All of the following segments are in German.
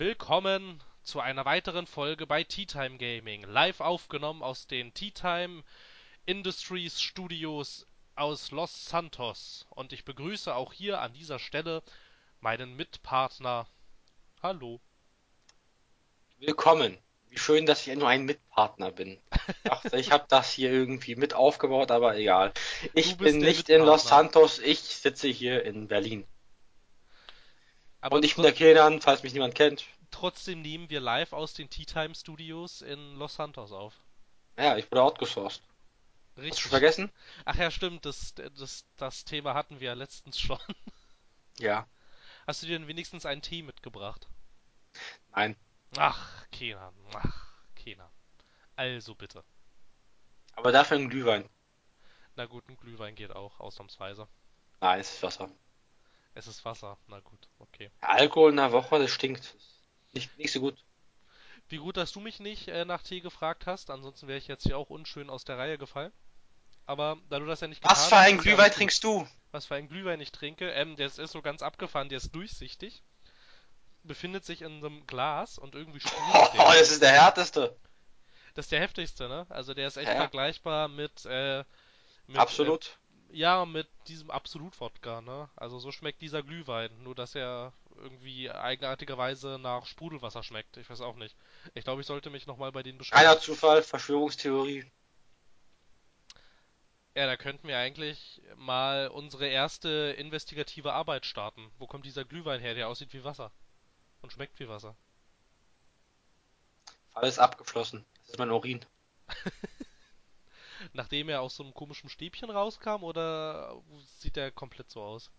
willkommen zu einer weiteren Folge bei Tea Time Gaming. Live aufgenommen aus den Tea Time Industries Studios aus Los Santos. Und ich begrüße auch hier an dieser Stelle meinen Mitpartner. Hallo. Willkommen. Wie schön, dass ich nur ein Mitpartner bin. Ich dachte, ich habe das hier irgendwie mit aufgebaut, aber egal. Ich bin nicht in Los Santos, ich sitze hier in Berlin. Aber Und ich bin der Kenan, falls mich niemand kennt. Trotzdem nehmen wir live aus den Tea Time Studios in Los Santos auf. Ja, ich wurde outgesourced. Richtig. Hast du schon vergessen? Ach ja, stimmt, das, das, das Thema hatten wir ja letztens schon. Ja. Hast du dir denn wenigstens einen Tee mitgebracht? Nein. Ach, Kenan, ach, Kenan. Also bitte. Aber dafür ein Glühwein. Na gut, ein Glühwein geht auch, ausnahmsweise. Nein, es ist Wasser. Es ist Wasser, na gut, okay. Alkohol in der Woche, das stinkt. Nicht, nicht so gut. Wie gut, dass du mich nicht äh, nach Tee gefragt hast, ansonsten wäre ich jetzt hier auch unschön aus der Reihe gefallen. Aber da du das ja nicht Was für ein Glühwein trinkst du? Was für ein Glühwein ich trinke? Ähm, der ist, so ganz abgefahren, der ist durchsichtig. Befindet sich in einem Glas und irgendwie sprudelt Oh, das ist der härteste. Das ist der heftigste, ne? Also der ist echt ja. vergleichbar mit, äh, mit Absolut. Ja, mit diesem Absolut-Wodka, ne? Also so schmeckt dieser Glühwein, nur dass er irgendwie eigenartigerweise nach Sprudelwasser schmeckt. Ich weiß auch nicht. Ich glaube, ich sollte mich nochmal bei denen beschreiben. Keiner Zufall, Verschwörungstheorie. Ja, da könnten wir eigentlich mal unsere erste investigative Arbeit starten. Wo kommt dieser Glühwein her, der aussieht wie Wasser? Und schmeckt wie Wasser. Fall ist abgeschlossen. Das ist mein Urin. Nachdem er aus so einem komischen Stäbchen rauskam oder sieht er komplett so aus?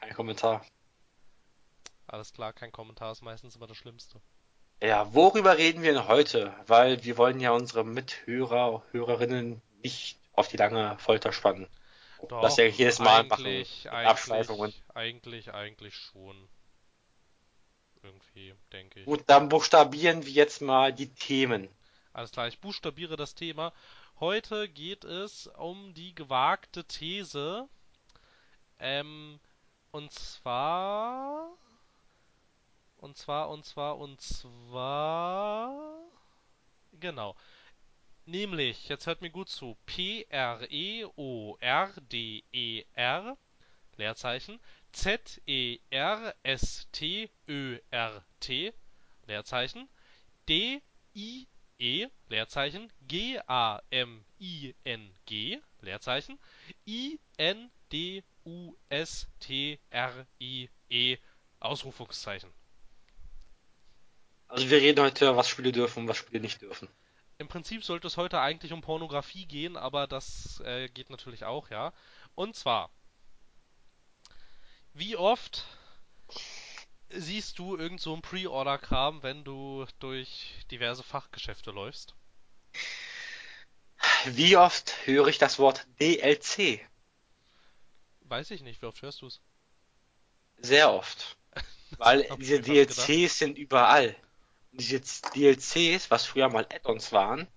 Kein Kommentar. Alles klar, kein Kommentar ist meistens immer das Schlimmste. Ja, worüber reden wir denn heute? Weil wir wollen ja unsere Mithörer, Hörerinnen nicht auf die lange Folter spannen. Doch, das ja jedes Mal eigentlich, machen. Abschweifungen. Eigentlich, eigentlich schon. Irgendwie, denke ich. Gut, dann buchstabieren wir jetzt mal die Themen. Alles klar, ich buchstabiere das Thema. Heute geht es um die gewagte These, ähm, und zwar. Und zwar, und zwar, und zwar. Genau. Nämlich, jetzt hört mir gut zu. P-R-E-O-R-D-E-R. Leerzeichen. Z-E-R-S-T-Ö-R-T. Leerzeichen. D-I-E. Leerzeichen. G-A-M-I-N-G. Leerzeichen. I-N-D U-S-T-R-I-E Ausrufungszeichen. Also wir reden heute, was Spiele dürfen und was Spiele nicht dürfen. Im Prinzip sollte es heute eigentlich um Pornografie gehen, aber das äh, geht natürlich auch, ja. Und zwar, wie oft siehst du irgend so ein Pre-Order-Kram, wenn du durch diverse Fachgeschäfte läufst? Wie oft höre ich das Wort DLC? Weiß ich nicht, wie oft hörst du es? Sehr oft. Weil diese DLCs sind überall. Und diese DLCs, was früher mal Add-ons waren,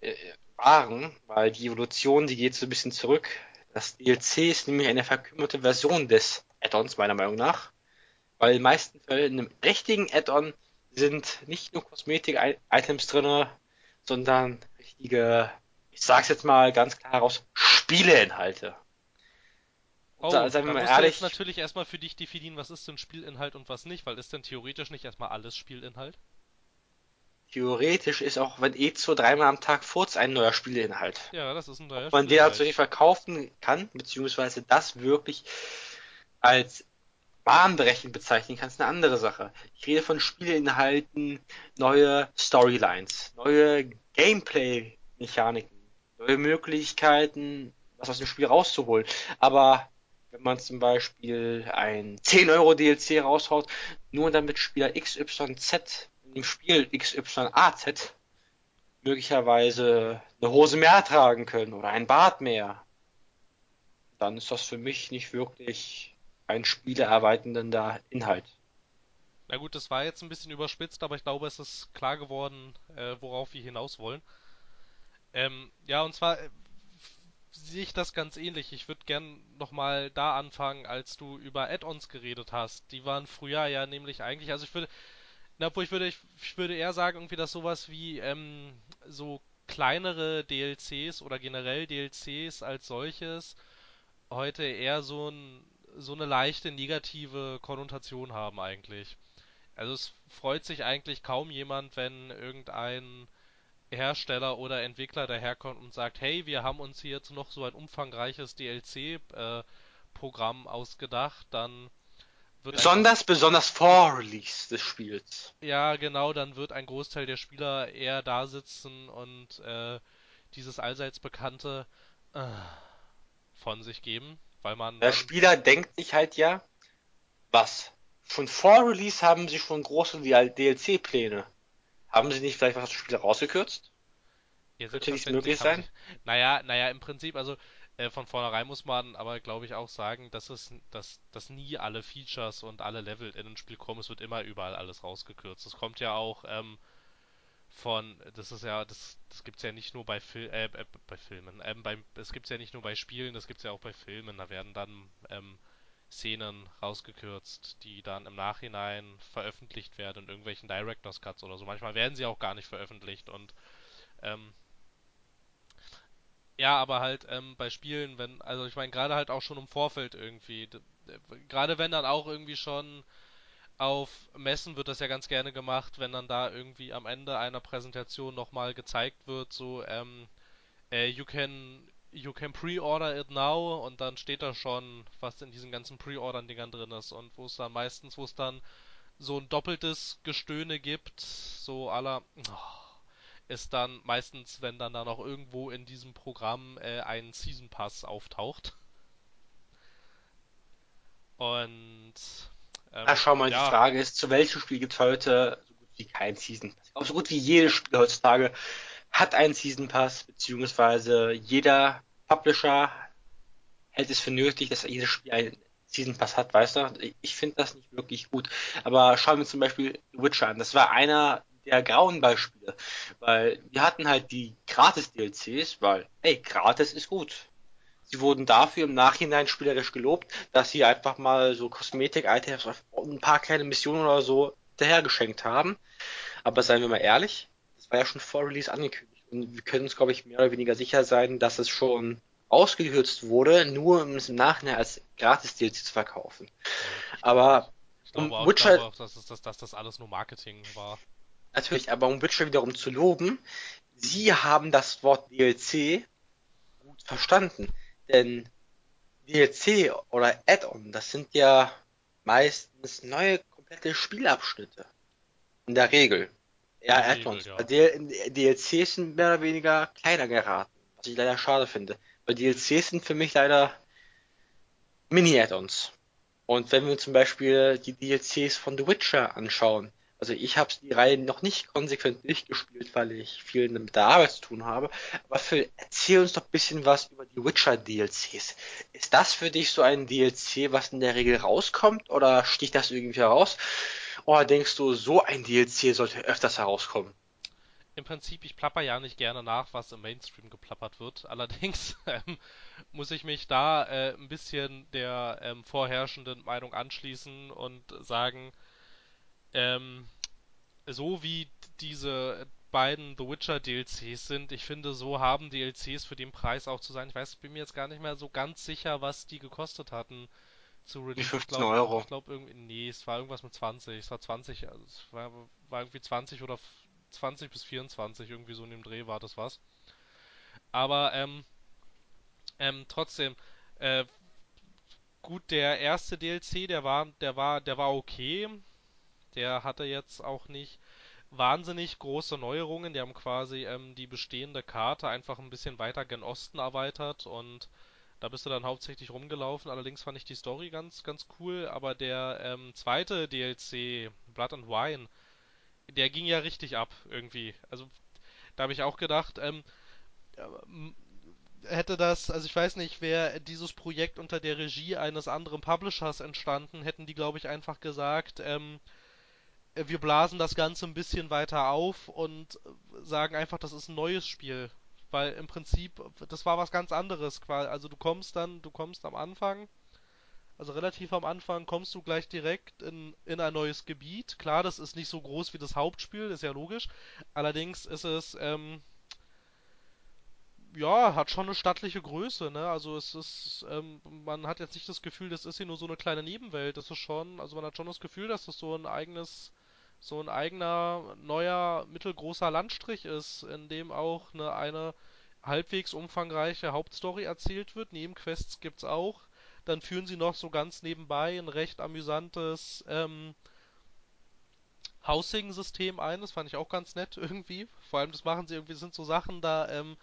äh, waren, weil die Evolution, die geht so ein bisschen zurück. Das DLC ist nämlich eine verkümmerte Version des Add-ons, meiner Meinung nach. Weil in den meisten Fällen in einem richtigen Add-on sind nicht nur Kosmetik-Items drin, sondern richtige, ich sag's jetzt mal ganz klar heraus, Spieleinhalte. Oh, da, sagen wir mal ehrlich. Du jetzt natürlich erstmal für dich definieren, was ist denn Spielinhalt und was nicht, weil ist denn theoretisch nicht erstmal alles Spielinhalt? Theoretisch ist auch, wenn eh zu dreimal am Tag Furz ein neuer Spielinhalt. Ja, das ist ein neuer Ob man den natürlich verkaufen kann, beziehungsweise das wirklich als bahnbrechend bezeichnen kann, ist eine andere Sache. Ich rede von Spielinhalten, neue Storylines, neue Gameplay-Mechaniken, neue Möglichkeiten, was aus dem Spiel rauszuholen. Aber wenn man zum Beispiel ein 10 Euro DLC raushaut, nur damit Spieler XYZ im Spiel XYAZ möglicherweise eine Hose mehr tragen können oder ein Bart mehr, dann ist das für mich nicht wirklich ein spielerweiternder Inhalt. Na gut, das war jetzt ein bisschen überspitzt, aber ich glaube, es ist klar geworden, äh, worauf wir hinaus wollen. Ähm, ja, und zwar, äh, sehe ich das ganz ähnlich. Ich würde gern nochmal da anfangen, als du über Add-ons geredet hast. Die waren früher ja nämlich eigentlich, also ich würde, na, obwohl ich würde, ich, ich würde eher sagen, irgendwie, dass sowas wie ähm, so kleinere DLCs oder generell DLCs als solches heute eher so ein, so eine leichte negative Konnotation haben eigentlich. Also es freut sich eigentlich kaum jemand, wenn irgendein Hersteller oder Entwickler daherkommt und sagt, hey, wir haben uns hier jetzt noch so ein umfangreiches DLC-Programm äh, ausgedacht, dann wird besonders besonders vor Release des Spiels. Ja, genau, dann wird ein Großteil der Spieler eher da sitzen und äh, dieses allseits bekannte äh, von sich geben, weil man der Spieler denkt sich halt ja, was? Schon vor Release haben sie schon große DLC-Pläne. Haben sie nicht vielleicht was das Spiel rausgekürzt? Ja, Könnte nicht möglich sein? Sie, naja, naja, im Prinzip, also äh, von vornherein muss man aber, glaube ich, auch sagen, dass es, dass, dass nie alle Features und alle Level in ein Spiel kommen. Es wird immer überall alles rausgekürzt. Es kommt ja auch ähm, von, das ist ja, das, das gibt's ja nicht nur bei, Fil äh, äh, bei Filmen, ähm, beim, es gibt's ja nicht nur bei Spielen, das gibt's ja auch bei Filmen. Da werden dann ähm, Szenen rausgekürzt, die dann im Nachhinein veröffentlicht werden in irgendwelchen Director's Cuts oder so. Manchmal werden sie auch gar nicht veröffentlicht und ähm, ja, aber halt ähm, bei Spielen, wenn, also ich meine, gerade halt auch schon im Vorfeld irgendwie, gerade wenn dann auch irgendwie schon auf Messen wird das ja ganz gerne gemacht, wenn dann da irgendwie am Ende einer Präsentation nochmal gezeigt wird, so, ähm, äh, you can you can pre-order it now und dann steht da schon, was in diesen ganzen Pre-Ordern-Dingern drin ist und wo es dann meistens, wo es dann so ein doppeltes Gestöhne gibt, so aller oh, ist dann meistens, wenn dann da noch irgendwo in diesem Programm äh, ein Season Pass auftaucht. Und ähm, Ach, schau mal, ja. die Frage ist, zu welchem Spiel gibt es heute so gut wie kein Season Pass? Auch so gut wie jedes Spiel heutzutage hat einen Season Pass, beziehungsweise jeder Publisher hält es für nötig, dass jedes Spiel einen Season Pass hat, weißt du? Ich finde das nicht wirklich gut. Aber schauen wir zum Beispiel Witcher an. Das war einer der grauen Beispiele. Weil wir hatten halt die Gratis-DLCs, weil, ey, gratis ist gut. Sie wurden dafür im Nachhinein spielerisch gelobt, dass sie einfach mal so Kosmetik-Items und ein paar kleine Missionen oder so dahergeschenkt haben. Aber seien wir mal ehrlich, das war ja schon vor Release angekündigt. Und wir können uns, glaube ich, mehr oder weniger sicher sein, dass es schon ausgekürzt wurde, nur um es im Nachhinein als Gratis-DLC zu verkaufen. Aber ich glaube, um auch, Witcher, ich glaube auch, dass, dass, dass das alles nur Marketing war. Natürlich, aber um Witcher wiederum zu loben, sie haben das Wort DLC gut verstanden. Denn DLC oder Add-on, das sind ja meistens neue komplette Spielabschnitte. In der Regel. Ja, Add-ons. Ja. DLCs sind mehr oder weniger kleiner geraten, was ich leider schade finde. Weil DLCs sind für mich leider Mini-Add-ons. Und wenn wir zum Beispiel die DLCs von The Witcher anschauen, also ich habe die Reihe noch nicht konsequent durchgespielt, weil ich viel mit der Arbeit zu tun habe. Aber Phil, erzähl uns doch ein bisschen was über die Witcher DLCs. Ist das für dich so ein DLC, was in der Regel rauskommt? Oder sticht das irgendwie heraus? Oder denkst du, so ein DLC sollte öfters herauskommen? Im Prinzip, ich plapper ja nicht gerne nach, was im Mainstream geplappert wird. Allerdings ähm, muss ich mich da äh, ein bisschen der ähm, vorherrschenden Meinung anschließen und sagen, ähm, so wie diese beiden The Witcher DLCs sind, ich finde, so haben DLCs für den Preis auch zu sein. Ich weiß, bin mir jetzt gar nicht mehr so ganz sicher, was die gekostet hatten zu Release. Die 15 ich glaub, Euro. Ich glaube irgendwie, nee, es war irgendwas mit 20. Es war 20, also es war, war irgendwie 20 oder 20 bis 24, irgendwie so in dem Dreh war das was. Aber, ähm, ähm, trotzdem, äh, gut, der erste DLC, der war, der war, der war okay der hatte jetzt auch nicht wahnsinnig große Neuerungen. Die haben quasi ähm, die bestehende Karte einfach ein bisschen weiter gen Osten erweitert und da bist du dann hauptsächlich rumgelaufen. Allerdings fand ich die Story ganz, ganz cool. Aber der ähm, zweite DLC, Blood and Wine, der ging ja richtig ab irgendwie. Also da habe ich auch gedacht, ähm, hätte das, also ich weiß nicht, wäre dieses Projekt unter der Regie eines anderen Publishers entstanden, hätten die, glaube ich, einfach gesagt, ähm, wir blasen das Ganze ein bisschen weiter auf und sagen einfach, das ist ein neues Spiel. weil im Prinzip, das war was ganz anderes. Also du kommst dann, du kommst am Anfang, also relativ am Anfang, kommst du gleich direkt in, in ein neues Gebiet. Klar, das ist nicht so groß wie das Hauptspiel, ist ja logisch. Allerdings ist es, ähm, ja, hat schon eine stattliche Größe, ne? Also es ist, ähm, man hat jetzt nicht das Gefühl, das ist hier nur so eine kleine Nebenwelt. Das ist schon, also man hat schon das Gefühl, dass das so ein eigenes, so ein eigener, neuer, mittelgroßer Landstrich ist, in dem auch eine, eine halbwegs umfangreiche Hauptstory erzählt wird. Nebenquests gibt's auch. Dann führen sie noch so ganz nebenbei ein recht amüsantes, ähm, Housing-System ein. Das fand ich auch ganz nett irgendwie. Vor allem, das machen sie irgendwie, sind so Sachen da, ähm,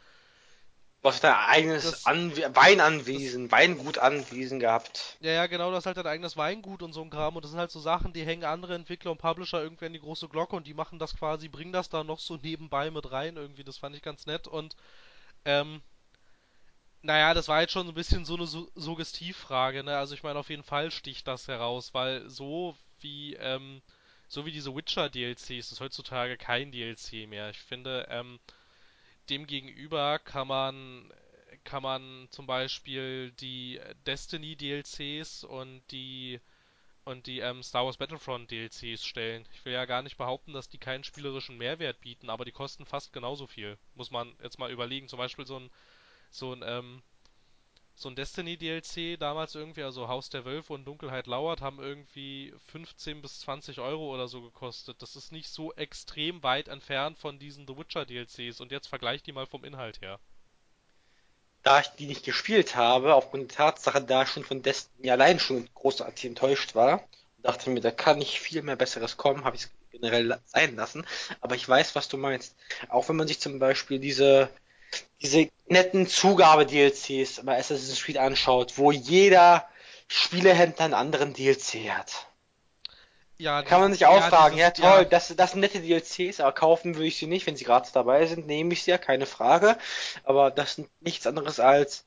Du hast dein eigenes Anw Weinanwesen, Weingutanwesen gehabt. Ja, ja, genau, du hast halt dein eigenes Weingut und so ein Kram und das sind halt so Sachen, die hängen andere Entwickler und Publisher irgendwie an die große Glocke und die machen das quasi, bringen das da noch so nebenbei mit rein irgendwie, das fand ich ganz nett und ähm, naja, das war jetzt schon so ein bisschen so eine Su Suggestivfrage, ne? Also ich meine, auf jeden Fall sticht das heraus, weil so wie, ähm, so wie diese Witcher-DLCs ist heutzutage kein DLC mehr. Ich finde, ähm, Demgegenüber kann man kann man zum Beispiel die Destiny DLCs und die und die ähm, Star Wars Battlefront DLCs stellen. Ich will ja gar nicht behaupten, dass die keinen spielerischen Mehrwert bieten, aber die kosten fast genauso viel. Muss man jetzt mal überlegen. Zum Beispiel so ein so ein ähm, so ein Destiny DLC damals irgendwie, also Haus der Wölfe und Dunkelheit lauert, haben irgendwie 15 bis 20 Euro oder so gekostet. Das ist nicht so extrem weit entfernt von diesen The Witcher DLCs und jetzt vergleich die mal vom Inhalt her. Da ich die nicht gespielt habe, aufgrund der Tatsache, da ich schon von Destiny allein schon großartig enttäuscht war, dachte mir, da kann nicht viel mehr Besseres kommen, habe ich es generell sein lassen. Aber ich weiß, was du meinst. Auch wenn man sich zum Beispiel diese diese netten Zugabe-DLCs bei Assassin's Creed anschaut, wo jeder Spielehändler einen anderen DLC hat. Ja, kann man sich auch ja, fragen, dieses, ja toll, ja. Das, das sind nette DLCs, aber kaufen würde ich sie nicht, wenn sie gratis dabei sind, nehme ich sie ja, keine Frage. Aber das sind nichts anderes als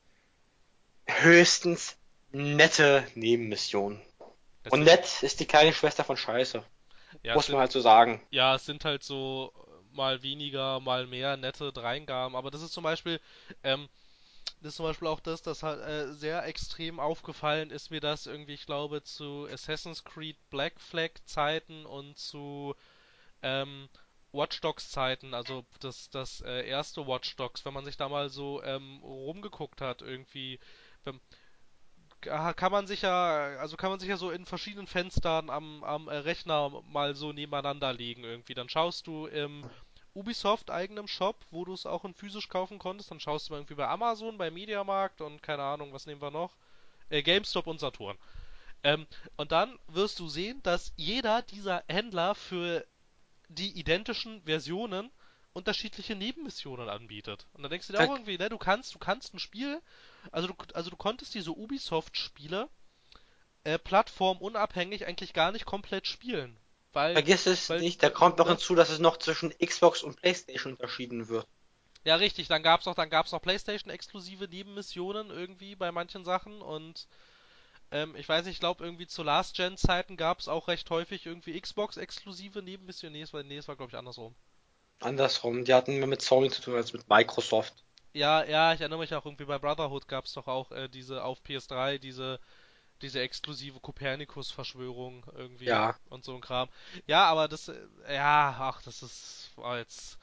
höchstens nette Nebenmissionen. Und nett ist die kleine Schwester von Scheiße. Ja, Muss man sind, halt so sagen. Ja, es sind halt so mal weniger, mal mehr nette Dreingaben. Aber das ist zum Beispiel, ähm, das ist zum Beispiel auch das, das halt äh, sehr extrem aufgefallen ist mir das irgendwie, ich glaube, zu Assassin's Creed Black Flag Zeiten und zu ähm, Watch Dogs Zeiten, also das, das äh, erste Watch Dogs, wenn man sich da mal so ähm, rumgeguckt hat, irgendwie, wenn, kann man sich ja, also kann man sich ja so in verschiedenen Fenstern am, am Rechner mal so nebeneinander legen irgendwie. Dann schaust du im Ubisoft eigenem Shop, wo du es auch in physisch kaufen konntest. Dann schaust du mal irgendwie bei Amazon, bei Mediamarkt und keine Ahnung, was nehmen wir noch? Äh, GameStop und Saturn. Ähm, und dann wirst du sehen, dass jeder dieser Händler für die identischen Versionen unterschiedliche Nebenmissionen anbietet. Und dann denkst du dir auch irgendwie, ne, du kannst, du kannst ein Spiel, also du, also du konntest diese Ubisoft-Spiele äh, plattformunabhängig eigentlich gar nicht komplett spielen. Weil, Vergiss es weil, nicht, da kommt noch hinzu, dass es noch zwischen Xbox und PlayStation unterschieden wird. Ja, richtig, dann gab's noch, dann gab's noch PlayStation-exklusive Nebenmissionen irgendwie bei manchen Sachen und ähm, ich weiß nicht, ich glaube irgendwie zu Last-Gen-Zeiten gab's auch recht häufig irgendwie Xbox-exklusive Nebenmissionen. Nee, es war, nee, es war glaube ich andersrum. Andersrum, die hatten mehr mit Sony zu tun als mit Microsoft. Ja, ja, ich erinnere mich auch irgendwie bei Brotherhood gab's doch auch äh, diese auf PS3 diese diese exklusive Kopernikus-Verschwörung irgendwie ja. und so ein Kram. Ja, aber das, äh, ja, ach, das ist, oh, jetzt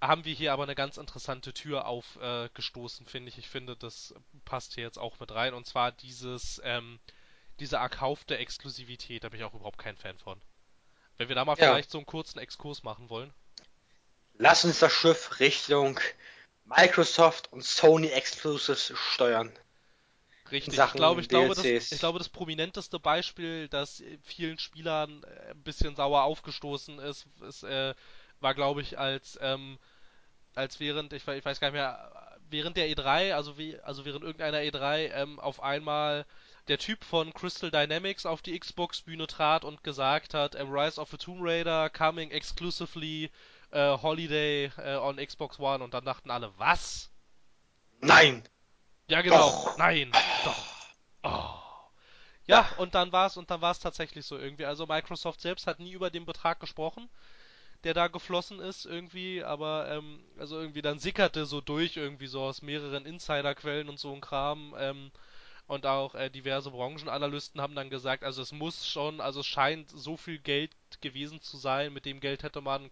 haben wir hier aber eine ganz interessante Tür aufgestoßen, äh, finde ich. Ich finde, das passt hier jetzt auch mit rein. Und zwar dieses, ähm, diese erkaufte Exklusivität, da bin ich auch überhaupt kein Fan von. Wenn wir da mal ja. vielleicht so einen kurzen Exkurs machen wollen. Lass uns das Schiff Richtung Microsoft und Sony Exclusives steuern. Richtig, ich glaube, ich glaube, das, ich glaube, das prominenteste Beispiel, das vielen Spielern äh, ein bisschen sauer aufgestoßen ist, ist äh, war, glaube ich, als ähm, als während, ich, ich, weiß gar nicht mehr, während der E3, also wie, also während irgendeiner E3 ähm, auf einmal der Typ von Crystal Dynamics auf die Xbox-Bühne trat und gesagt hat, Rise of the Tomb Raider coming exclusively uh, Holiday uh, on Xbox One und dann dachten alle, was? Nein! Ja, genau. Doch. Nein. Doch. Oh. Ja, und dann war es und dann war es tatsächlich so irgendwie. Also Microsoft selbst hat nie über den Betrag gesprochen. der da geflossen ist irgendwie, aber ähm, also irgendwie dann sickerte so durch irgendwie so aus mehreren Insiderquellen und so ein Kram. Ähm, und auch äh, diverse Branchenanalysten haben dann gesagt, also es muss schon, also es scheint so viel Geld gewesen zu sein, mit dem Geld hätte man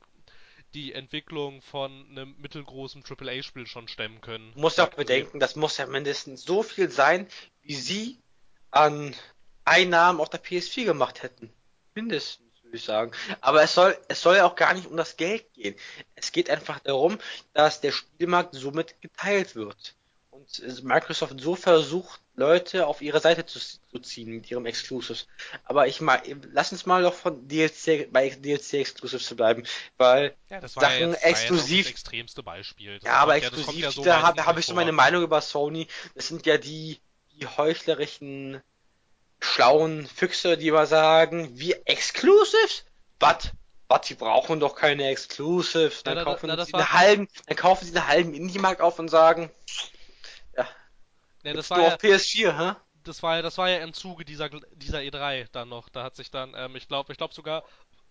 die Entwicklung von einem mittelgroßen AAA-Spiel schon stemmen können. Du musst ja auch bedenken, das muss ja mindestens so viel sein, wie sie an Einnahmen auf der PS4 gemacht hätten. Mindestens, würde ich sagen. Aber es soll, es soll ja auch gar nicht um das Geld gehen. Es geht einfach darum, dass der Spielmarkt somit geteilt wird. Und Microsoft so versucht, Leute auf ihre Seite zu, zu ziehen mit ihrem Exclusives. Aber ich mal, lass uns mal doch von DLC bei DLC Exclusives zu bleiben, weil ja, das war Sachen jetzt, exklusiv. das extremste Beispiel. Das ja, aber exklusiv, ja, so da habe hab ich so meine Meinung über Sony. Das sind ja die, die heuchlerischen, schlauen Füchse, die immer sagen, wir Exclusives? Was? Was, sie brauchen doch keine Exclusives. Dann, na, kaufen, na, sie einen halben, dann kaufen sie einen halben Indie-Markt auf und sagen, ja, das war ja, PS4, hä? Das war ja, das war ja im Zuge dieser, dieser E3 dann noch. Da hat sich dann, ähm, ich glaube, ich glaube sogar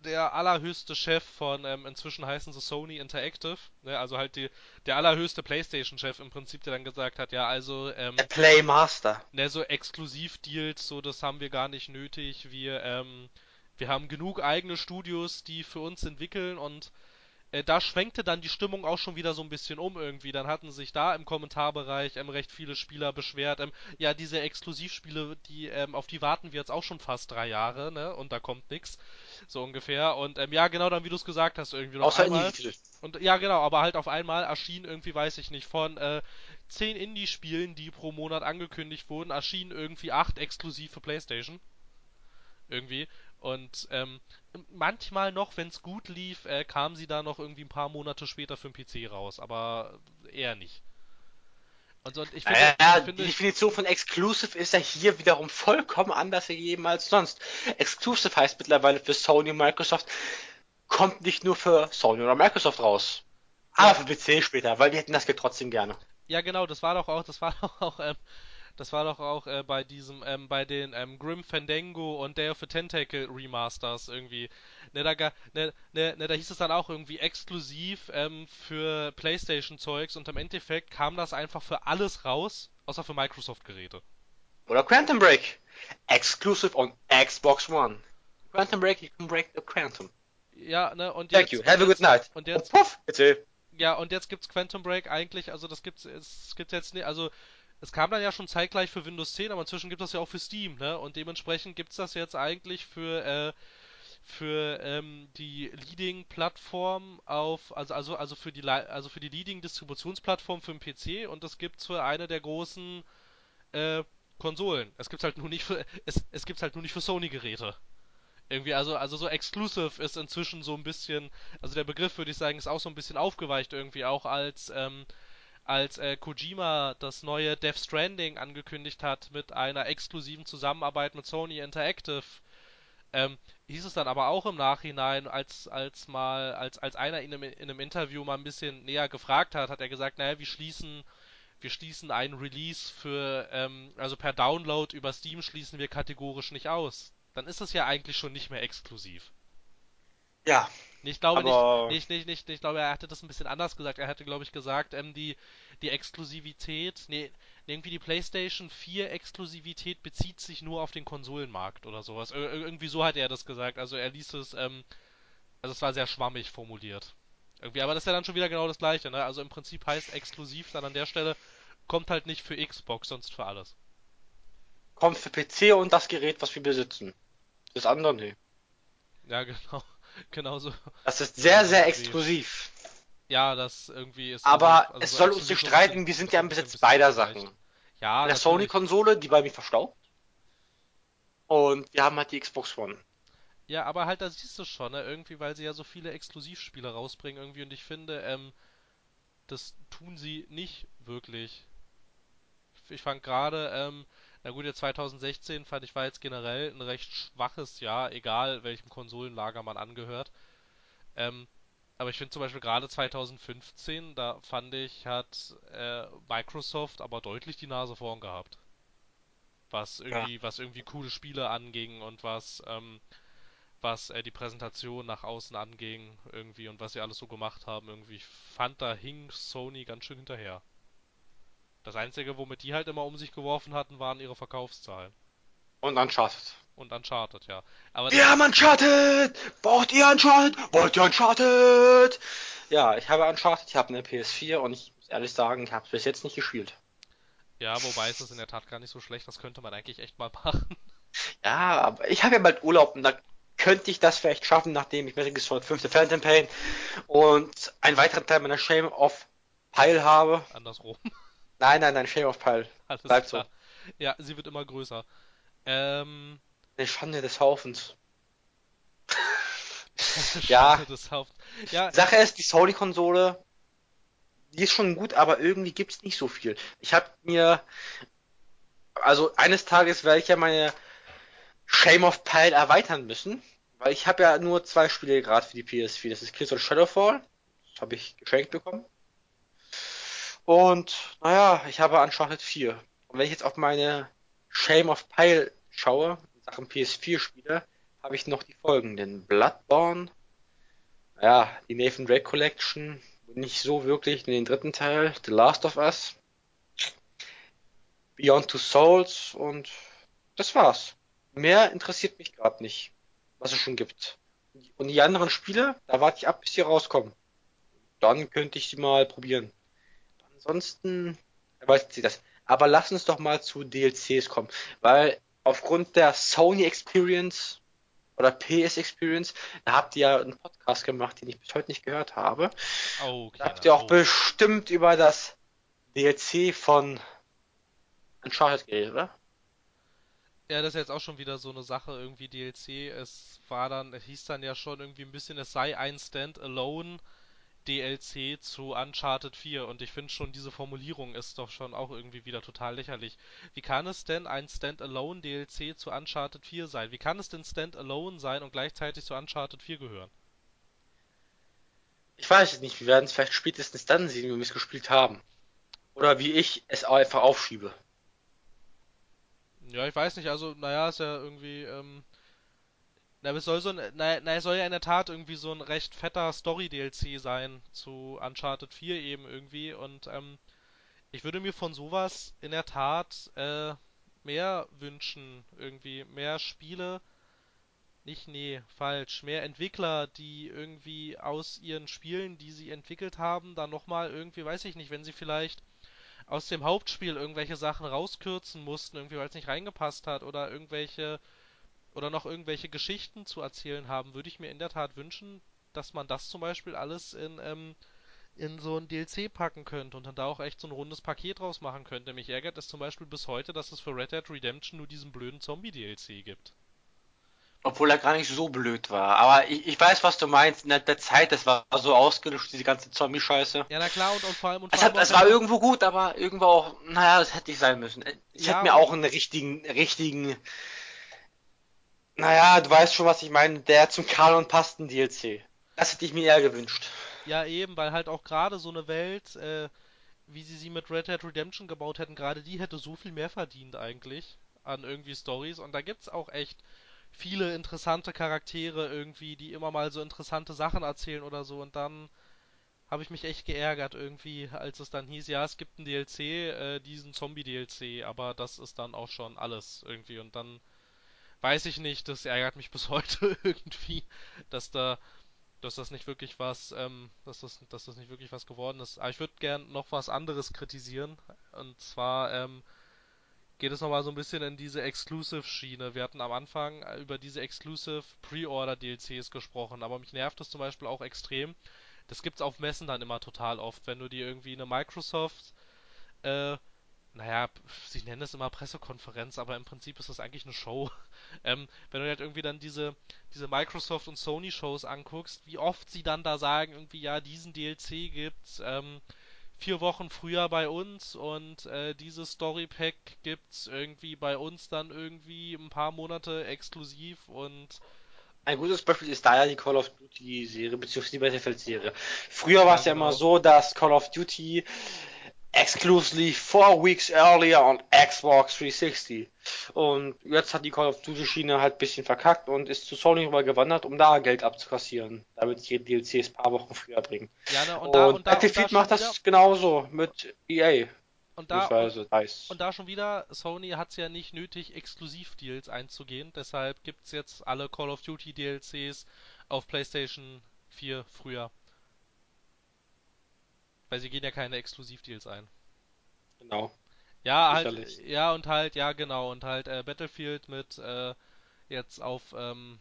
der allerhöchste Chef von, ähm, inzwischen heißen sie Sony Interactive, ne, also halt die, der allerhöchste PlayStation-Chef im Prinzip, der dann gesagt hat, ja, also, ähm, der Playmaster. Ne, so Exklusivdeals, so, das haben wir gar nicht nötig. Wir, ähm, wir haben genug eigene Studios, die für uns entwickeln und äh, da schwenkte dann die Stimmung auch schon wieder so ein bisschen um irgendwie. Dann hatten sich da im Kommentarbereich ähm, recht viele Spieler beschwert. Ähm, ja, diese Exklusivspiele, die, ähm, auf die warten wir jetzt auch schon fast drei Jahre, ne? Und da kommt nix. So ungefähr. Und ähm, ja, genau dann, wie du es gesagt hast, irgendwie noch Außer einmal. Indie und ja, genau, aber halt auf einmal erschien irgendwie, weiß ich nicht, von äh, zehn Indie-Spielen, die pro Monat angekündigt wurden, erschienen irgendwie acht exklusiv für PlayStation. Irgendwie. Und ähm, manchmal noch, wenn es gut lief, äh, kam sie da noch irgendwie ein paar Monate später für den PC raus, aber eher nicht. Und so, und ich finde, ja, ich finde, die Definition von Exclusive ist ja hier wiederum vollkommen anders gegeben als sonst. Exclusive heißt mittlerweile für Sony und Microsoft, kommt nicht nur für Sony oder Microsoft raus. Aber für PC später, weil wir hätten das trotzdem gerne. Ja, genau, das war doch auch, das war doch auch ähm, das war doch auch äh, bei diesem, ähm, bei den ähm, Grim Fandango und Day of the Tentacle Remasters irgendwie. Ne, da, ne, ne, ne, da hieß es dann auch irgendwie exklusiv ähm, für PlayStation-Zeugs und im Endeffekt kam das einfach für alles raus, außer für Microsoft-Geräte. Oder Quantum Break. Exclusive on Xbox One. Quantum Break, you can break the Quantum. Ja, ne, und jetzt. Thank you, have a good night. Und jetzt. Oh, puff, bitte. Ja, und jetzt gibt's Quantum Break eigentlich, also das gibt's, es gibt jetzt nicht, also es kam dann ja schon zeitgleich für Windows 10, aber inzwischen gibt es das ja auch für Steam, ne? Und dementsprechend gibt es das jetzt eigentlich für, äh, für ähm, die Leading-Plattform auf, also, also, also für die also für die Leading-Distributionsplattform für den PC und das gibt's für eine der großen äh, Konsolen. Es gibt's halt nur nicht für es, es gibt's halt nur nicht für Sony-Geräte. Irgendwie, also, also so Exclusive ist inzwischen so ein bisschen, also der Begriff würde ich sagen, ist auch so ein bisschen aufgeweicht irgendwie, auch als ähm, als äh, Kojima das neue Death Stranding angekündigt hat mit einer exklusiven Zusammenarbeit mit Sony Interactive, ähm, hieß es dann aber auch im Nachhinein, als, als mal, als, als einer in einem, in einem Interview mal ein bisschen näher gefragt hat, hat er gesagt, naja, wir schließen, wir schließen einen Release für, ähm, also per Download über Steam schließen wir kategorisch nicht aus. Dann ist es ja eigentlich schon nicht mehr exklusiv. Ja. Ich glaube aber... nicht, nicht, nicht, nicht, ich glaube, er hatte das ein bisschen anders gesagt. Er hatte, glaube ich, gesagt, ähm, die, die Exklusivität, nee, irgendwie die PlayStation 4 Exklusivität bezieht sich nur auf den Konsolenmarkt oder sowas. Ir irgendwie so hat er das gesagt. Also er ließ es, ähm, also es war sehr schwammig formuliert. Irgendwie, aber das ist ja dann schon wieder genau das gleiche, ne? Also im Prinzip heißt exklusiv dann an der Stelle, kommt halt nicht für Xbox, sonst für alles. Kommt für PC und das Gerät, was wir besitzen. Das andere, nee. Ja, genau. Genauso. Das ist sehr, sehr exklusiv. Ja, das irgendwie ist. Aber also, es soll uns nicht streiten, wir sind ja im Besitz beider Sachen. Ja. Der Sony-Konsole, die bei mir verstaubt. Und wir haben halt die Xbox One. Ja, aber halt, da siehst du schon, ne? Irgendwie, weil sie ja so viele Exklusivspiele rausbringen, irgendwie. Und ich finde, ähm, das tun sie nicht wirklich. Ich fand gerade, ähm, na gut, jetzt 2016 fand ich war jetzt generell ein recht schwaches Jahr, egal welchem Konsolenlager man angehört. Ähm, aber ich finde zum Beispiel gerade 2015, da fand ich, hat äh, Microsoft aber deutlich die Nase vorn gehabt. Was irgendwie, ja. was irgendwie coole Spiele anging und was, ähm, was äh, die Präsentation nach außen anging irgendwie und was sie alles so gemacht haben irgendwie. Ich fand, da hing Sony ganz schön hinterher. Das Einzige, womit die halt immer um sich geworfen hatten, waren ihre Verkaufszahlen. Und Uncharted. Und Uncharted, ja. Aber Wir haben Uncharted! Braucht ihr Uncharted? Wollt ihr Uncharted? Ja, ich habe Uncharted, ich habe eine PS4 und ich muss ehrlich sagen, ich habe es bis jetzt nicht gespielt. Ja, wobei es ist in der Tat gar nicht so schlecht, das könnte man eigentlich echt mal machen. Ja, aber ich habe ja bald Urlaub und da könnte ich das vielleicht schaffen, nachdem ich Metal Gear Solid 5 The Phantom Pain und einen weiteren Teil meiner Shame of Pile habe. Andersrum. Nein, nein, nein, Shame of Pile. Alles Bleibt klar. so. Ja, sie wird immer größer. Ähm. Eine Schande des Haufens. ja. Des Haufens. ja. Sache ist, die Sony-Konsole, die ist schon gut, aber irgendwie gibt's nicht so viel. Ich habe mir, also eines Tages werde ich ja meine Shame of Pile erweitern müssen, weil ich habe ja nur zwei Spiele gerade für die PS4. Das ist Kills of Shadowfall, das habe ich geschenkt bekommen. Und naja, ich habe Uncharted 4. Und wenn ich jetzt auf meine Shame of Pile schaue, in Sachen PS4-Spiele, habe ich noch die folgenden. Bloodborne, ja, die Nathan Drake Collection, nicht so wirklich in den dritten Teil, The Last of Us, Beyond Two Souls und das war's. Mehr interessiert mich gerade nicht, was es schon gibt. Und die anderen Spiele, da warte ich ab, bis sie rauskommen. Dann könnte ich sie mal probieren. Ansonsten weiß ich das. Aber lass uns doch mal zu DLCs kommen, weil aufgrund der Sony Experience oder PS Experience, da habt ihr ja einen Podcast gemacht, den ich bis heute nicht gehört habe. Oh, da habt ihr auch oh. bestimmt über das DLC von Uncharted geredet, oder? Ja, das ist jetzt auch schon wieder so eine Sache, irgendwie DLC. Es war dann, es hieß dann ja schon irgendwie ein bisschen, es sei ein Standalone DLC zu Uncharted 4 und ich finde schon, diese Formulierung ist doch schon auch irgendwie wieder total lächerlich. Wie kann es denn ein Standalone DLC zu Uncharted 4 sein? Wie kann es denn Standalone sein und gleichzeitig zu Uncharted 4 gehören? Ich weiß es nicht, wir werden es vielleicht spätestens dann sehen, wenn wir es gespielt haben. Oder wie ich es einfach aufschiebe. Ja, ich weiß nicht, also, naja, ist ja irgendwie, ähm, na, es soll so ein, na, na, es soll ja in der Tat irgendwie so ein recht fetter Story-DLC sein zu Uncharted 4 eben irgendwie und ähm, ich würde mir von sowas in der Tat äh, mehr wünschen, irgendwie mehr Spiele, nicht, nee, falsch, mehr Entwickler, die irgendwie aus ihren Spielen, die sie entwickelt haben, dann nochmal irgendwie, weiß ich nicht, wenn sie vielleicht aus dem Hauptspiel irgendwelche Sachen rauskürzen mussten, irgendwie weil es nicht reingepasst hat oder irgendwelche oder noch irgendwelche Geschichten zu erzählen haben, würde ich mir in der Tat wünschen, dass man das zum Beispiel alles in, ähm, in so ein DLC packen könnte und dann da auch echt so ein rundes Paket draus machen könnte. Mich ärgert es zum Beispiel bis heute, dass es für Red Dead Redemption nur diesen blöden Zombie-DLC gibt. Obwohl er gar nicht so blöd war. Aber ich, ich weiß, was du meinst. In der, der Zeit, das war so ausgelöscht, diese ganze Zombie-Scheiße. Ja, na klar, und, und vor allem... Und es, hat, es war irgendwo gut, aber irgendwo auch... Naja, das hätte nicht sein müssen. Ich ja, hätte mir auch einen richtigen, richtigen... Naja, du weißt schon, was ich meine. Der zum Kanon passten DLC. Das hätte ich mir eher gewünscht. Ja, eben, weil halt auch gerade so eine Welt, äh, wie sie sie mit Red Dead Redemption gebaut hätten, gerade die hätte so viel mehr verdient eigentlich an irgendwie Stories. Und da gibt's auch echt viele interessante Charaktere irgendwie, die immer mal so interessante Sachen erzählen oder so und dann habe ich mich echt geärgert irgendwie, als es dann hieß, ja, es gibt einen DLC, äh, diesen Zombie-DLC, aber das ist dann auch schon alles irgendwie und dann weiß ich nicht, das ärgert mich bis heute irgendwie, dass da, dass das nicht wirklich was, ähm, dass das, dass das nicht wirklich was geworden ist. Aber ich würde gern noch was anderes kritisieren und zwar, ähm, geht es nochmal so ein bisschen in diese Exclusive-Schiene. Wir hatten am Anfang über diese Exclusive Pre-Order-DLCs gesprochen, aber mich nervt das zum Beispiel auch extrem. Das gibt's auf Messen dann immer total oft, wenn du dir irgendwie eine Microsoft, äh, naja, sie nennen es immer Pressekonferenz, aber im Prinzip ist das eigentlich eine Show. ähm, wenn du halt irgendwie dann diese, diese Microsoft und Sony Shows anguckst, wie oft sie dann da sagen, irgendwie, ja, diesen DLC gibt's, ähm, vier Wochen früher bei uns und äh, dieses Story Pack gibt's irgendwie bei uns dann irgendwie ein paar Monate exklusiv und ein gutes Beispiel ist da ja die Call of Duty Serie beziehungsweise die Battlefield Serie. Früher war es ja, genau. immer so, dass Call of Duty exclusively four weeks earlier on Xbox 360. Und jetzt hat die Call of Duty Schiene halt ein bisschen verkackt und ist zu Sony rübergewandert, um da Geld abzukassieren, damit sie DLCs ein paar Wochen früher bringen. Ja, ne, und, da, und, da, Battlefield und da macht das genauso mit EA. Und da, und, und da schon wieder, Sony hat es ja nicht nötig, Exklusivdeals einzugehen. Deshalb gibt es jetzt alle Call of Duty DLCs auf PlayStation 4 früher. Weil sie gehen ja keine Exklusivdeals ein. Genau. Ja, halt, ja, und halt, ja, genau, und halt äh, Battlefield mit äh, jetzt auf, ähm,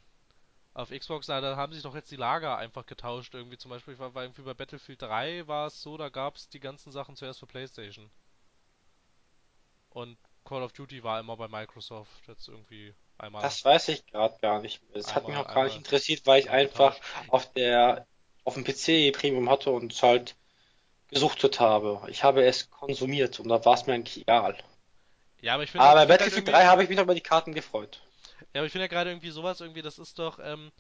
auf Xbox, na, da haben sich doch jetzt die Lager einfach getauscht. Irgendwie zum Beispiel, war, war irgendwie bei Battlefield 3 war es so, da gab es die ganzen Sachen zuerst für PlayStation. Und Call of Duty war immer bei Microsoft jetzt irgendwie einmal. Das weiß ich gerade gar nicht. Das hat mich auch gar nicht interessiert, weil ich einfach auf der auf dem PC Premium hatte und halt gesuchtet habe. Ich habe es konsumiert und da war es mir eigentlich egal. Ja, aber ich finde. Aber bei halt Battlefield 3 habe ich mich noch über die Karten gefreut. Ja, aber ich finde ja gerade irgendwie sowas irgendwie, das ist doch, ähm,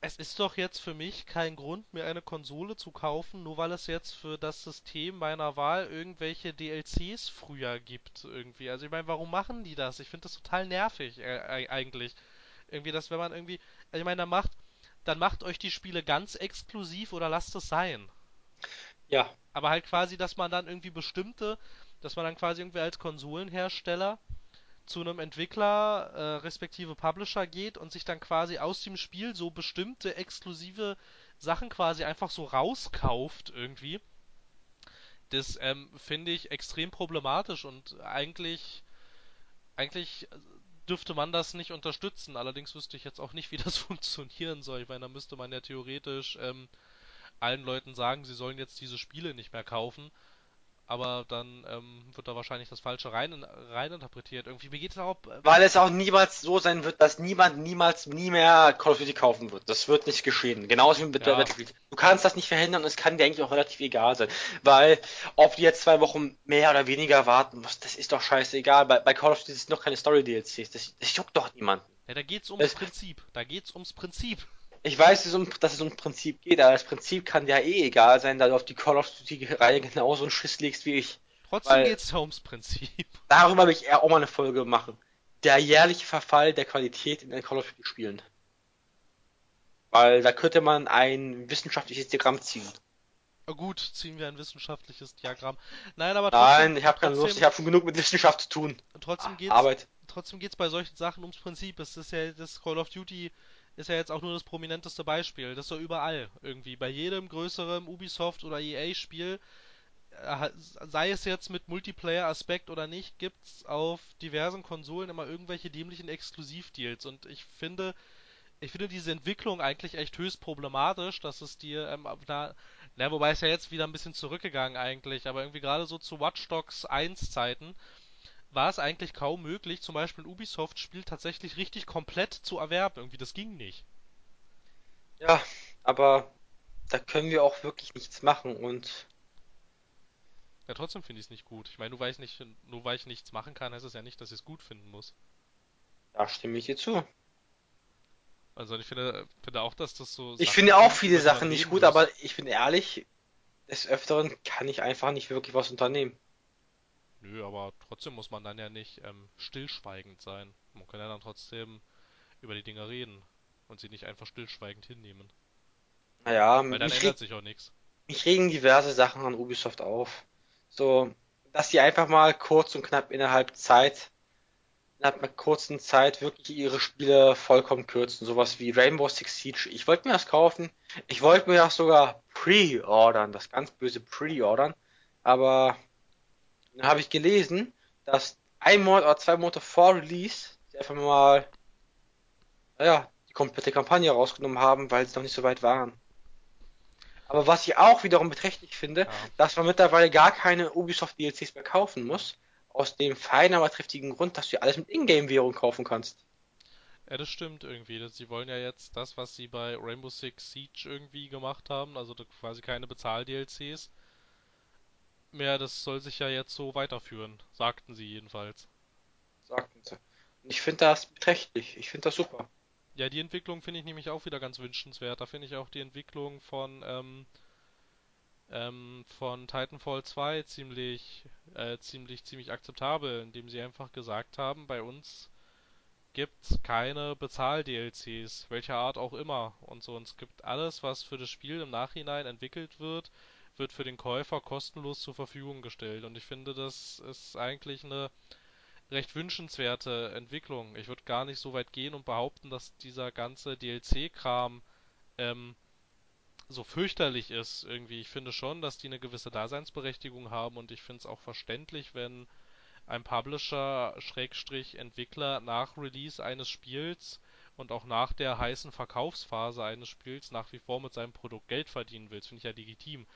es ist doch jetzt für mich kein Grund, mir eine Konsole zu kaufen, nur weil es jetzt für das System meiner Wahl irgendwelche DLCs früher gibt irgendwie. Also ich meine, warum machen die das? Ich finde das total nervig äh, eigentlich. Irgendwie, dass wenn man irgendwie, also ich meine, dann macht, dann macht euch die Spiele ganz exklusiv oder lasst es sein. Ja. Aber halt quasi, dass man dann irgendwie bestimmte, dass man dann quasi irgendwie als Konsolenhersteller zu einem Entwickler äh, respektive Publisher geht und sich dann quasi aus dem Spiel so bestimmte exklusive Sachen quasi einfach so rauskauft irgendwie. Das ähm, finde ich extrem problematisch und eigentlich eigentlich dürfte man das nicht unterstützen. Allerdings wüsste ich jetzt auch nicht, wie das funktionieren soll. Ich meine, da müsste man ja theoretisch ähm, allen Leuten sagen, sie sollen jetzt diese Spiele nicht mehr kaufen. Aber dann ähm, wird da wahrscheinlich das Falsche rein, rein interpretiert. Irgendwie, mir geht es auch. Äh, Weil es auch niemals so sein wird, dass niemand niemals nie mehr Call of Duty kaufen wird. Das wird nicht geschehen. Genauso wie mit ja. Battlefield. Du kannst das nicht verhindern und es kann dir eigentlich auch relativ egal sein. Weil, ob die jetzt zwei Wochen mehr oder weniger warten musst, das ist doch scheißegal. Bei, bei Call of Duty ist noch keine Story-DLCs. Das, das juckt doch niemanden. Ja, da geht's ums es, Prinzip. Da geht's ums Prinzip. Ich weiß, dass es um Prinzip geht, aber das Prinzip kann ja eh egal sein, da du auf die Call of Duty-Reihe genauso einen Schiss legst wie ich. Trotzdem geht es ums Prinzip. Darüber will ich eher auch mal eine Folge machen. Der jährliche Verfall der Qualität in den Call of Duty Spielen. Weil da könnte man ein wissenschaftliches Diagramm ziehen. Gut, ziehen wir ein wissenschaftliches Diagramm. Nein, aber trotzdem. Nein, ich habe keine Lust, ich habe schon genug mit Wissenschaft zu tun. Trotzdem geht's, Arbeit. Trotzdem geht's bei solchen Sachen ums Prinzip. Es ist ja das Call of Duty ist ja jetzt auch nur das prominenteste Beispiel. Das ist doch überall irgendwie. Bei jedem größeren Ubisoft oder EA-Spiel, äh, sei es jetzt mit Multiplayer-Aspekt oder nicht, gibt's auf diversen Konsolen immer irgendwelche dämlichen Exklusivdeals. Und ich finde, ich finde diese Entwicklung eigentlich echt höchst problematisch, dass es dir, ähm, na, na, wobei es ja jetzt wieder ein bisschen zurückgegangen eigentlich, aber irgendwie gerade so zu Watch Dogs 1 Zeiten, war es eigentlich kaum möglich, zum Beispiel ein Ubisoft-Spiel tatsächlich richtig komplett zu erwerben. Irgendwie, das ging nicht. Ja, aber da können wir auch wirklich nichts machen und. Ja, trotzdem finde ich es nicht gut. Ich meine, nur weil ich nicht, nur weil ich nichts machen kann, heißt es ja nicht, dass ich es gut finden muss. Da stimme ich dir zu. Also ich finde, finde auch, dass das so. Ich Sachen finde auch viele Sachen nicht gut, muss. aber ich bin ehrlich, des Öfteren kann ich einfach nicht wirklich was unternehmen. Nö, aber trotzdem muss man dann ja nicht ähm, stillschweigend sein. Man kann ja dann trotzdem über die Dinge reden und sie nicht einfach stillschweigend hinnehmen. Naja, Weil dann ändert sich auch nichts. Mich regen diverse Sachen an Ubisoft auf. So, dass die einfach mal kurz und knapp innerhalb Zeit, innerhalb einer kurzen Zeit wirklich ihre Spiele vollkommen kürzen. Sowas wie Rainbow Six Siege. Ich wollte mir das kaufen. Ich wollte mir das sogar pre-ordern, das ganz böse pre-ordern. Aber dann habe ich gelesen, dass ein Monat oder zwei Monate vor Release sie einfach mal, naja, die komplette Kampagne rausgenommen haben, weil sie noch nicht so weit waren. Aber was ich auch wiederum beträchtlich finde, ja. dass man mittlerweile gar keine Ubisoft DLCs mehr kaufen muss. Aus dem feinen, aber triftigen Grund, dass du alles mit Ingame-Währung kaufen kannst. Ja, das stimmt irgendwie. Sie wollen ja jetzt das, was sie bei Rainbow Six Siege irgendwie gemacht haben, also quasi keine Bezahl-DLCs, mehr, das soll sich ja jetzt so weiterführen, sagten sie jedenfalls. Sagten sie. Und ich finde das beträchtlich, ich finde das super. Ja, die Entwicklung finde ich nämlich auch wieder ganz wünschenswert. Da finde ich auch die Entwicklung von, ähm, ähm, von Titanfall 2 ziemlich, äh, ziemlich, ziemlich akzeptabel, indem sie einfach gesagt haben, bei uns gibt's keine Bezahl-DLCs, welcher Art auch immer und so. Und es gibt alles, was für das Spiel im Nachhinein entwickelt wird, wird für den Käufer kostenlos zur Verfügung gestellt. Und ich finde, das ist eigentlich eine recht wünschenswerte Entwicklung. Ich würde gar nicht so weit gehen und behaupten, dass dieser ganze DLC-Kram ähm, so fürchterlich ist irgendwie. Ich finde schon, dass die eine gewisse Daseinsberechtigung haben und ich finde es auch verständlich, wenn ein Publisher Schrägstrich Entwickler nach Release eines Spiels und auch nach der heißen Verkaufsphase eines Spiels nach wie vor mit seinem Produkt Geld verdienen will. Das finde ich ja legitim.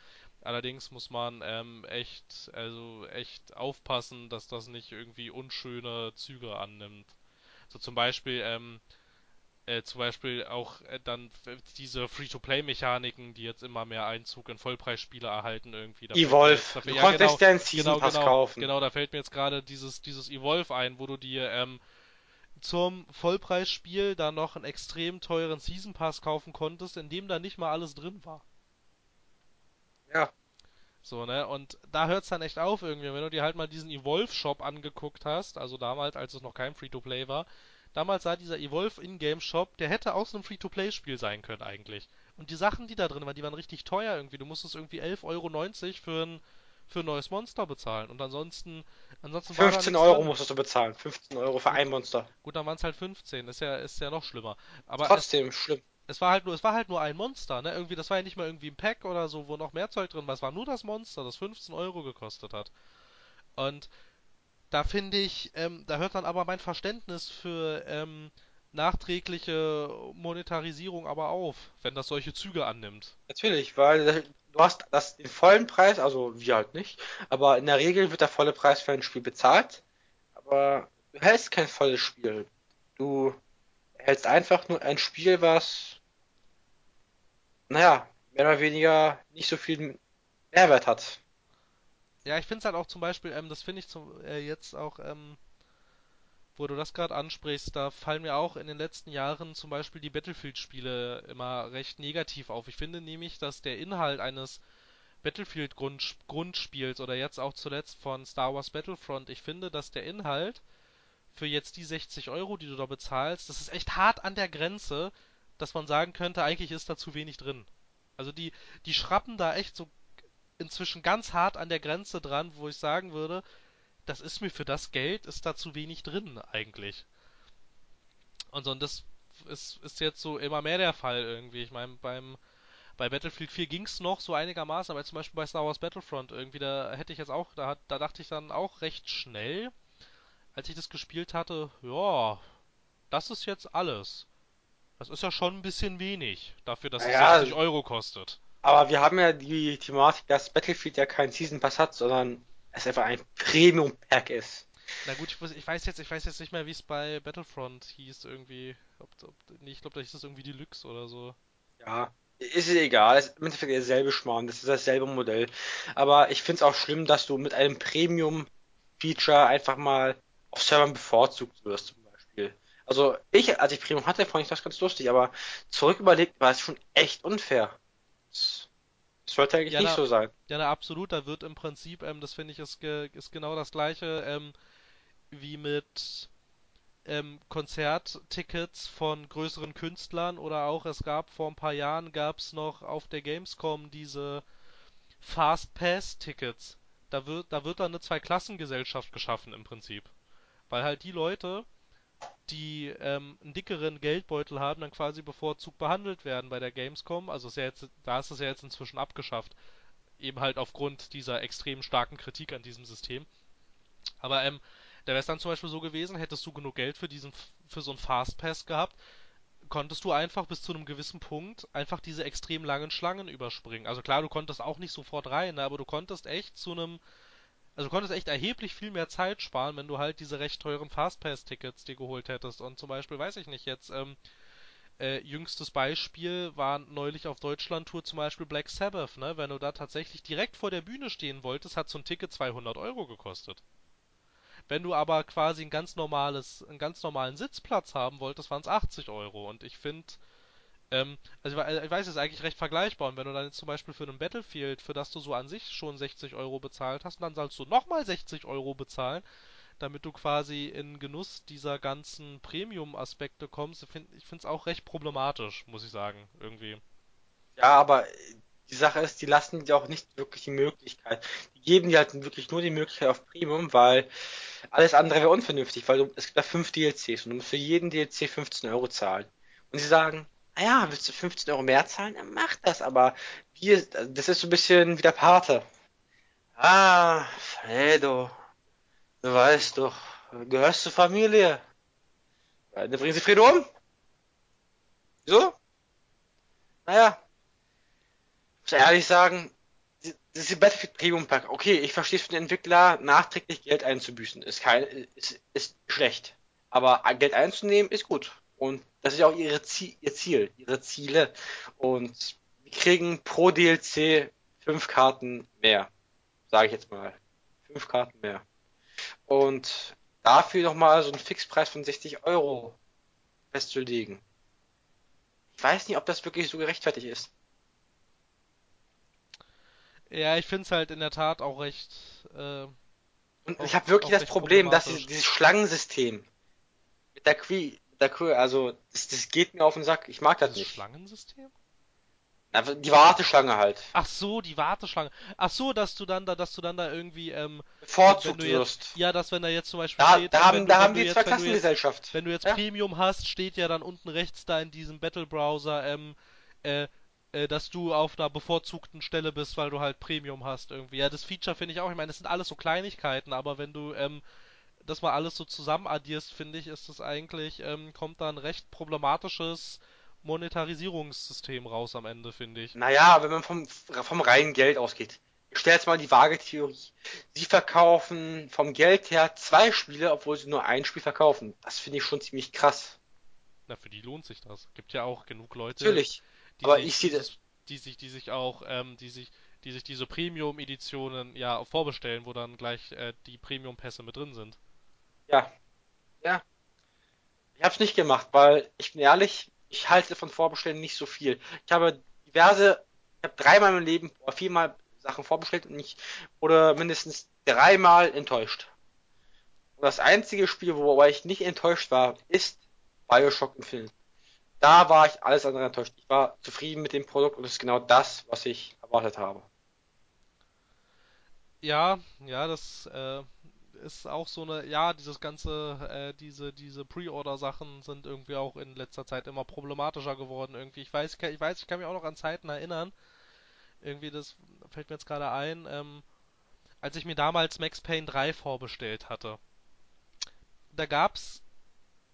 Allerdings muss man ähm, echt, also echt aufpassen, dass das nicht irgendwie unschöne Züge annimmt. So zum Beispiel, ähm, äh, zum Beispiel auch äh, dann diese Free-to-Play-Mechaniken, die jetzt immer mehr Einzug in Vollpreisspiele erhalten irgendwie. Da Evolve. Jetzt, dafür, du ja, konntest genau, ja einen Season Pass genau, kaufen. Genau, da fällt mir jetzt gerade dieses, dieses Evolve ein, wo du dir ähm, zum Vollpreisspiel dann noch einen extrem teuren Season Pass kaufen konntest, in dem da nicht mal alles drin war. Ja. So, ne? Und da hört's dann echt auf irgendwie. Wenn du dir halt mal diesen Evolve-Shop angeguckt hast, also damals, als es noch kein Free-to-Play war, damals sah dieser Evolve Ingame-Shop, der hätte aus einem Free-to-Play-Spiel sein können eigentlich. Und die Sachen, die da drin waren, die waren richtig teuer irgendwie. Du musstest irgendwie 11,90 Euro für ein, für ein neues Monster bezahlen. Und ansonsten, ansonsten 15 Euro drin. musstest du bezahlen. 15 Euro für ein Monster. Gut, dann waren es halt 15. Ist ja, ist ja noch schlimmer. Aber Trotzdem es, schlimm es war halt nur, es war halt nur ein Monster, ne? Irgendwie, das war ja nicht mal irgendwie ein Pack oder so, wo noch mehr Zeug drin war. Es war nur das Monster, das 15 Euro gekostet hat. Und da finde ich, ähm, da hört dann aber mein Verständnis für ähm, nachträgliche Monetarisierung aber auf, wenn das solche Züge annimmt. Natürlich, weil du hast das den vollen Preis, also wir halt nicht, aber in der Regel wird der volle Preis für ein Spiel bezahlt, aber du hältst kein volles Spiel. Du hältst einfach nur ein Spiel, was naja, mehr oder weniger nicht so viel Mehrwert hat. Ja, ich finde es halt auch zum Beispiel, ähm, das finde ich zum, äh, jetzt auch, ähm, wo du das gerade ansprichst, da fallen mir auch in den letzten Jahren zum Beispiel die Battlefield-Spiele immer recht negativ auf. Ich finde nämlich, dass der Inhalt eines Battlefield-Grundspiels oder jetzt auch zuletzt von Star Wars Battlefront, ich finde, dass der Inhalt für jetzt die 60 Euro, die du da bezahlst, das ist echt hart an der Grenze dass man sagen könnte, eigentlich ist da zu wenig drin. Also die, die schrappen da echt so inzwischen ganz hart an der Grenze dran, wo ich sagen würde, das ist mir für das Geld, ist da zu wenig drin eigentlich. Und so, und das ist, ist jetzt so immer mehr der Fall irgendwie. Ich meine, beim bei Battlefield 4 ging es noch so einigermaßen, aber zum Beispiel bei Star Wars Battlefront irgendwie, da hätte ich jetzt auch, da, da dachte ich dann auch recht schnell, als ich das gespielt hatte, ja, das ist jetzt alles. Das ist ja schon ein bisschen wenig, dafür, dass naja, es 60 Euro kostet. Aber wir haben ja die Thematik, dass Battlefield ja keinen Season Pass hat, sondern es einfach ein Premium Pack ist. Na gut, ich, ich, weiß jetzt, ich weiß jetzt nicht mehr, wie es bei Battlefront hieß irgendwie. Ob, ob, nee, ich glaube, da hieß es irgendwie Deluxe oder so. Ja, ist egal. Es ist im Endeffekt derselbe Schmarrn, das ist dasselbe Modell. Aber ich finde es auch schlimm, dass du mit einem Premium Feature einfach mal auf Servern bevorzugt wirst. Also ich, als ich Premium hatte, fand ich das ganz lustig, aber zurück überlegt war es schon echt unfair. Das sollte eigentlich ja, nicht na, so sein. Ja, na, absolut. Da wird im Prinzip, ähm, das finde ich, ist, ge ist genau das gleiche ähm, wie mit ähm, Konzerttickets von größeren Künstlern oder auch es gab vor ein paar Jahren gab es noch auf der Gamescom diese Fast Pass Tickets. Da wird da wird dann eine Zweiklassengesellschaft geschaffen im Prinzip, weil halt die Leute die ähm, einen dickeren Geldbeutel haben, dann quasi bevorzugt behandelt werden bei der Gamescom. Also ist ja jetzt, da ist es ja jetzt inzwischen abgeschafft. Eben halt aufgrund dieser extrem starken Kritik an diesem System. Aber ähm, da wäre es dann zum Beispiel so gewesen, hättest du genug Geld für diesen für so einen Fastpass gehabt, konntest du einfach bis zu einem gewissen Punkt einfach diese extrem langen Schlangen überspringen. Also klar, du konntest auch nicht sofort rein, ne, aber du konntest echt zu einem also du konntest echt erheblich viel mehr Zeit sparen, wenn du halt diese recht teuren Fastpass-Tickets dir geholt hättest. Und zum Beispiel, weiß ich nicht, jetzt, ähm, äh, jüngstes Beispiel war neulich auf Deutschland-Tour zum Beispiel Black Sabbath, ne? Wenn du da tatsächlich direkt vor der Bühne stehen wolltest, hat so ein Ticket 200 Euro gekostet. Wenn du aber quasi ein ganz normales, einen ganz normalen Sitzplatz haben wolltest, waren es 80 Euro. Und ich finde, Ähm, also ich weiß, es ist eigentlich recht vergleichbar. Und wenn du dann jetzt zum Beispiel für einen Battlefield, für das du so an sich schon 60 Euro bezahlt hast, dann sollst du nochmal 60 Euro bezahlen, damit du quasi in Genuss dieser ganzen Premium-Aspekte kommst. Ich finde es auch recht problematisch, muss ich sagen, irgendwie. Ja, aber die Sache ist, die lassen dir auch nicht wirklich die Möglichkeit. Die geben dir halt wirklich nur die Möglichkeit auf Premium, weil alles andere wäre unvernünftig, weil du, es gibt da fünf DLCs und du musst für jeden DLC 15 Euro zahlen. Und sie sagen, naja, willst du 15 Euro mehr zahlen? Dann mach das, aber wir, das ist so ein bisschen wie der Pate. Ah, Fredo, du weißt doch, gehörst zur Familie. Dann bringen sie Fredo um. Wieso? Naja, muss ehrlich sagen, das ist die Battlefield Premium Pack. Okay, ich verstehe es für den Entwickler, nachträglich Geld einzubüßen. Ist kein, ist, ist schlecht. Aber Geld einzunehmen ist gut. Und das ist auch ihre Ziel, ihr Ziel, ihre Ziele. Und wir kriegen pro DLC fünf Karten mehr. Sage ich jetzt mal. Fünf Karten mehr. Und dafür nochmal so einen Fixpreis von 60 Euro festzulegen. Ich weiß nicht, ob das wirklich so gerechtfertigt ist. Ja, ich finde es halt in der Tat auch recht. Äh, und auch, ich habe wirklich das Problem, dass dieses Schlangensystem mit der Queen, Queen, also das, das, geht mir auf den Sack. Ich mag das, das nicht. Schlangensystem? Die Warteschlange halt. Ach so, die Warteschlange. Ach so, dass du dann da, dass du dann da irgendwie ähm, bevorzugt wirst. Ja, dass wenn da jetzt zum Beispiel da, steht, da haben, da haben die zwei Klassengesellschaft. Wenn du jetzt, wenn du jetzt ja. Premium hast, steht ja dann unten rechts da in diesem Battle Browser ähm, äh, äh, dass du auf einer bevorzugten Stelle bist, weil du halt Premium hast irgendwie. Ja, das Feature finde ich auch. Ich meine, das sind alles so Kleinigkeiten, aber wenn du ähm, das mal alles so zusammen addierst, finde ich, ist das eigentlich, ähm, kommt da ein recht problematisches Monetarisierungssystem raus am Ende, finde ich. Naja, wenn man vom, vom reinen Geld ausgeht. Ich stelle jetzt mal die Waage-Theorie. Sie verkaufen vom Geld her zwei Spiele, obwohl sie nur ein Spiel verkaufen. Das finde ich schon ziemlich krass. Na, für die lohnt sich das. Gibt ja auch genug Leute, Natürlich. Die Aber sich, ich sehe das. Die sich, die sich auch, ähm, die sich, die sich diese Premium-Editionen ja vorbestellen, wo dann gleich äh, die Premium-Pässe mit drin sind. Ja. Ja. Ich hab's nicht gemacht, weil ich bin ehrlich, ich halte von Vorbestellen nicht so viel. Ich habe diverse, ich habe dreimal meinem Leben viermal Sachen vorbestellt und ich wurde mindestens dreimal enttäuscht. Und das einzige Spiel, wobei ich nicht enttäuscht war, ist Bioshock Infinite da war ich alles andere enttäuscht. Ich war zufrieden mit dem Produkt und es ist genau das, was ich erwartet habe. Ja, ja, das äh, ist auch so eine, ja, dieses ganze, äh, diese, diese Pre-Order-Sachen sind irgendwie auch in letzter Zeit immer problematischer geworden. Irgendwie, ich weiß, ich weiß, ich kann mich auch noch an Zeiten erinnern. Irgendwie, das fällt mir jetzt gerade ein, ähm, als ich mir damals Max Payne 3 vorbestellt hatte. Da gab's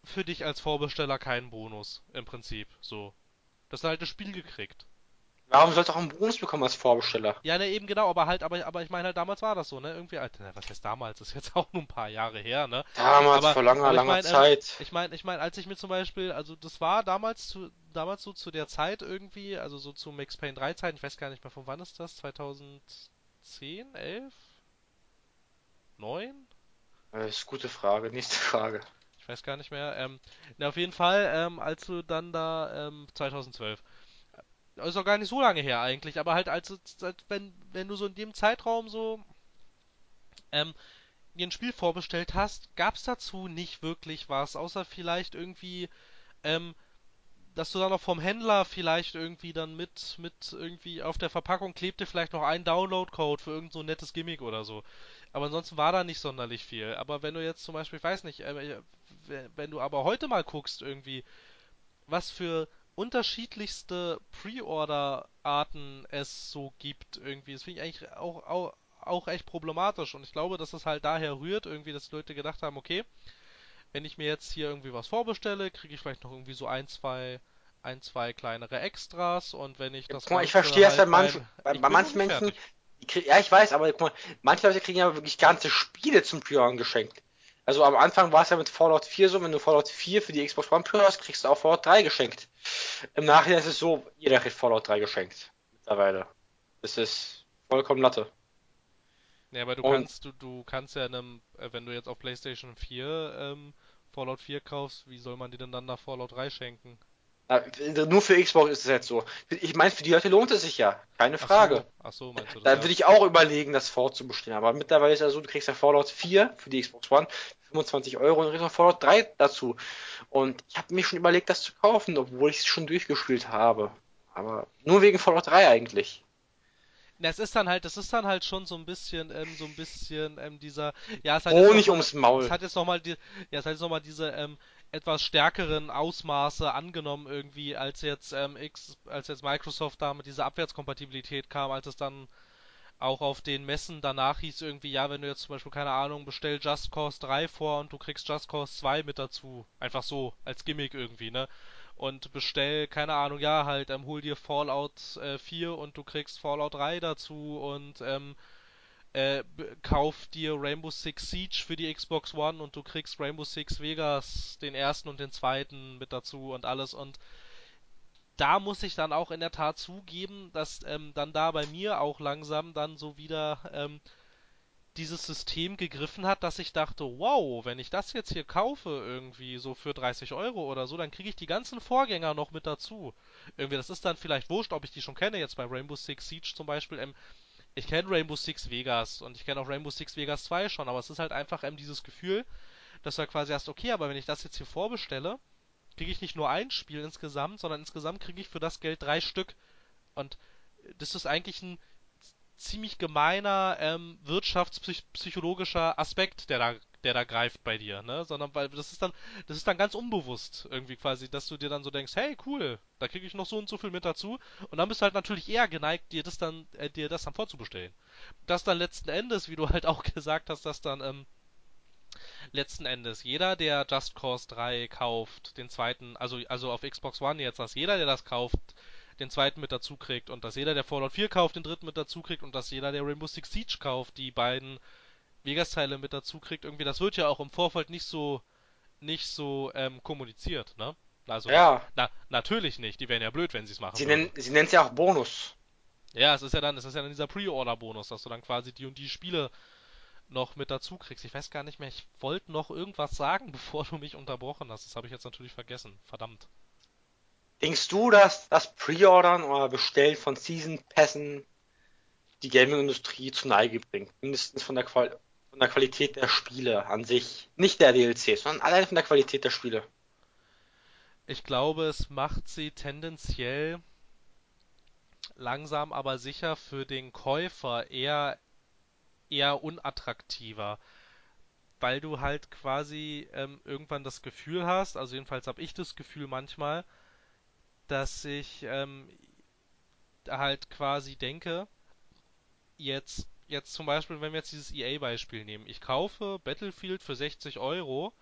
für dich als Vorbesteller keinen Bonus, im Prinzip, so. Du hast halt das Spiel gekriegt. Warum sollst du auch einen Bonus bekommen als Vorbesteller? Ja, ne, eben genau, aber halt, aber, aber ich meine halt, damals war das so, ne? Irgendwie, Alter, ne, was heißt damals? Das ist jetzt auch nur ein paar Jahre her, ne? Damals, aber, vor langer, langer mein, Zeit. Äh, ich meine, ich meine, als ich mir zum Beispiel, also das war damals zu, damals so zu der Zeit irgendwie, also so zu Max Payne 3 Zeiten, ich weiß gar nicht mehr, von wann ist das? 2010, 11? 9? Das ist eine gute Frage, nächste Frage weiß gar nicht mehr. Ähm, na, auf jeden Fall, ähm, als du dann da, ähm, 2012. Ist auch gar nicht so lange her eigentlich, aber halt als, als wenn, wenn du so in dem Zeitraum so ähm, dir ein Spiel vorbestellt hast, gab es dazu nicht wirklich was, außer vielleicht irgendwie ähm, dass du dann noch vom Händler vielleicht irgendwie dann mit, mit irgendwie auf der Verpackung klebte vielleicht noch ein Download-Code für irgend so ein nettes Gimmick oder so. Aber ansonsten war da nicht sonderlich viel. Aber wenn du jetzt zum Beispiel, ich weiß nicht, äh, wenn du aber heute mal guckst irgendwie, was für unterschiedlichste Pre-Order-Arten es so gibt irgendwie, das finde ich eigentlich auch, auch, auch echt problematisch. Und ich glaube, dass es halt daher rührt, irgendwie, dass die Leute gedacht haben, okay, wenn ich mir jetzt hier irgendwie was vorbestelle, kriege ich vielleicht noch irgendwie so ein, zwei, ein, zwei kleinere Extras und wenn ich das. Guck mal, ich verstehe es halt bei manchen, bei, bei manchen Menschen. Krieg, ja, ich weiß, aber guck mal, manche Leute kriegen ja wirklich ganze Spiele zum Pre-Order geschenkt. Also am Anfang war es ja mit Fallout 4 so, wenn du Fallout 4 für die Xbox One hast, kriegst du auch Fallout 3 geschenkt. Im Nachhinein ist es so, jeder kriegt Fallout 3 geschenkt. Mittlerweile. Das ist vollkommen Latte. Ja, aber du und kannst, du, du kannst ja einem, äh, wenn du jetzt auf PlayStation 4 ähm, Fallout 4 kaufst, wie soll man dir denn dann nach Fallout 3 schenken? Nur für Xbox ist es jetzt so. Ich meine, für die Leute lohnt es sich ja. Keine Frage. Ach so, ach so meinst du das? Da ja. würde ich auch überlegen, das vorzubestellen. Aber mittlerweile ist ja so, du kriegst ja Fallout 4 für die Xbox One, 25 Euro und noch Fallout 3 dazu. Und ich habe mir schon überlegt, das zu kaufen, obwohl ich es schon durchgespielt habe. Aber nur wegen Fallout 3 eigentlich. Das ist dann halt, das ist dann halt schon so ein bisschen, ähm, so ein bisschen ähm, dieser, ja, es hat oh, nicht ums Maul. Es hat jetzt nochmal die, ja, es hat jetzt noch mal diese ähm, etwas stärkeren Ausmaße angenommen irgendwie, als jetzt ähm, X, als jetzt Microsoft da mit dieser Abwärtskompatibilität kam, als es dann auch auf den Messen danach hieß irgendwie, ja, wenn du jetzt zum Beispiel, keine Ahnung, bestell Just Cause 3 vor und du kriegst Just Cause 2 mit dazu. Einfach so, als Gimmick irgendwie, ne? und bestell, keine Ahnung, ja, halt, ähm, hol dir Fallout äh, 4 und du kriegst Fallout 3 dazu und ähm, äh, kauf dir Rainbow Six Siege für die Xbox One und du kriegst Rainbow Six Vegas, den ersten und den zweiten mit dazu und alles und da muss ich dann auch in der Tat zugeben, dass ähm, dann da bei mir auch langsam dann so wieder ähm, dieses System gegriffen hat, dass ich dachte, wow, wenn ich das jetzt hier kaufe, irgendwie so für 30 Euro oder so, dann kriege ich die ganzen Vorgänger noch mit dazu. Irgendwie, das ist dann vielleicht wurscht, ob ich die schon kenne, jetzt bei Rainbow Six Siege zum Beispiel. Ähm, ich kenne Rainbow Six Vegas und ich kenne auch Rainbow Six Vegas 2 schon, aber es ist halt einfach ähm, dieses Gefühl, dass du halt quasi hast, okay, aber wenn ich das jetzt hier vorbestelle, kriege ich nicht nur ein Spiel insgesamt, sondern insgesamt kriege ich für das Geld drei Stück. Und das ist eigentlich ein ziemlich gemeiner ähm, wirtschaftspsychologischer Aspekt, der da der da greift bei dir, ne? Sondern weil das ist dann das ist dann ganz unbewusst irgendwie quasi, dass du dir dann so denkst, hey, cool, da kriege ich noch so und so viel mit dazu und dann bist du halt natürlich eher geneigt, dir das dann äh, dir das dann vorzubestellen. Das dann letzten Endes, wie du halt auch gesagt hast, dass dann ähm, letzten Endes jeder, der Just Cause 3 kauft, den zweiten, also also auf Xbox One jetzt, dass jeder, der das kauft, den zweiten mit dazu kriegt und dass jeder, der Fallout 4 kauft, den dritten mit dazu kriegt und dass jeder, der Rainbow Six Siege kauft, die beiden Vegas-Teile mit dazu kriegt. Irgendwie, das wird ja auch im Vorfeld nicht so nicht so ähm, kommuniziert, ne? Also, ja. na, natürlich nicht. Die wären ja blöd, wenn sie es machen. Sie nennen sie es ja auch Bonus. Ja, es ist ja dann, es ist ja dann dieser Pre-Order-Bonus, dass du dann quasi die und die Spiele noch mit dazu kriegst. Ich weiß gar nicht mehr, ich wollte noch irgendwas sagen, bevor du mich unterbrochen hast. Das habe ich jetzt natürlich vergessen. Verdammt. Denkst du, dass das Pre-Ordern oder Bestellen von Season Pässen die Gaming-Industrie zu Neige bringt? Mindestens von der, Qual von der Qualität der Spiele an sich. Nicht der DLCs, sondern allein von der Qualität der Spiele. Ich glaube, es macht sie tendenziell langsam aber sicher für den Käufer eher eher unattraktiver, weil du halt quasi ähm, irgendwann das Gefühl hast, also jedenfalls habe ich das Gefühl manchmal, dass ich ähm, halt quasi denke, jetzt, jetzt zum Beispiel, wenn wir jetzt dieses EA-Beispiel nehmen, ich kaufe Battlefield für 60 Euro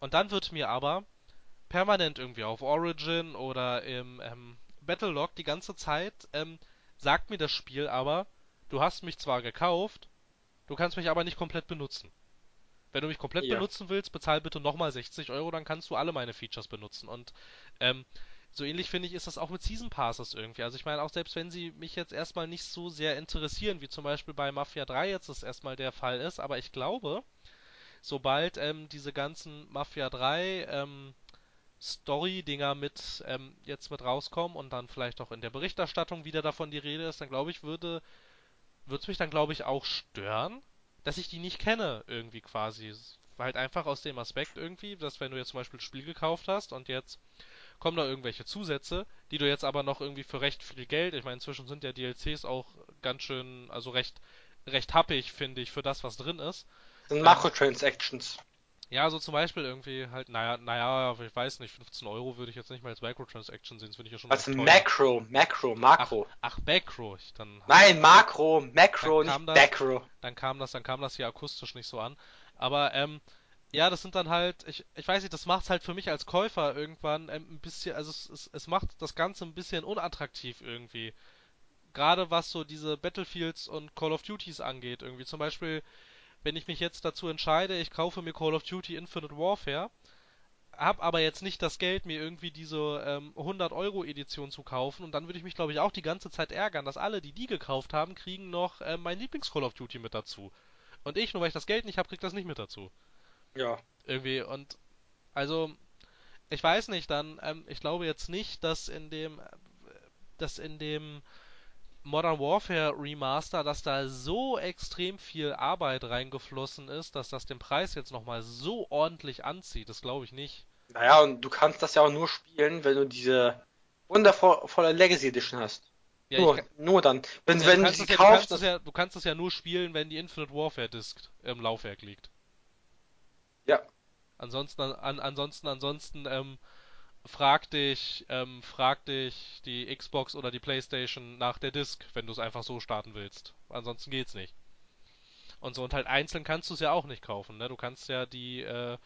und dann wird mir aber permanent irgendwie auf Origin oder im ähm, Battlelog die ganze Zeit ähm, sagt mir das Spiel aber, du hast mich zwar gekauft, du kannst mich aber nicht komplett benutzen. Wenn du mich komplett ja. benutzen willst, bezahl bitte nochmal 60 Euro, dann kannst du alle meine Features benutzen. Und ähm, so ähnlich finde ich, ist das auch mit Season Passes irgendwie. Also ich meine, auch selbst wenn sie mich jetzt erstmal nicht so sehr interessieren, wie zum Beispiel bei Mafia 3 jetzt das erstmal der Fall ist, aber ich glaube, sobald ähm, diese ganzen Mafia 3 ähm, Story-Dinger mit ähm, jetzt mit rauskommen und dann vielleicht auch in der Berichterstattung wieder davon die Rede ist, dann glaube ich, würde würde es mich dann glaube ich auch stören, dass ich die nicht kenne irgendwie quasi. Halt einfach aus dem Aspekt irgendwie, dass wenn du jetzt zum Beispiel ein Spiel gekauft hast und jetzt kommen da irgendwelche Zusätze, die du jetzt aber noch irgendwie für recht viel Geld, ich meine, inzwischen sind ja DLCs auch ganz schön, also recht, recht happig, finde ich, für das, was drin ist. sind Makrotransactions. Ja, so zum Beispiel irgendwie halt, naja, naja, ich weiß nicht, 15 Euro würde ich jetzt nicht mal als Microtransaction sehen, das finde ich ja schon. Also Macro, Macro, Makro. Ach, ach Macro, ich dann. Nein, Makro, Macro, nicht das, Macro. Dann kam das, dann kam das hier akustisch nicht so an. Aber, ähm, ja, das sind dann halt, ich, ich weiß nicht, das macht's halt für mich als Käufer irgendwann ähm, ein bisschen, also es, es, es macht das Ganze ein bisschen unattraktiv irgendwie. Gerade was so diese Battlefields und Call of Duties angeht, irgendwie. Zum Beispiel, wenn ich mich jetzt dazu entscheide, ich kaufe mir Call of Duty Infinite Warfare, hab aber jetzt nicht das Geld, mir irgendwie diese ähm, 100 Euro Edition zu kaufen und dann würde ich mich, glaube ich, auch die ganze Zeit ärgern, dass alle, die die gekauft haben, kriegen noch äh, mein Lieblings Call of Duty mit dazu. Und ich, nur weil ich das Geld nicht habe, krieg das nicht mit dazu. Ja. Irgendwie und also ich weiß nicht, dann, ähm, ich glaube jetzt nicht, dass in dem, dass in dem Modern Warfare Remaster, dass da so extrem viel Arbeit reingeflossen ist, dass das den Preis jetzt nochmal so ordentlich anzieht. Das glaube ich nicht. Naja, und du kannst das ja auch nur spielen, wenn du diese wundervolle Legacy Edition hast. Ja, nur, kann, nur dann. Wenn, ja, wenn du, sie ja, kaufst, du, kannst ja, du kannst es ja nur spielen, wenn die Infinite Warfare Disc im Laufwerk liegt. Ja. Ansonsten, an, ansonsten, ansonsten, ähm, frag dich, ähm, frag dich die Xbox oder die Playstation nach der Disc, wenn du es einfach so starten willst. Ansonsten geht's nicht. Und so, und halt einzeln kannst du es ja auch nicht kaufen, ne? Du kannst ja die äh,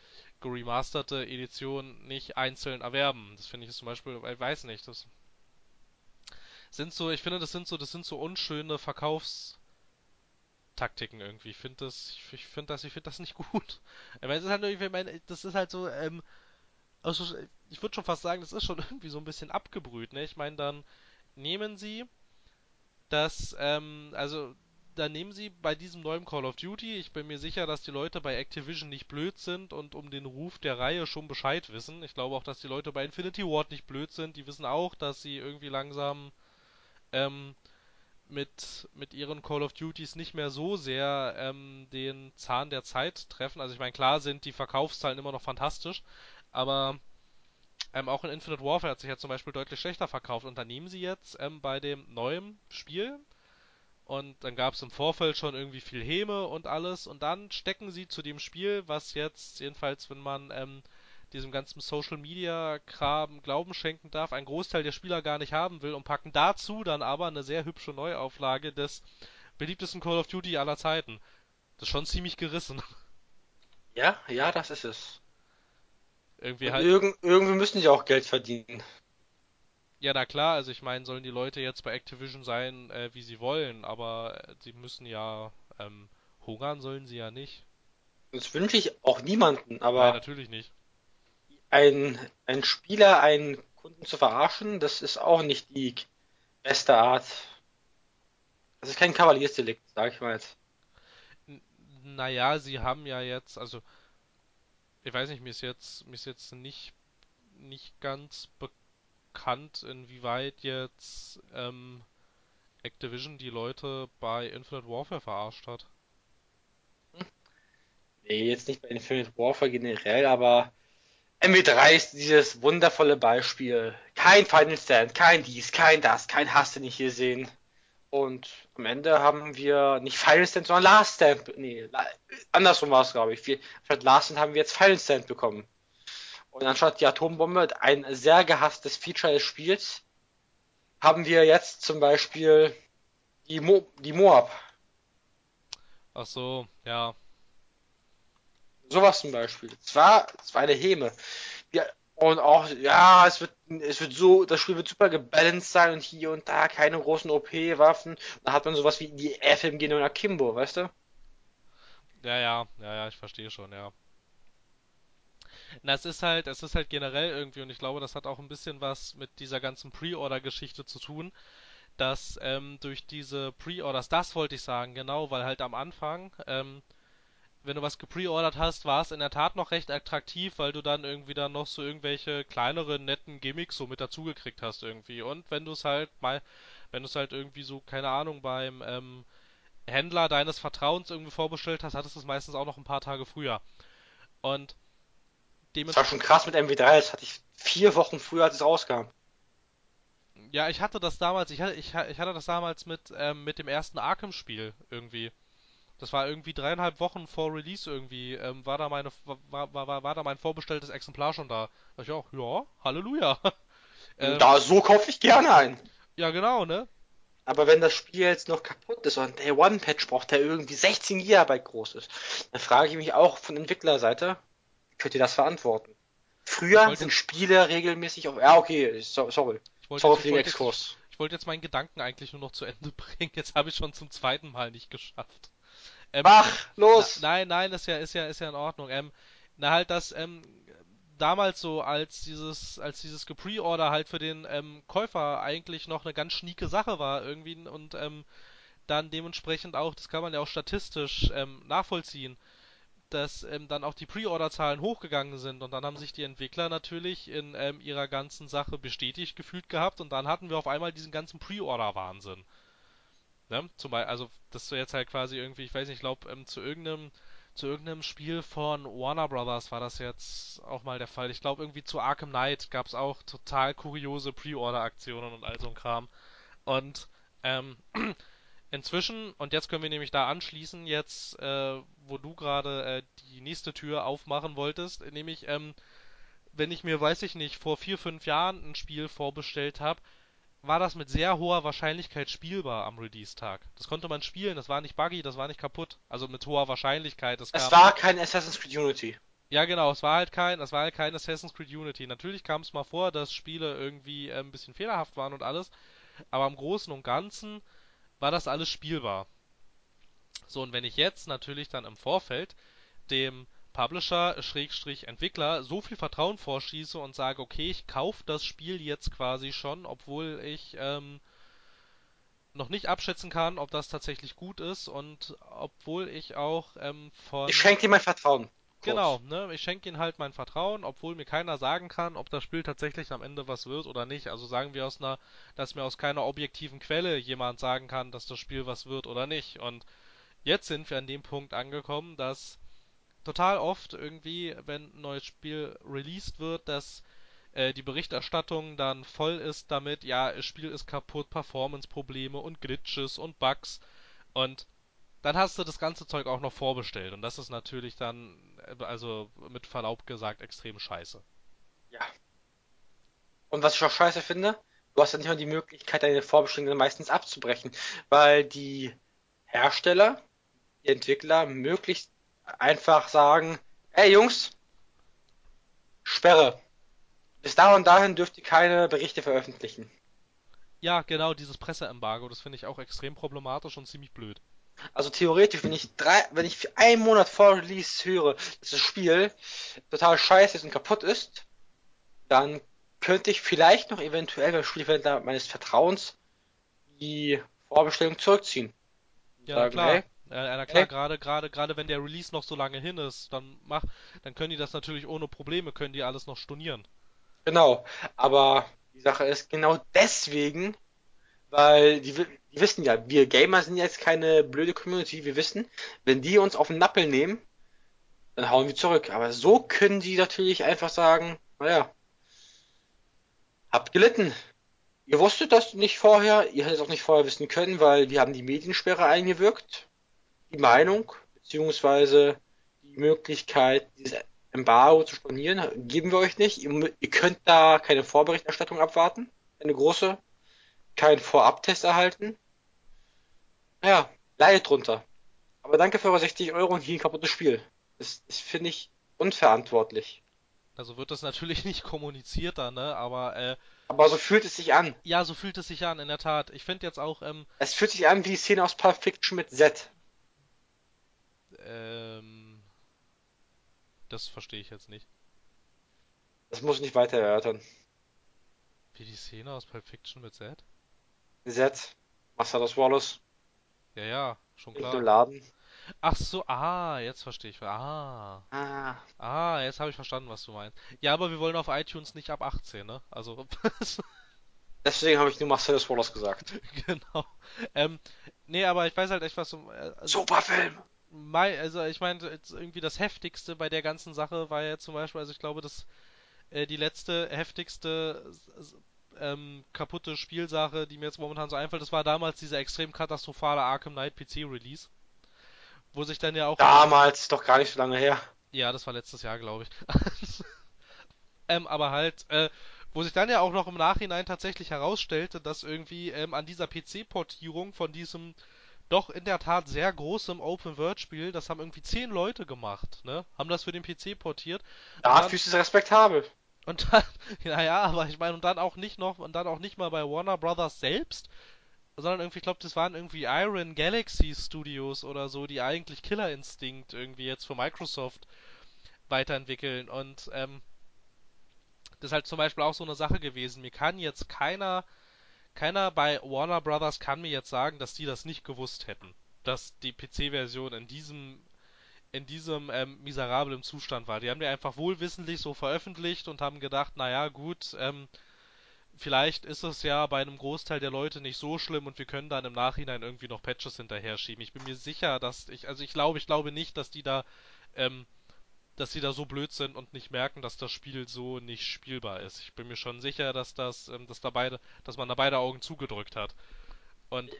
geremasterte Edition nicht einzeln erwerben. Das finde ich zum Beispiel, ich weiß nicht, das sind so, ich finde, das sind so, das sind so unschöne Verkaufstaktiken irgendwie. Ich finde das, ich, finde das, ich finde das nicht gut. Ich meine, das ist halt irgendwie, ich meine, das ist halt so, ähm, also ich würde schon fast sagen, das ist schon irgendwie so ein bisschen abgebrüht, ne? Ich meine, dann nehmen sie das, ähm, also dann nehmen sie bei diesem neuen Call of Duty, ich bin mir sicher, dass die Leute bei Activision nicht blöd sind und um den Ruf der Reihe schon Bescheid wissen. Ich glaube auch, dass die Leute bei Infinity Ward nicht blöd sind. Die wissen auch, dass sie irgendwie langsam ähm, mit, mit ihren Call of Duties nicht mehr so sehr ähm, den Zahn der Zeit treffen. Also ich meine, klar sind die Verkaufszahlen immer noch fantastisch, aber ähm, auch in Infinite Warfare hat sich ja zum Beispiel deutlich schlechter verkauft. Und da nehmen sie jetzt ähm, bei dem neuen Spiel und dann gab es im Vorfeld schon irgendwie viel Häme und alles und dann stecken sie zu dem Spiel, was jetzt jedenfalls, wenn man ähm, diesem ganzen Social Media Kram Glauben schenken darf, ein Großteil der Spieler gar nicht haben will und packen dazu dann aber eine sehr hübsche Neuauflage des beliebtesten Call of Duty aller Zeiten. Das ist schon ziemlich gerissen. Ja, ja, das ist es. Irgendwie halt. Irgend, irgendwie müssen die auch Geld verdienen. Ja, na klar, also ich meine, sollen die Leute jetzt bei Activision sein, äh, wie sie wollen, aber äh, sie müssen ja ähm, hungern sollen sie ja nicht. Das wünsche ich auch niemanden, aber. Nein, natürlich nicht. Ein, ein Spieler, einen Kunden zu verarschen, das ist auch nicht die beste Art. Das ist kein Kavaliersdelikt, sag ich mal jetzt. N naja, sie haben ja jetzt, also ich weiß nicht, mir ist jetzt, mir ist jetzt nicht, nicht ganz bekannt, inwieweit jetzt ähm, Activision die Leute bei Infinite Warfare verarscht hat. Nee, jetzt nicht bei Infinite Warfare generell, aber MW3 ist dieses wundervolle Beispiel. Kein Final Stand, kein dies, kein das, kein Hast du nicht hier sehen. Und am Ende haben wir nicht Final Stand, sondern Last Stand. Nee, andersrum war es, glaube ich. Wir, statt Last Stand haben wir jetzt Final Stand bekommen. Und anstatt die Atombombe, ein sehr gehasstes Feature des Spiels, haben wir jetzt zum Beispiel die, Mo die Moab. Ach so, ja. Sowas zum Beispiel. Zwar, es war eine Häme. Wir und auch, ja, es wird, es wird so, das Spiel wird super gebalanced sein und hier und da keine großen OP-Waffen. Da hat man sowas wie die FMG und Akimbo, weißt du? Ja, ja, ja, ja, ich verstehe schon, ja. Na, es ist halt, es ist halt generell irgendwie, und ich glaube, das hat auch ein bisschen was mit dieser ganzen Pre-Order-Geschichte zu tun, dass ähm, durch diese Pre-Orders, das wollte ich sagen, genau, weil halt am Anfang, ähm, wenn du was gepreordert hast, war es in der Tat noch recht attraktiv, weil du dann irgendwie dann noch so irgendwelche kleineren, netten Gimmicks so mit dazugekriegt hast irgendwie. Und wenn du es halt mal, wenn du es halt irgendwie so, keine Ahnung, beim ähm, Händler deines Vertrauens irgendwie vorbestellt hast, hattest du es meistens auch noch ein paar Tage früher. Und das war schon krass mit MW3, das hatte ich vier Wochen früher, als es rauskam. Ja, ich hatte das damals, ich hatte, ich, ich hatte das damals mit, ähm, mit dem ersten Arkham-Spiel irgendwie. Das war irgendwie dreieinhalb Wochen vor Release irgendwie, ähm, war da meine, war, war, war, war da mein vorbestelltes Exemplar schon da. Da ich auch, ja, Halleluja. ähm, da, so kaufe ich gerne ein. Ja, genau, ne? Aber wenn das Spiel jetzt noch kaputt ist und der One-Patch braucht, der irgendwie 16 GB groß ist, dann frage ich mich auch von Entwicklerseite, wie könnt ihr das verantworten? Früher wollte, sind Spiele regelmäßig auf. Ja, okay, so, sorry. Ich wollte, sorry für den Exkurs. Ich wollte jetzt meinen Gedanken eigentlich nur noch zu Ende bringen. Jetzt habe ich schon zum zweiten Mal nicht geschafft. Ähm, Mach, los! Na, nein, nein, ist ja, ist ja, ist ja in Ordnung. Ähm, na halt das, ähm, damals so als dieses, als dieses Gepreorder halt für den ähm, Käufer eigentlich noch eine ganz schnieke Sache war irgendwie und ähm, dann dementsprechend auch, das kann man ja auch statistisch ähm, nachvollziehen, dass ähm, dann auch die Pre-Order-Zahlen hochgegangen sind und dann haben sich die Entwickler natürlich in ähm, ihrer ganzen Sache bestätigt gefühlt gehabt und dann hatten wir auf einmal diesen ganzen Pre-Order-Wahnsinn. Ne? Zum Beispiel, also dass du jetzt halt quasi irgendwie, ich weiß nicht, ich glaube ähm, zu irgendeinem zu irgendeinem Spiel von Warner Brothers war das jetzt auch mal der Fall. Ich glaube irgendwie zu Arkham Knight gab es auch total kuriose Pre-Order-Aktionen und all so ein Kram. Und ähm, inzwischen, und jetzt können wir nämlich da anschließen, jetzt, äh, wo du gerade äh, die nächste Tür aufmachen wolltest, nämlich, ähm, wenn ich mir, weiß ich nicht, vor vier, fünf Jahren ein Spiel vorbestellt habe, war das mit sehr hoher Wahrscheinlichkeit spielbar am Release-Tag. Das konnte man spielen, das war nicht buggy, das war nicht kaputt. Also mit hoher Wahrscheinlichkeit. Es, es war kein Assassin's Creed Unity. Ja, genau, es war halt kein, es war halt kein Assassin's Creed Unity. Natürlich kam es mal vor, dass Spiele irgendwie äh, ein bisschen fehlerhaft waren und alles, aber im Großen und Ganzen war das alles spielbar. So, und wenn ich jetzt natürlich dann im Vorfeld dem Publisher, Schrägstrich Entwickler, so viel Vertrauen vorschieße und sage, okay, ich kaufe das Spiel jetzt quasi schon, obwohl ich ähm, noch nicht abschätzen kann, ob das tatsächlich gut ist und obwohl ich auch ähm, von... Ich schenke dir mein Vertrauen. Genau, ne? Ich schenke ihnen halt mein Vertrauen, obwohl mir keiner sagen kann, ob das Spiel tatsächlich am Ende was wird oder nicht. Also sagen wir aus einer, dass mir aus keiner objektiven Quelle jemand sagen kann, dass das Spiel was wird oder nicht. Und jetzt sind wir an dem Punkt angekommen, dass total oft irgendwie, wenn ein neues Spiel released wird, dass äh, die Berichterstattung dann voll ist damit, ja, das Spiel ist kaputt, Performance-Probleme und Glitches und Bugs. Und dann hast du das ganze Zeug auch noch vorbestellt. Und das ist natürlich dann, äh, also mit Verlaub gesagt, extrem scheiße. Ja. Und was ich auch scheiße finde, du hast ja nicht mal die Möglichkeit, deine Vorbestellungen meistens abzubrechen, weil die Hersteller, die Entwickler möglichst einfach sagen, ey Jungs, Sperre. Bis da und dahin dürft ihr keine Berichte veröffentlichen. Ja, genau, dieses Presseembargo, das finde ich auch extrem problematisch und ziemlich blöd. Also theoretisch, wenn ich drei, wenn ich für einen Monat vor Release höre, dass das Spiel total scheiße ist und kaputt ist, dann könnte ich vielleicht noch eventuell beim Spielverwender meines Vertrauens die Vorbestellung zurückziehen. Ja, sagen, klar. Hey, ja, na klar, gerade gerade gerade wenn der Release noch so lange hin ist, dann mach, dann können die das natürlich ohne Probleme, können die alles noch stornieren. Genau, aber die Sache ist genau deswegen weil die, die wissen ja, wir Gamer sind jetzt keine blöde Community, wir wissen, wenn die uns auf den Nappel nehmen, dann hauen wir zurück. Aber so können die natürlich einfach sagen, naja, habt gelitten. Ihr wusstet das nicht vorher, ihr hättet es auch nicht vorher wissen können, weil wir haben die Mediensperre eingewirkt. Die Meinung, beziehungsweise die Möglichkeit, dieses Embargo zu stornieren, geben wir euch nicht. Ihr, ihr könnt da keine Vorberichterstattung abwarten. Eine große keinen Vorabtest erhalten. Ja, leidet drunter. Aber danke für eure 60 Euro und hier ein kaputtes Spiel. Das, das finde ich unverantwortlich. Also wird das natürlich nicht kommuniziert da, ne? Aber äh, aber so fühlt es sich an. Ja, so fühlt es sich an, in der Tat. Ich finde jetzt auch. Ähm, es fühlt sich an wie die Szene aus Pulp Fiction mit Z. Ähm, das verstehe ich jetzt nicht. Das muss ich nicht weiter erörtern. Wie die Szene aus Pulp Fiction mit Z? Z, Marcellus Wallace. Ja, ja, schon klar. Im Laden. Ach so, ah, jetzt verstehe ich. Ah. Ah. Ah, jetzt habe ich verstanden, was du meinst. Ja, aber wir wollen auf iTunes nicht ab 18, ne? Also. Deswegen habe ich nur Marcellus Wallace gesagt. genau. Ähm, nee, aber ich weiß halt echt, was du. Äh, also, Super Film! Mein, also ich meine, irgendwie das heftigste bei der ganzen Sache war ja zum Beispiel, also ich glaube, das äh, die letzte heftigste ähm, kaputte Spielsache, die mir jetzt momentan so einfällt, das war damals dieser extrem katastrophale Arkham Knight PC Release. Wo sich dann ja auch. Damals, doch gar nicht so lange her. Ja, das war letztes Jahr, glaube ich. ähm, aber halt, äh, wo sich dann ja auch noch im Nachhinein tatsächlich herausstellte, dass irgendwie ähm, an dieser PC-Portierung von diesem doch in der Tat sehr großem Open-World-Spiel, das haben irgendwie zehn Leute gemacht, ne? Haben das für den PC portiert. Dafür ist es respektabel. Und dann, naja, aber ich meine, und dann auch nicht noch, und dann auch nicht mal bei Warner Brothers selbst, sondern irgendwie, ich glaube, das waren irgendwie Iron Galaxy Studios oder so, die eigentlich Killer Instinct irgendwie jetzt für Microsoft weiterentwickeln. Und ähm, das ist halt zum Beispiel auch so eine Sache gewesen. Mir kann jetzt keiner, keiner bei Warner Brothers kann mir jetzt sagen, dass die das nicht gewusst hätten. Dass die PC-Version in diesem in diesem ähm, miserablen Zustand war. Die haben die einfach wohlwissentlich so veröffentlicht und haben gedacht, naja, gut, ähm, vielleicht ist es ja bei einem Großteil der Leute nicht so schlimm und wir können dann im Nachhinein irgendwie noch Patches hinterher schieben. Ich bin mir sicher, dass ich, also ich glaube, ich glaube nicht, dass die da, ähm, dass sie da so blöd sind und nicht merken, dass das Spiel so nicht spielbar ist. Ich bin mir schon sicher, dass das, ähm, dass da beide, dass man da beide Augen zugedrückt hat. Und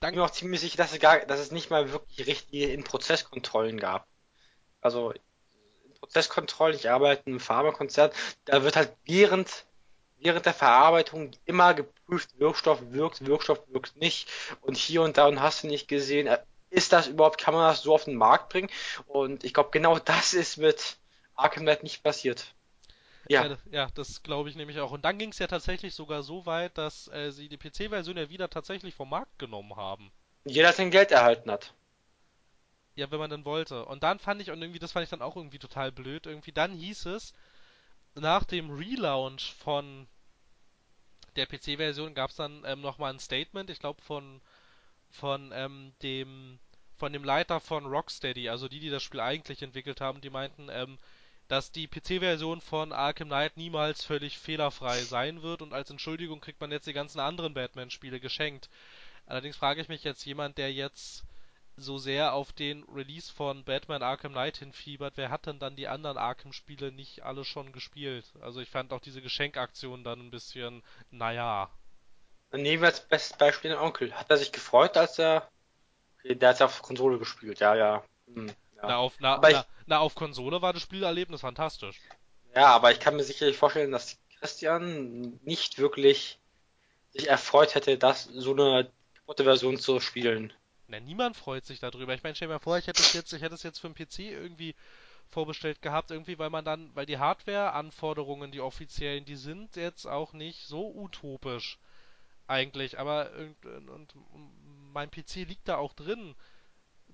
dann. Bin mir auch ziemlich sicher, dass es gar, dass es nicht mal wirklich richtige In-Prozess-Kontrollen gab. Also, In-Prozess-Kontrollen, ich arbeite in einem Pharmakonzert, da wird halt während während der Verarbeitung immer geprüft, Wirkstoff wirkt, Wirkstoff wirkt nicht und hier und da und hast du nicht gesehen, ist das überhaupt, kann man das so auf den Markt bringen? Und ich glaube, genau das ist mit Arkham Knight nicht passiert. Ja, ja, ja das glaube ich nämlich auch. Und dann ging es ja tatsächlich sogar so weit, dass äh, sie die PC-Version ja wieder tatsächlich vom Markt genommen haben. Jeder sein Geld erhalten hat. Ja, wenn man dann wollte. Und dann fand ich, und irgendwie, das fand ich dann auch irgendwie total blöd, irgendwie, dann hieß es, nach dem Relaunch von der PC-Version gab es dann ähm, nochmal ein Statement, ich glaube von von ähm, dem von dem Leiter von Rocksteady, also die, die das Spiel eigentlich entwickelt haben, die meinten, ähm, dass die PC-Version von Arkham Knight niemals völlig fehlerfrei sein wird und als Entschuldigung kriegt man jetzt die ganzen anderen Batman-Spiele geschenkt. Allerdings frage ich mich jetzt jemand, der jetzt so sehr auf den Release von Batman Arkham Knight hinfiebert, wer hat denn dann die anderen Arkham-Spiele nicht alle schon gespielt? Also ich fand auch diese Geschenkaktion dann ein bisschen, naja. Nehmen wir als bestes Beispiel den Onkel. Hat er sich gefreut, als er. Okay, der hat auf Konsole gespielt, ja, ja. Hm, ja. Na, auf, na, na, ich... na, auf Konsole war das Spielerlebnis fantastisch. Ja, aber ich kann mir sicherlich vorstellen, dass Christian nicht wirklich sich erfreut hätte, das so eine kaputte Version zu spielen. Na, niemand freut sich darüber. Ich meine, stell dir mal vor, ich hätte es jetzt, ich hätte es jetzt für den PC irgendwie vorbestellt gehabt, irgendwie, weil man dann, weil die Hardware-Anforderungen, die offiziellen, die sind jetzt auch nicht so utopisch eigentlich, aber und, mein PC liegt da auch drin.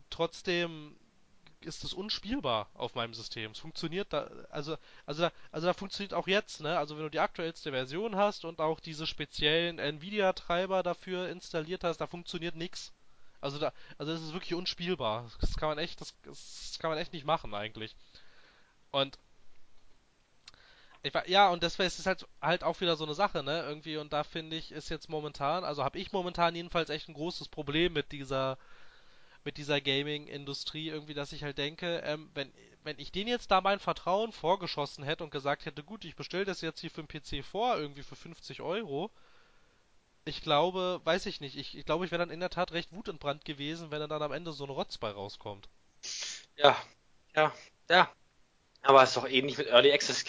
Trotzdem ist es unspielbar auf meinem System. Es funktioniert da, also, also, da, also da funktioniert auch jetzt, ne? Also wenn du die aktuellste Version hast und auch diese speziellen Nvidia-Treiber dafür installiert hast, da funktioniert nichts. Also da, also das ist wirklich unspielbar. Das kann man echt, das, das kann man echt nicht machen eigentlich. Und war, ja, und deswegen ist es halt halt auch wieder so eine Sache, ne? Irgendwie und da finde ich ist jetzt momentan, also habe ich momentan jedenfalls echt ein großes Problem mit dieser mit dieser Gaming-Industrie irgendwie, dass ich halt denke, ähm, wenn wenn ich denen jetzt da mein Vertrauen vorgeschossen hätte und gesagt hätte, gut, ich bestelle das jetzt hier für den PC vor, irgendwie für 50 Euro, ich glaube, weiß ich nicht, ich, ich glaube, ich wäre dann in der Tat recht wutentbrannt gewesen, wenn dann am Ende so ein Rotz bei rauskommt. Ja, ja, ja. Aber es ist doch ähnlich mit Early Access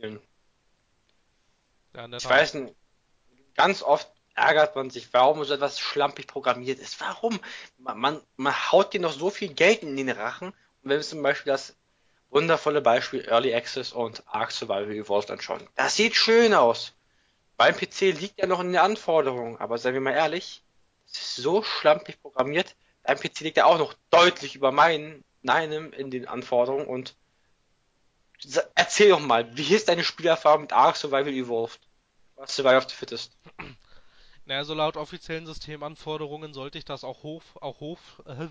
Spielen. Ja, ich weiß nicht, ganz oft ärgert man sich, warum so etwas schlampig programmiert ist. Warum? Man, man, man haut dir noch so viel Geld in den Rachen. Und wenn wir zum Beispiel das wundervolle Beispiel Early Access und Ark Survival Evolved anschauen. Das sieht schön aus. Beim PC liegt ja noch in den Anforderungen, aber seien wir mal ehrlich, es ist so schlampig programmiert. Dein PC liegt ja auch noch deutlich über meinen, meinem in den Anforderungen und erzähl doch mal, wie ist deine Spielerfahrung mit Ark Survival Evolved? Was Survival of the Fittest? Naja, so laut offiziellen Systemanforderungen sollte ich das auch hoch, auch hoch, äh,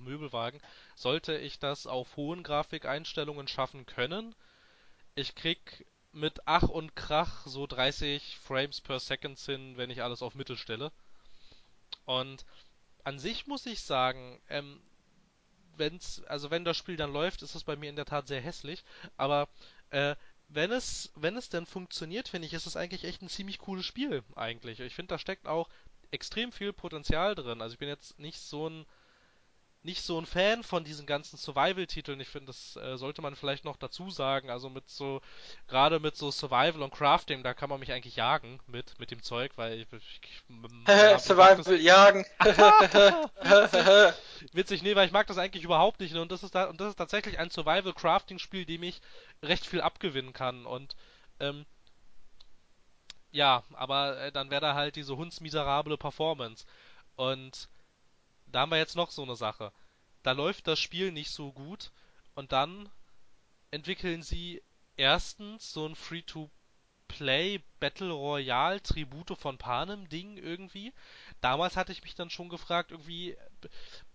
Möbelwagen, sollte ich das auf hohen Grafikeinstellungen schaffen können. Ich krieg mit Ach und Krach so 30 Frames per Second hin, wenn ich alles auf Mittel stelle. Und an sich muss ich sagen, ähm, wenn's, also wenn das Spiel dann läuft, ist es bei mir in der Tat sehr hässlich. Aber äh, wenn es, wenn es denn funktioniert, finde ich, ist es eigentlich echt ein ziemlich cooles Spiel eigentlich. Ich finde, da steckt auch extrem viel Potenzial drin. Also ich bin jetzt nicht so ein nicht so ein Fan von diesen ganzen Survival-Titeln. Ich finde, das äh, sollte man vielleicht noch dazu sagen. Also mit so, gerade mit so Survival und Crafting, da kann man mich eigentlich jagen mit, mit dem Zeug, weil ich. ich, ich Survival jagen. Witzig, nee, weil ich mag das eigentlich überhaupt nicht. Ne? Und das ist da, und das ist tatsächlich ein Survival-Crafting-Spiel, dem ich recht viel abgewinnen kann. Und ähm, ja, aber äh, dann wäre da halt diese hundsmiserable Performance. Und da haben wir jetzt noch so eine Sache. Da läuft das Spiel nicht so gut und dann entwickeln sie erstens so ein Free-to-Play Battle Royale Tribute von Panem Ding irgendwie. Damals hatte ich mich dann schon gefragt, irgendwie,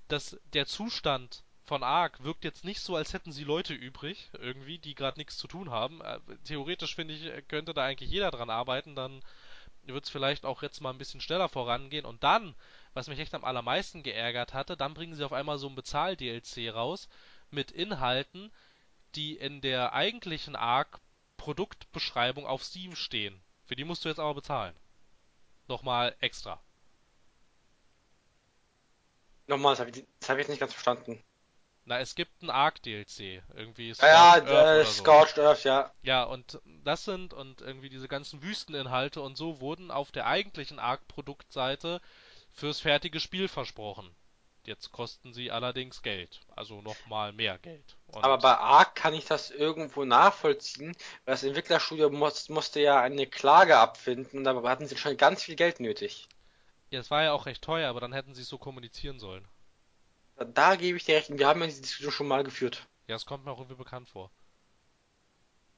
dass der Zustand von Ark wirkt jetzt nicht so, als hätten sie Leute übrig, irgendwie, die gerade nichts zu tun haben. Äh, theoretisch finde ich, könnte da eigentlich jeder dran arbeiten, dann wird es vielleicht auch jetzt mal ein bisschen schneller vorangehen. Und dann, was mich echt am allermeisten geärgert hatte, dann bringen sie auf einmal so ein Bezahl-DLC raus mit Inhalten, die in der eigentlichen Ark Produktbeschreibung auf Steam stehen. Für die musst du jetzt aber bezahlen. Nochmal extra. Nochmal, das habe ich, hab ich nicht ganz verstanden. Na, es gibt ein Arc-DLC. Irgendwie Scorched ja, Earth äh, so. Scorched Earth, ja. Ja, und das sind, und irgendwie diese ganzen Wüsteninhalte und so wurden auf der eigentlichen Arc-Produktseite fürs fertige Spiel versprochen. Jetzt kosten sie allerdings Geld. Also nochmal mehr Geld. Und Aber bei Arc kann ich das irgendwo nachvollziehen, weil das Entwicklerstudio muss, musste ja eine Klage abfinden und da hatten sie schon ganz viel Geld nötig. Ja, es war ja auch recht teuer, aber dann hätten sie es so kommunizieren sollen. Da, da gebe ich dir recht. Wir haben ja diese Diskussion schon mal geführt. Ja, es kommt mir auch irgendwie bekannt vor.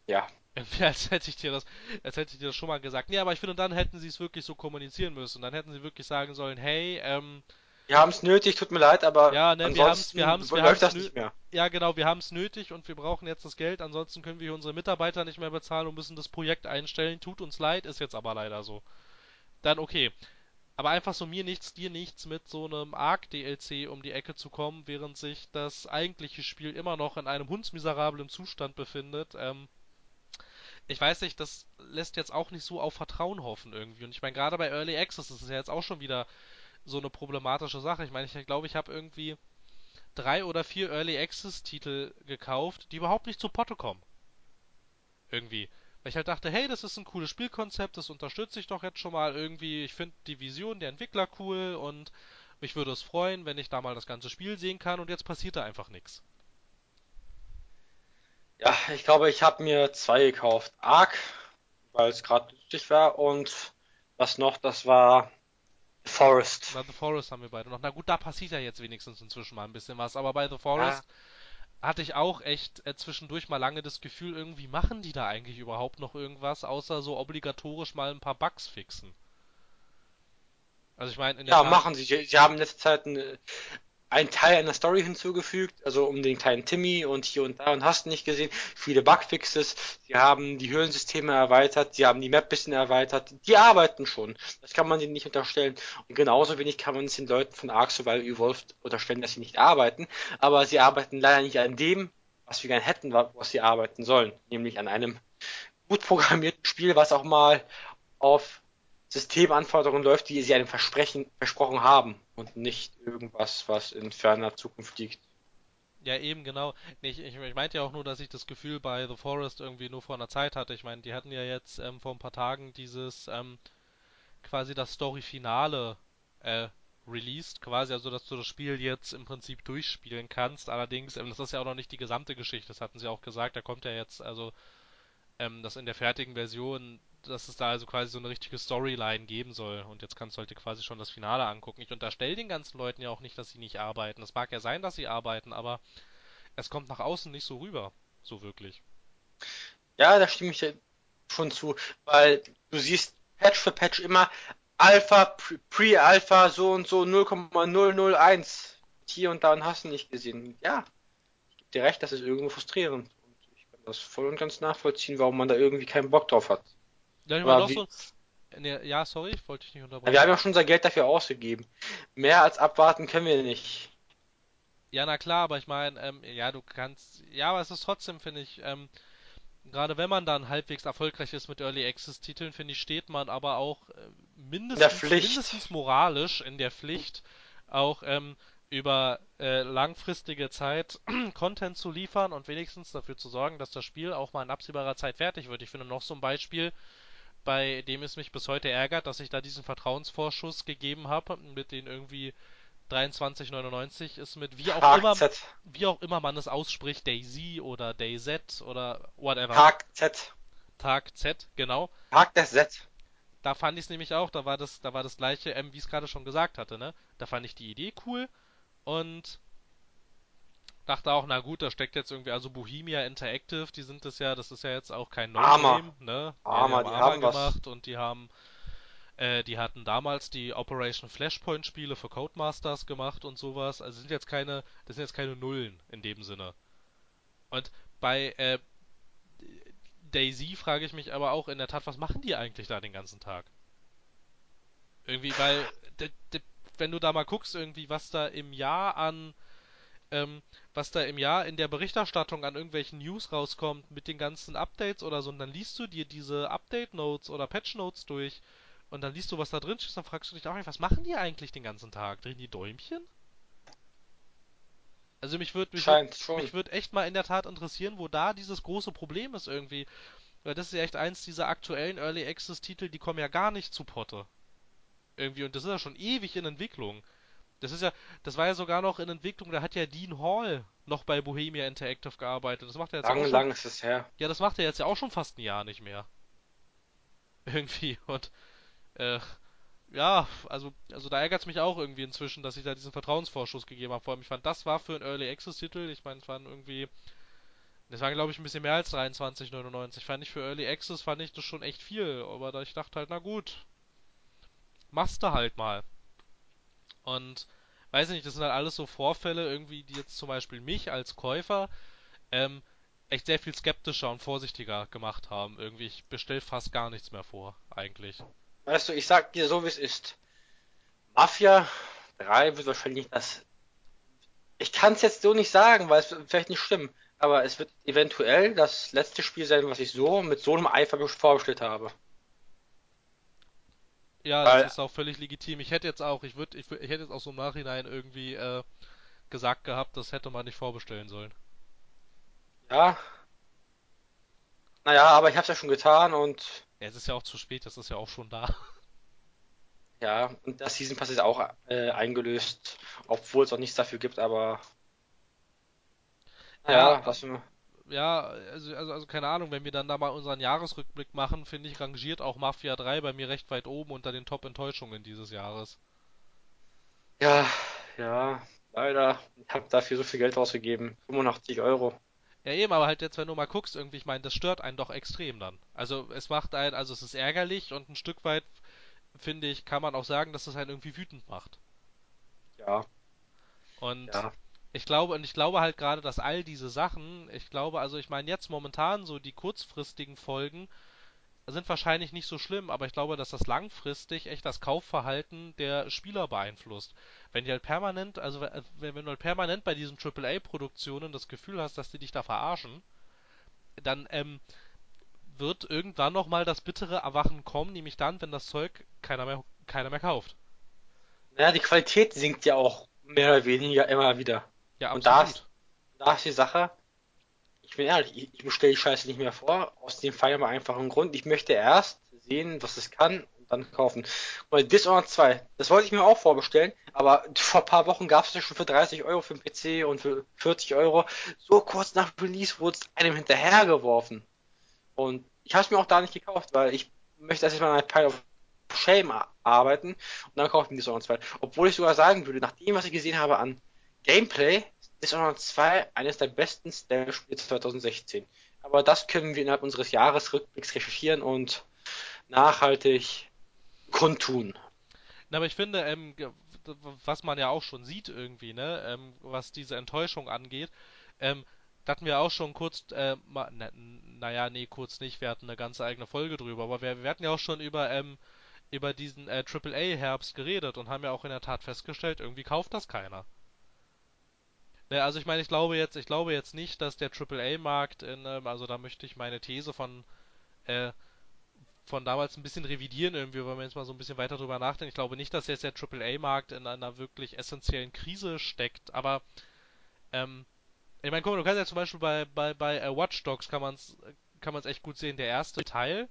Ja. Als hätte ich dir das, als hätte ich dir das schon mal gesagt. Nee, aber ich finde, dann hätten sie es wirklich so kommunizieren müssen. Dann hätten sie wirklich sagen sollen, hey, ähm, wir haben es nötig, tut mir leid, aber ja, ne, wir haben's, wir haben's, wir läuft das nicht mehr. Ja, genau, wir haben es nötig und wir brauchen jetzt das Geld, ansonsten können wir unsere Mitarbeiter nicht mehr bezahlen und müssen das Projekt einstellen. Tut uns leid, ist jetzt aber leider so. Dann okay. Aber einfach so mir nichts, dir nichts mit so einem Arc-DLC um die Ecke zu kommen, während sich das eigentliche Spiel immer noch in einem hundsmiserablen Zustand befindet. Ähm, ich weiß nicht, das lässt jetzt auch nicht so auf Vertrauen hoffen irgendwie. Und ich meine, gerade bei Early Access ist es ja jetzt auch schon wieder so eine problematische Sache. Ich meine, ich glaube, ich habe irgendwie drei oder vier Early Access Titel gekauft, die überhaupt nicht zu Potte kommen. Irgendwie. Weil ich halt dachte, hey, das ist ein cooles Spielkonzept, das unterstütze ich doch jetzt schon mal irgendwie. Ich finde die Vision der Entwickler cool und mich würde es freuen, wenn ich da mal das ganze Spiel sehen kann und jetzt passiert da einfach nichts. Ja, ich glaube, ich habe mir zwei gekauft. Ark, weil es gerade lustig war und was noch, das war Forest. Bei The Forest haben wir beide noch. Na gut, da passiert ja jetzt wenigstens inzwischen mal ein bisschen was, aber bei The Forest ja hatte ich auch echt äh, zwischendurch mal lange das Gefühl, irgendwie machen die da eigentlich überhaupt noch irgendwas, außer so obligatorisch mal ein paar Bugs fixen. Also ich meine, Ja, Tat machen sie. Sie haben in letzter Zeit eine, einen Teil einer Story hinzugefügt, also um den kleinen Timmy und hier und da und hast nicht gesehen, viele Bugfixes, sie haben die Höhlensysteme erweitert, sie haben die Map bisschen erweitert, die arbeiten schon. Das kann man ihnen nicht unterstellen. Und genauso wenig kann man es den Leuten von Ark Survival Evolved unterstellen, dass sie nicht arbeiten, aber sie arbeiten leider nicht an dem, was wir gerne hätten, was sie arbeiten sollen, nämlich an einem gut programmierten Spiel, was auch mal auf Systemanforderungen läuft, die sie einem Versprechen, versprochen haben und nicht irgendwas, was in ferner Zukunft liegt. Ja, eben, genau. Ich, ich, ich meinte ja auch nur, dass ich das Gefühl bei The Forest irgendwie nur vor einer Zeit hatte. Ich meine, die hatten ja jetzt ähm, vor ein paar Tagen dieses ähm, quasi das Story-Finale äh, released, quasi, also dass du das Spiel jetzt im Prinzip durchspielen kannst. Allerdings, ähm, das ist ja auch noch nicht die gesamte Geschichte, das hatten sie auch gesagt, da kommt ja jetzt, also ähm, das in der fertigen Version dass es da also quasi so eine richtige Storyline geben soll. Und jetzt kannst du halt quasi schon das Finale angucken. Ich unterstelle den ganzen Leuten ja auch nicht, dass sie nicht arbeiten. Es mag ja sein, dass sie arbeiten, aber es kommt nach außen nicht so rüber. So wirklich. Ja, da stimme ich dir schon zu, weil du siehst Patch für Patch immer Alpha, Pre-Alpha, so und so 0,001. Hier und da und hast du nicht gesehen. Ja, ich gebe dir recht, das ist irgendwo frustrierend. Und ich kann das voll und ganz nachvollziehen, warum man da irgendwie keinen Bock drauf hat. Ja, ich meine, so, ne, ja, sorry, wollte ich nicht unterbrechen. Wir haben ja schon unser Geld dafür ausgegeben. Mehr als abwarten können wir nicht. Ja, na klar, aber ich meine, ähm, ja, du kannst, ja, aber es ist trotzdem, finde ich, ähm, gerade wenn man dann halbwegs erfolgreich ist mit Early Access Titeln, finde ich, steht man aber auch äh, mindestens, mindestens moralisch in der Pflicht, auch ähm, über äh, langfristige Zeit Content zu liefern und wenigstens dafür zu sorgen, dass das Spiel auch mal in absehbarer Zeit fertig wird. Ich finde noch so ein Beispiel, bei dem es mich bis heute ärgert, dass ich da diesen Vertrauensvorschuss gegeben habe, mit den irgendwie 23,99 ist mit wie auch immer wie auch immer man es ausspricht, Daisy oder DayZ oder whatever. Tag Z. Tag Z, genau. Tag des Z. Da fand ich es nämlich auch, da war das, da war das gleiche, ähm, wie ich es gerade schon gesagt hatte, ne? Da fand ich die Idee cool und dachte auch, na gut, da steckt jetzt irgendwie, also Bohemia Interactive, die sind das ja, das ist ja jetzt auch kein No-Name, ne? Arma, die, die haben, haben gemacht was. und die haben Äh, die hatten damals die Operation Flashpoint Spiele für Codemasters gemacht und sowas. Also sind jetzt keine, das sind jetzt keine Nullen in dem Sinne. Und bei äh, Daisy frage ich mich aber auch in der Tat, was machen die eigentlich da den ganzen Tag? Irgendwie, weil wenn du da mal guckst, irgendwie, was da im Jahr an ähm, was da im Jahr in der Berichterstattung an irgendwelchen News rauskommt mit den ganzen Updates oder so, und dann liest du dir diese Update-Notes oder Patch-Notes durch und dann liest du, was da drin steht, dann fragst du dich auch, was machen die eigentlich den ganzen Tag? Drehen die Däumchen? Also mich würde mich, würd, mich würd echt mal in der Tat interessieren, wo da dieses große Problem ist irgendwie. Weil das ist ja echt eins dieser aktuellen Early Access Titel, die kommen ja gar nicht zu Potte. Irgendwie, und das ist ja schon ewig in Entwicklung. Das ist ja, das war ja sogar noch in Entwicklung, da hat ja Dean Hall noch bei Bohemia Interactive gearbeitet. Das macht er jetzt lang, auch schon, lang ist es her. Ja, das macht er jetzt ja auch schon fast ein Jahr nicht mehr. Irgendwie. Und äh, ja, also, also da ärgert es mich auch irgendwie inzwischen, dass ich da diesen Vertrauensvorschuss gegeben habe. Vor allem, ich fand, das war für einen Early Access Titel, ich meine, es waren irgendwie, das waren glaube ich ein bisschen mehr als 23,99. Fand ich für Early Access, fand ich das schon echt viel. Aber da ich dachte halt, na gut, machst du halt mal. Und weiß nicht, das sind halt alles so Vorfälle irgendwie, die jetzt zum Beispiel mich als Käufer ähm, echt sehr viel skeptischer und vorsichtiger gemacht haben. Irgendwie, ich bestell fast gar nichts mehr vor, eigentlich. Weißt du, ich sag dir so, wie es ist. Mafia 3 wird wahrscheinlich das. Ich kann es jetzt so nicht sagen, weil es vielleicht nicht stimmt. Aber es wird eventuell das letzte Spiel sein, was ich so mit so einem Eifer vorgestellt habe. Ja, Weil, das ist auch völlig legitim. Ich hätte jetzt auch, ich würde, ich, ich, hätte jetzt auch so im Nachhinein irgendwie äh, gesagt gehabt, das hätte man nicht vorbestellen sollen. Ja. Naja, aber ich habe es ja schon getan und. Ja, es ist ja auch zu spät, das ist ja auch schon da. Ja, und das Season Pass ist auch äh, eingelöst, obwohl es auch nichts dafür gibt, aber. Naja, ja, was wir ja, also, also, also keine Ahnung, wenn wir dann da mal unseren Jahresrückblick machen, finde ich, rangiert auch Mafia 3 bei mir recht weit oben unter den Top-Enttäuschungen dieses Jahres. Ja, ja, leider. Ich habe dafür so viel Geld ausgegeben. 85 Euro. Ja, eben, aber halt jetzt, wenn du mal guckst, irgendwie, ich meine, das stört einen doch extrem dann. Also, es macht einen, also es ist ärgerlich und ein Stück weit, finde ich, kann man auch sagen, dass es einen irgendwie wütend macht. Ja. Und ja ich glaube, und ich glaube halt gerade, dass all diese Sachen, ich glaube, also ich meine jetzt momentan so die kurzfristigen Folgen sind wahrscheinlich nicht so schlimm, aber ich glaube, dass das langfristig echt das Kaufverhalten der Spieler beeinflusst. Wenn die halt permanent, also wenn, wenn du halt permanent bei diesen AAA-Produktionen das Gefühl hast, dass die dich da verarschen, dann ähm, wird irgendwann nochmal das bittere Erwachen kommen, nämlich dann, wenn das Zeug keiner mehr, keiner mehr kauft. Naja, die Qualität sinkt ja auch mehr oder weniger immer wieder. Ja, absolut. Und da ist, da ist die Sache, ich bin ehrlich, ich, bestelle die Scheiße nicht mehr vor, aus dem Fall mal einfachen Grund. Ich möchte erst sehen, was es kann und dann kaufen. Weil Dishonored 2, das wollte ich mir auch vorbestellen, aber vor ein paar Wochen gab es das schon für 30 Euro für den PC und für 40 Euro. So kurz nach Release wurde es einem hinterhergeworfen. Und ich habe es mir auch da nicht gekauft, weil ich möchte erst mal ein Pile of Shame arbeiten und dann kaufe ich mir Dishonored 2. Obwohl ich sogar sagen würde, nach dem, was ich gesehen habe an Gameplay ist auch noch 2 eines der besten Stealth-Spiele 2016. Aber das können wir innerhalb unseres Jahresrückblicks recherchieren und nachhaltig kundtun. Na, aber ich finde, ähm, was man ja auch schon sieht irgendwie, ne, ähm, was diese Enttäuschung angeht, ähm, da hatten wir auch schon kurz, äh, na, naja, nee, kurz nicht, wir hatten eine ganze eigene Folge drüber, aber wir, wir hatten ja auch schon über, ähm, über diesen äh, AAA-Herbst geredet und haben ja auch in der Tat festgestellt, irgendwie kauft das keiner. Ne, also ich meine, ich glaube jetzt, ich glaube jetzt nicht, dass der AAA-Markt in, ähm, also da möchte ich meine These von, äh, von damals ein bisschen revidieren irgendwie, wenn man jetzt mal so ein bisschen weiter drüber nachdenkt. Ich glaube nicht, dass jetzt der AAA-Markt in einer wirklich essentiellen Krise steckt, aber ähm, ich meine, guck mal, du kannst ja zum Beispiel bei, bei, bei uh, Watch Dogs kann man es kann man's echt gut sehen. Der erste Teil,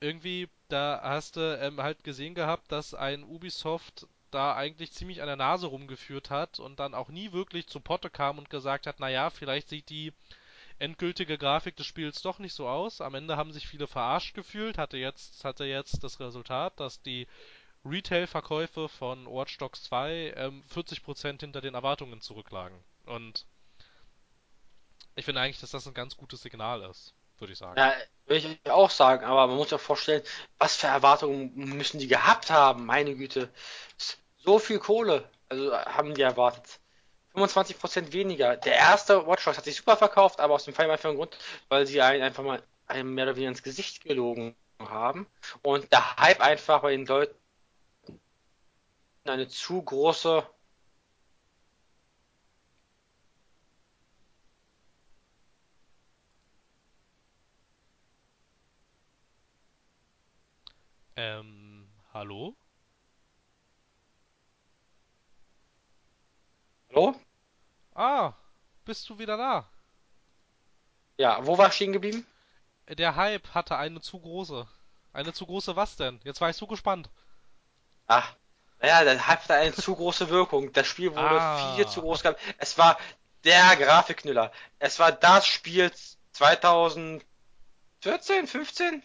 irgendwie, da hast du ähm, halt gesehen gehabt, dass ein Ubisoft da eigentlich ziemlich an der Nase rumgeführt hat und dann auch nie wirklich zu Potte kam und gesagt hat, naja, vielleicht sieht die endgültige Grafik des Spiels doch nicht so aus. Am Ende haben sich viele verarscht gefühlt, hatte jetzt, hatte jetzt das Resultat, dass die Retail-Verkäufe von Watch Dogs 2 ähm, 40% hinter den Erwartungen zurücklagen. Und ich finde eigentlich, dass das ein ganz gutes Signal ist. würde ich sagen. Ja, würde ich auch sagen, aber man muss auch vorstellen, was für Erwartungen müssen die gehabt haben, meine Güte. So viel Kohle, also haben die erwartet. 25% weniger. Der erste Watch Dogs hat sich super verkauft, aber aus dem Fall einfach Grund, weil sie einen einfach mal einem mehr oder weniger ins Gesicht gelogen haben und der Hype einfach bei den Leuten eine zu große Ähm, hallo? Hallo? Ah, bist du wieder da? Ja, wo war ich stehen geblieben? Der Hype hatte eine zu große. Eine zu große was denn? Jetzt war ich so gespannt. Ach, naja, der Hype hatte eine zu große Wirkung. Das Spiel wurde viel zu Ah, groß gehabt. Es war der Grafikknüller. Es war das Spiel 2014, 15?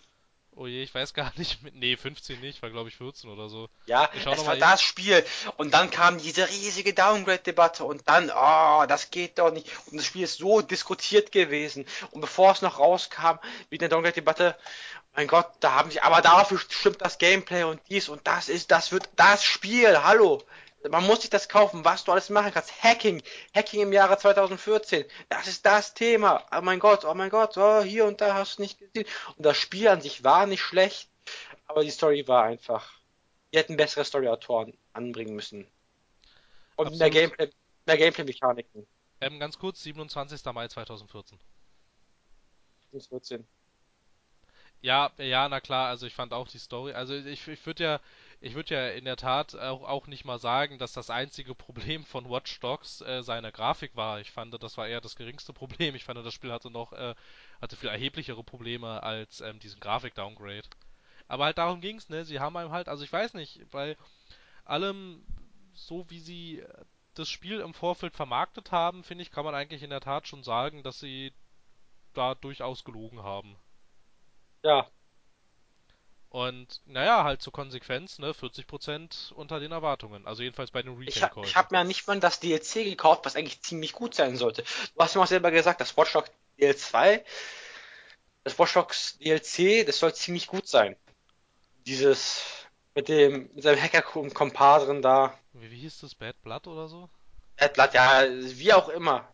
Oh je, ich weiß gar nicht. Mit, nee, 15 nicht, war glaube ich 14 oder so. Ja, Ich es war das Spiel. Und dann kam diese riesige Downgrade-Debatte und dann, oh, das geht doch nicht. Und das Spiel ist so diskutiert gewesen. Und bevor es noch rauskam, wie der Downgrade-Debatte, mein Gott, da haben sie, aber dafür stimmt das Gameplay und dies und das ist, das wird das Spiel. Hallo. Man muss sich das kaufen, was du alles machen kannst. Hacking, Hacking im Jahre 2014, das ist das Thema. Oh mein Gott, oh mein Gott, oh, hier und da hast du nicht gesehen. Und das Spiel an sich war nicht schlecht, aber die Story war einfach die hätten bessere Story-Autoren anbringen müssen. Und mehr Absolut. Gameplay, mehr Gameplay-Mechaniken. Ähm, ganz kurz, 27. Mai 2014. 14. Ja, ja, na klar, also ich fand auch die Story, also ich, ich würde ja, ich würde ja in der Tat auch, auch nicht mal sagen, dass das einzige Problem von Watch Dogs äh, seine Grafik war. Ich fand, das war eher das geringste Problem. Ich fand, das Spiel hatte noch, äh, hatte viel erheblichere Probleme als ähm, diesen Grafik-Downgrade. Aber halt darum ging's, ne? Sie haben einem halt, also ich weiß nicht, bei allem, so wie sie äh, das Spiel im Vorfeld vermarktet haben, finde ich, kann man eigentlich in der Tat schon sagen, dass sie da durchaus gelogen haben. Ja, Und naja, halt zur Konsequenz, ne, 40% unter den Erwartungen. Also jedenfalls bei den ich, ha ich Retail-Käufen. habe mir nicht mal das DLC gekauft, was eigentlich ziemlich gut sein sollte. Du hast mir auch selber gesagt, das Watch Dogs DL2, das Watch Dogs DLC, das soll ziemlich gut sein. Dieses mit dem mit seinem Hacker-Kompadren da, Wie, wie hieß das? Bad Blood oder so? Blatt, ja, wie auch immer.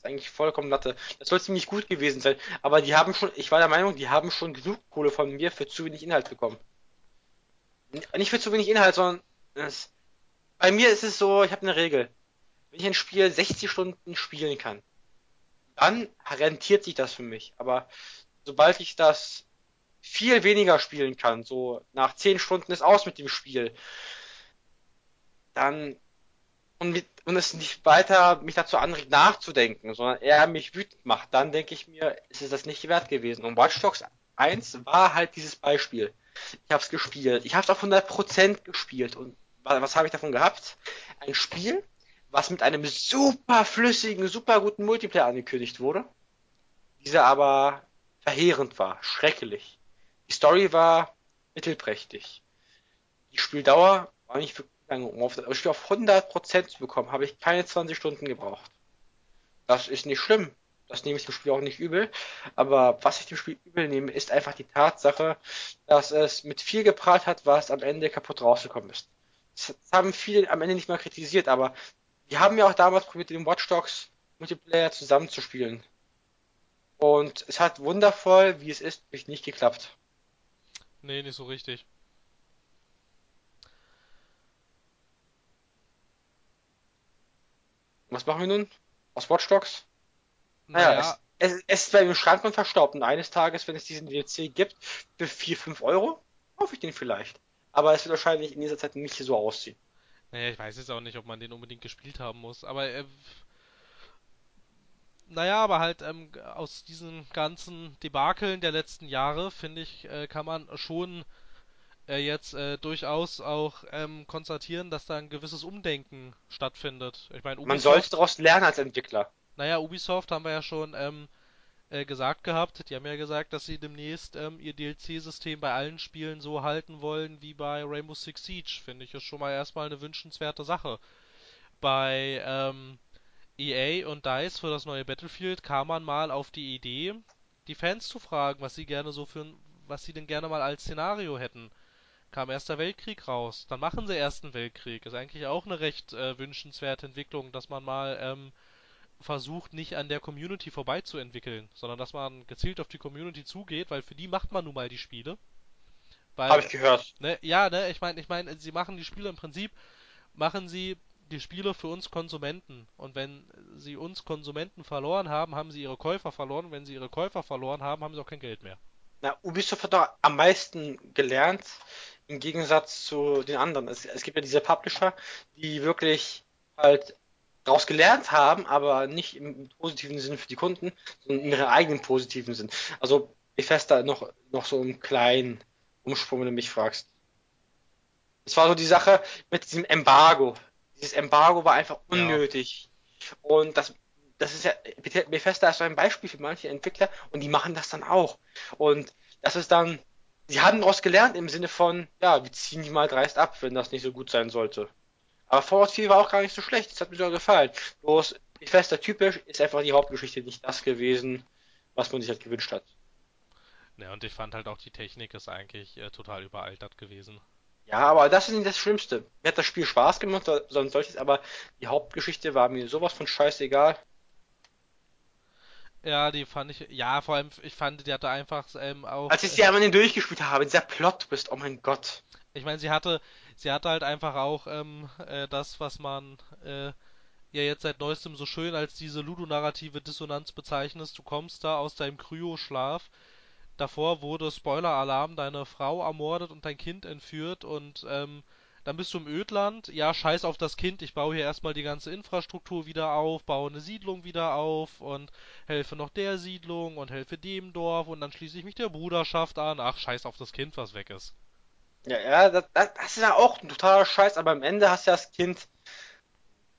Ist eigentlich vollkommen Latte. Das soll ziemlich gut gewesen sein. Aber die haben schon, ich war der Meinung, die haben schon genug Kohle von mir für zu wenig Inhalt bekommen. Nicht für zu wenig Inhalt, sondern es, bei mir ist es so, ich habe eine Regel. Wenn ich ein Spiel 60 Stunden spielen kann, dann rentiert sich das für mich. Aber sobald ich das viel weniger spielen kann, so nach 10 Stunden ist aus mit dem Spiel, dann und, mit, und es nicht weiter mich dazu anregt nachzudenken, sondern eher mich wütend macht, dann denke ich mir, ist es das nicht wert gewesen. Und Watch Dogs 1 war halt dieses Beispiel. Ich habe es gespielt. Ich habe es auf 100% gespielt. Und was habe ich davon gehabt? Ein Spiel, was mit einem super flüssigen, super guten Multiplayer angekündigt wurde, dieser aber verheerend war, schrecklich. Die Story war mittelprächtig. Die Spieldauer war nicht wirklich lange. Um auf das Spiel auf 100% zu bekommen, habe ich keine 20 Stunden gebraucht. Das ist nicht schlimm. Das nehme ich dem Spiel auch nicht übel. Aber was ich dem Spiel übel nehme, ist einfach die Tatsache, dass es mit viel geprahlt hat, was am Ende kaputt rausgekommen ist. Das haben viele am Ende nicht mal kritisiert, aber wir haben ja auch damals probiert, den Watch Dogs Multiplayer zusammenzuspielen. Und es hat wundervoll, wie es ist, nicht geklappt. Nee, nicht so richtig. Was machen wir nun? Aus Watch Dogs? Naja, Naja, es, es, es ist bei mir im Schrank und verstaubt. Und eines Tages, wenn es diesen DLC gibt, für 4 5 Euro, kaufe ich den vielleicht. Aber es wird wahrscheinlich in dieser Zeit nicht so aussehen. naja, ich weiß jetzt auch nicht, ob man den unbedingt gespielt haben muss. Aber, äh, naja, aber halt ähm, aus diesen ganzen Debakeln der letzten Jahre, finde ich, äh, kann man schon äh, jetzt äh, durchaus auch ähm, konstatieren, dass da ein gewisses Umdenken stattfindet. Ich meine, Man sollte daraus lernen als Entwickler. naja, Ubisoft haben wir ja schon ähm, äh, gesagt gehabt. Die haben ja gesagt, dass sie demnächst ähm, ihr DLC-System bei allen Spielen so halten wollen wie bei Rainbow Six Siege. Finde ich ist schon mal erstmal eine wünschenswerte Sache. Bei ähm, EA und DICE für das neue Battlefield kam man mal auf die Idee, die Fans zu fragen, was sie gerne so für was sie denn gerne mal als Szenario hätten. Kam Erster Weltkrieg raus, dann machen sie Ersten Weltkrieg. Ist eigentlich auch eine recht äh, wünschenswerte Entwicklung, dass man mal ähm, versucht, nicht an der Community vorbeizuentwickeln, sondern dass man gezielt auf die Community zugeht, weil für die macht man nun mal die Spiele. Weil, Hab ich gehört. Ne, ja, ne, ich meine, ich meine, sie machen die Spiele im Prinzip, machen sie die Spiele für uns Konsumenten. Und wenn sie uns Konsumenten verloren haben, haben sie ihre Käufer verloren. Und wenn sie ihre Käufer verloren haben, haben sie auch kein Geld mehr. Na, Ubisoft hat doch am meisten gelernt, im Gegensatz zu den anderen. Es, es gibt ja diese Publisher, die wirklich halt daraus gelernt haben, aber nicht im positiven Sinne für die Kunden, sondern in ihrem eigenen positiven Sinn. Also Bethesda noch, noch so einen kleinen Umsprung, wenn du mich fragst. Es war so die Sache mit diesem Embargo. Dieses Embargo war einfach unnötig. Ja. Und das, das ist ja, Bethesda ist so ein Beispiel für manche Entwickler und die machen das dann auch. Und das ist dann, sie haben daraus gelernt im Sinne von, ja, wir ziehen die mal dreist ab, wenn das nicht so gut sein sollte. Aber Fallout 4 war auch gar nicht so schlecht, das hat mir sogar gefallen. Bloß Bethesda typisch ist einfach die Hauptgeschichte nicht das gewesen, was man sich halt gewünscht hat. Ja, und ich fand halt auch die Technik ist eigentlich äh, total überaltert gewesen. Ja, aber das ist nicht das Schlimmste. Mir hat das Spiel Spaß gemacht, sondern solches, aber die Hauptgeschichte war mir sowas von scheißegal. Ja, die fand ich, ja, vor allem, ich fand, die hatte einfach ähm, auch. Als ich sie äh, einmal durchgespielt habe, dieser Plot bist, oh mein Gott. Ich meine, sie hatte, sie hatte halt einfach auch ähm, äh, das, was man äh, ja jetzt seit neuestem so schön als diese ludonarrative Dissonanz bezeichnet. Du kommst da aus deinem Kryoschlaf, davor wurde Spoiler-Alarm, deine Frau ermordet und dein Kind entführt und ähm, dann bist du im Ödland, ja, scheiß auf das Kind, ich baue hier erstmal die ganze Infrastruktur wieder auf, baue eine Siedlung wieder auf und helfe noch der Siedlung und helfe dem Dorf und dann schließe ich mich der Bruderschaft an. Ach, scheiß auf das Kind, was weg ist. Ja, ja, das, das ist ja auch ein totaler Scheiß, aber am Ende hast du ja das Kind,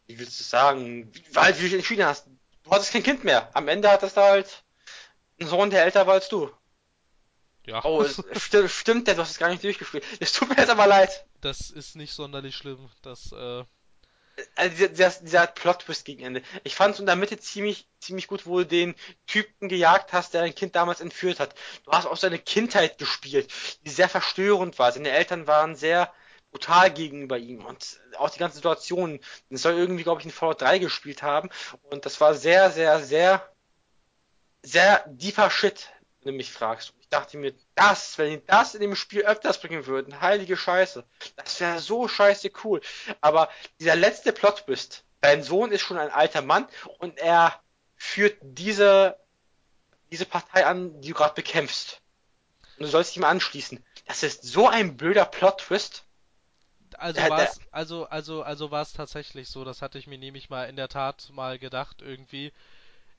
wie willst du sagen, weil du dich entschieden hast, du hattest kein Kind mehr. Am Ende hattest du halt einen Sohn, der älter war als du. Ja. Oh, st stimmt, der, du hast es gar nicht durchgespielt. Es tut mir jetzt aber leid. Das ist nicht sonderlich schlimm. Das, äh. Also dieser, dieser, dieser Plot-Twist gegen Ende. Ich fand es in der Mitte ziemlich, ziemlich gut, wo du den Typen gejagt hast, der dein Kind damals entführt hat. Du hast auch seine Kindheit gespielt, die sehr verstörend war. Seine Eltern waren sehr brutal gegenüber ihm und auch die ganze Situation. Das soll irgendwie, glaube ich, in Fallout 3 gespielt haben und das war sehr, sehr, sehr, sehr deeper Shit, wenn du mich fragst dachte mir, das, wenn die das in dem Spiel öfters bringen würden, heilige Scheiße, das wäre so scheiße cool. Aber dieser letzte Plot-Twist, dein Sohn ist schon ein alter Mann und er führt diese, diese Partei an, die du gerade bekämpfst. Und du sollst ihm anschließen. Das ist so ein blöder Plot-Twist. Also war es also, also, also war es tatsächlich so, das hatte ich mir nämlich mal in der Tat mal gedacht irgendwie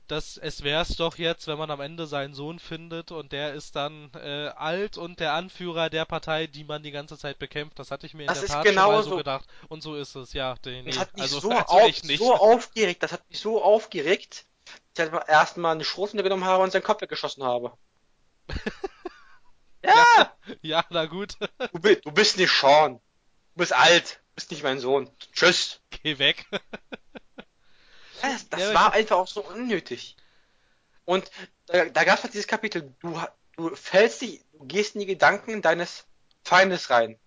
dass es wäre es doch jetzt, wenn man am Ende seinen Sohn findet und der ist dann äh, alt und der Anführer der Partei, die man die ganze Zeit bekämpft. Das hatte ich mir in das der Tat genau schon mal so, gedacht. Und so ist es, ja. Nee, das hat mich also, so, auf, so aufgeregt, das hat mich so aufgeregt, dass ich halt erstmal eine Schrotflinte genommen habe und seinen Kopf weggeschossen habe. ja! ja! Ja, na gut. du, bist, du bist nicht Sean. Du bist alt. Du bist nicht mein Sohn. Tschüss. Geh weg. Das, das ja, war einfach auch so unnötig. Und da, da gab es halt dieses Kapitel, du, du fällst dich, du gehst in die Gedanken deines Feindes rein.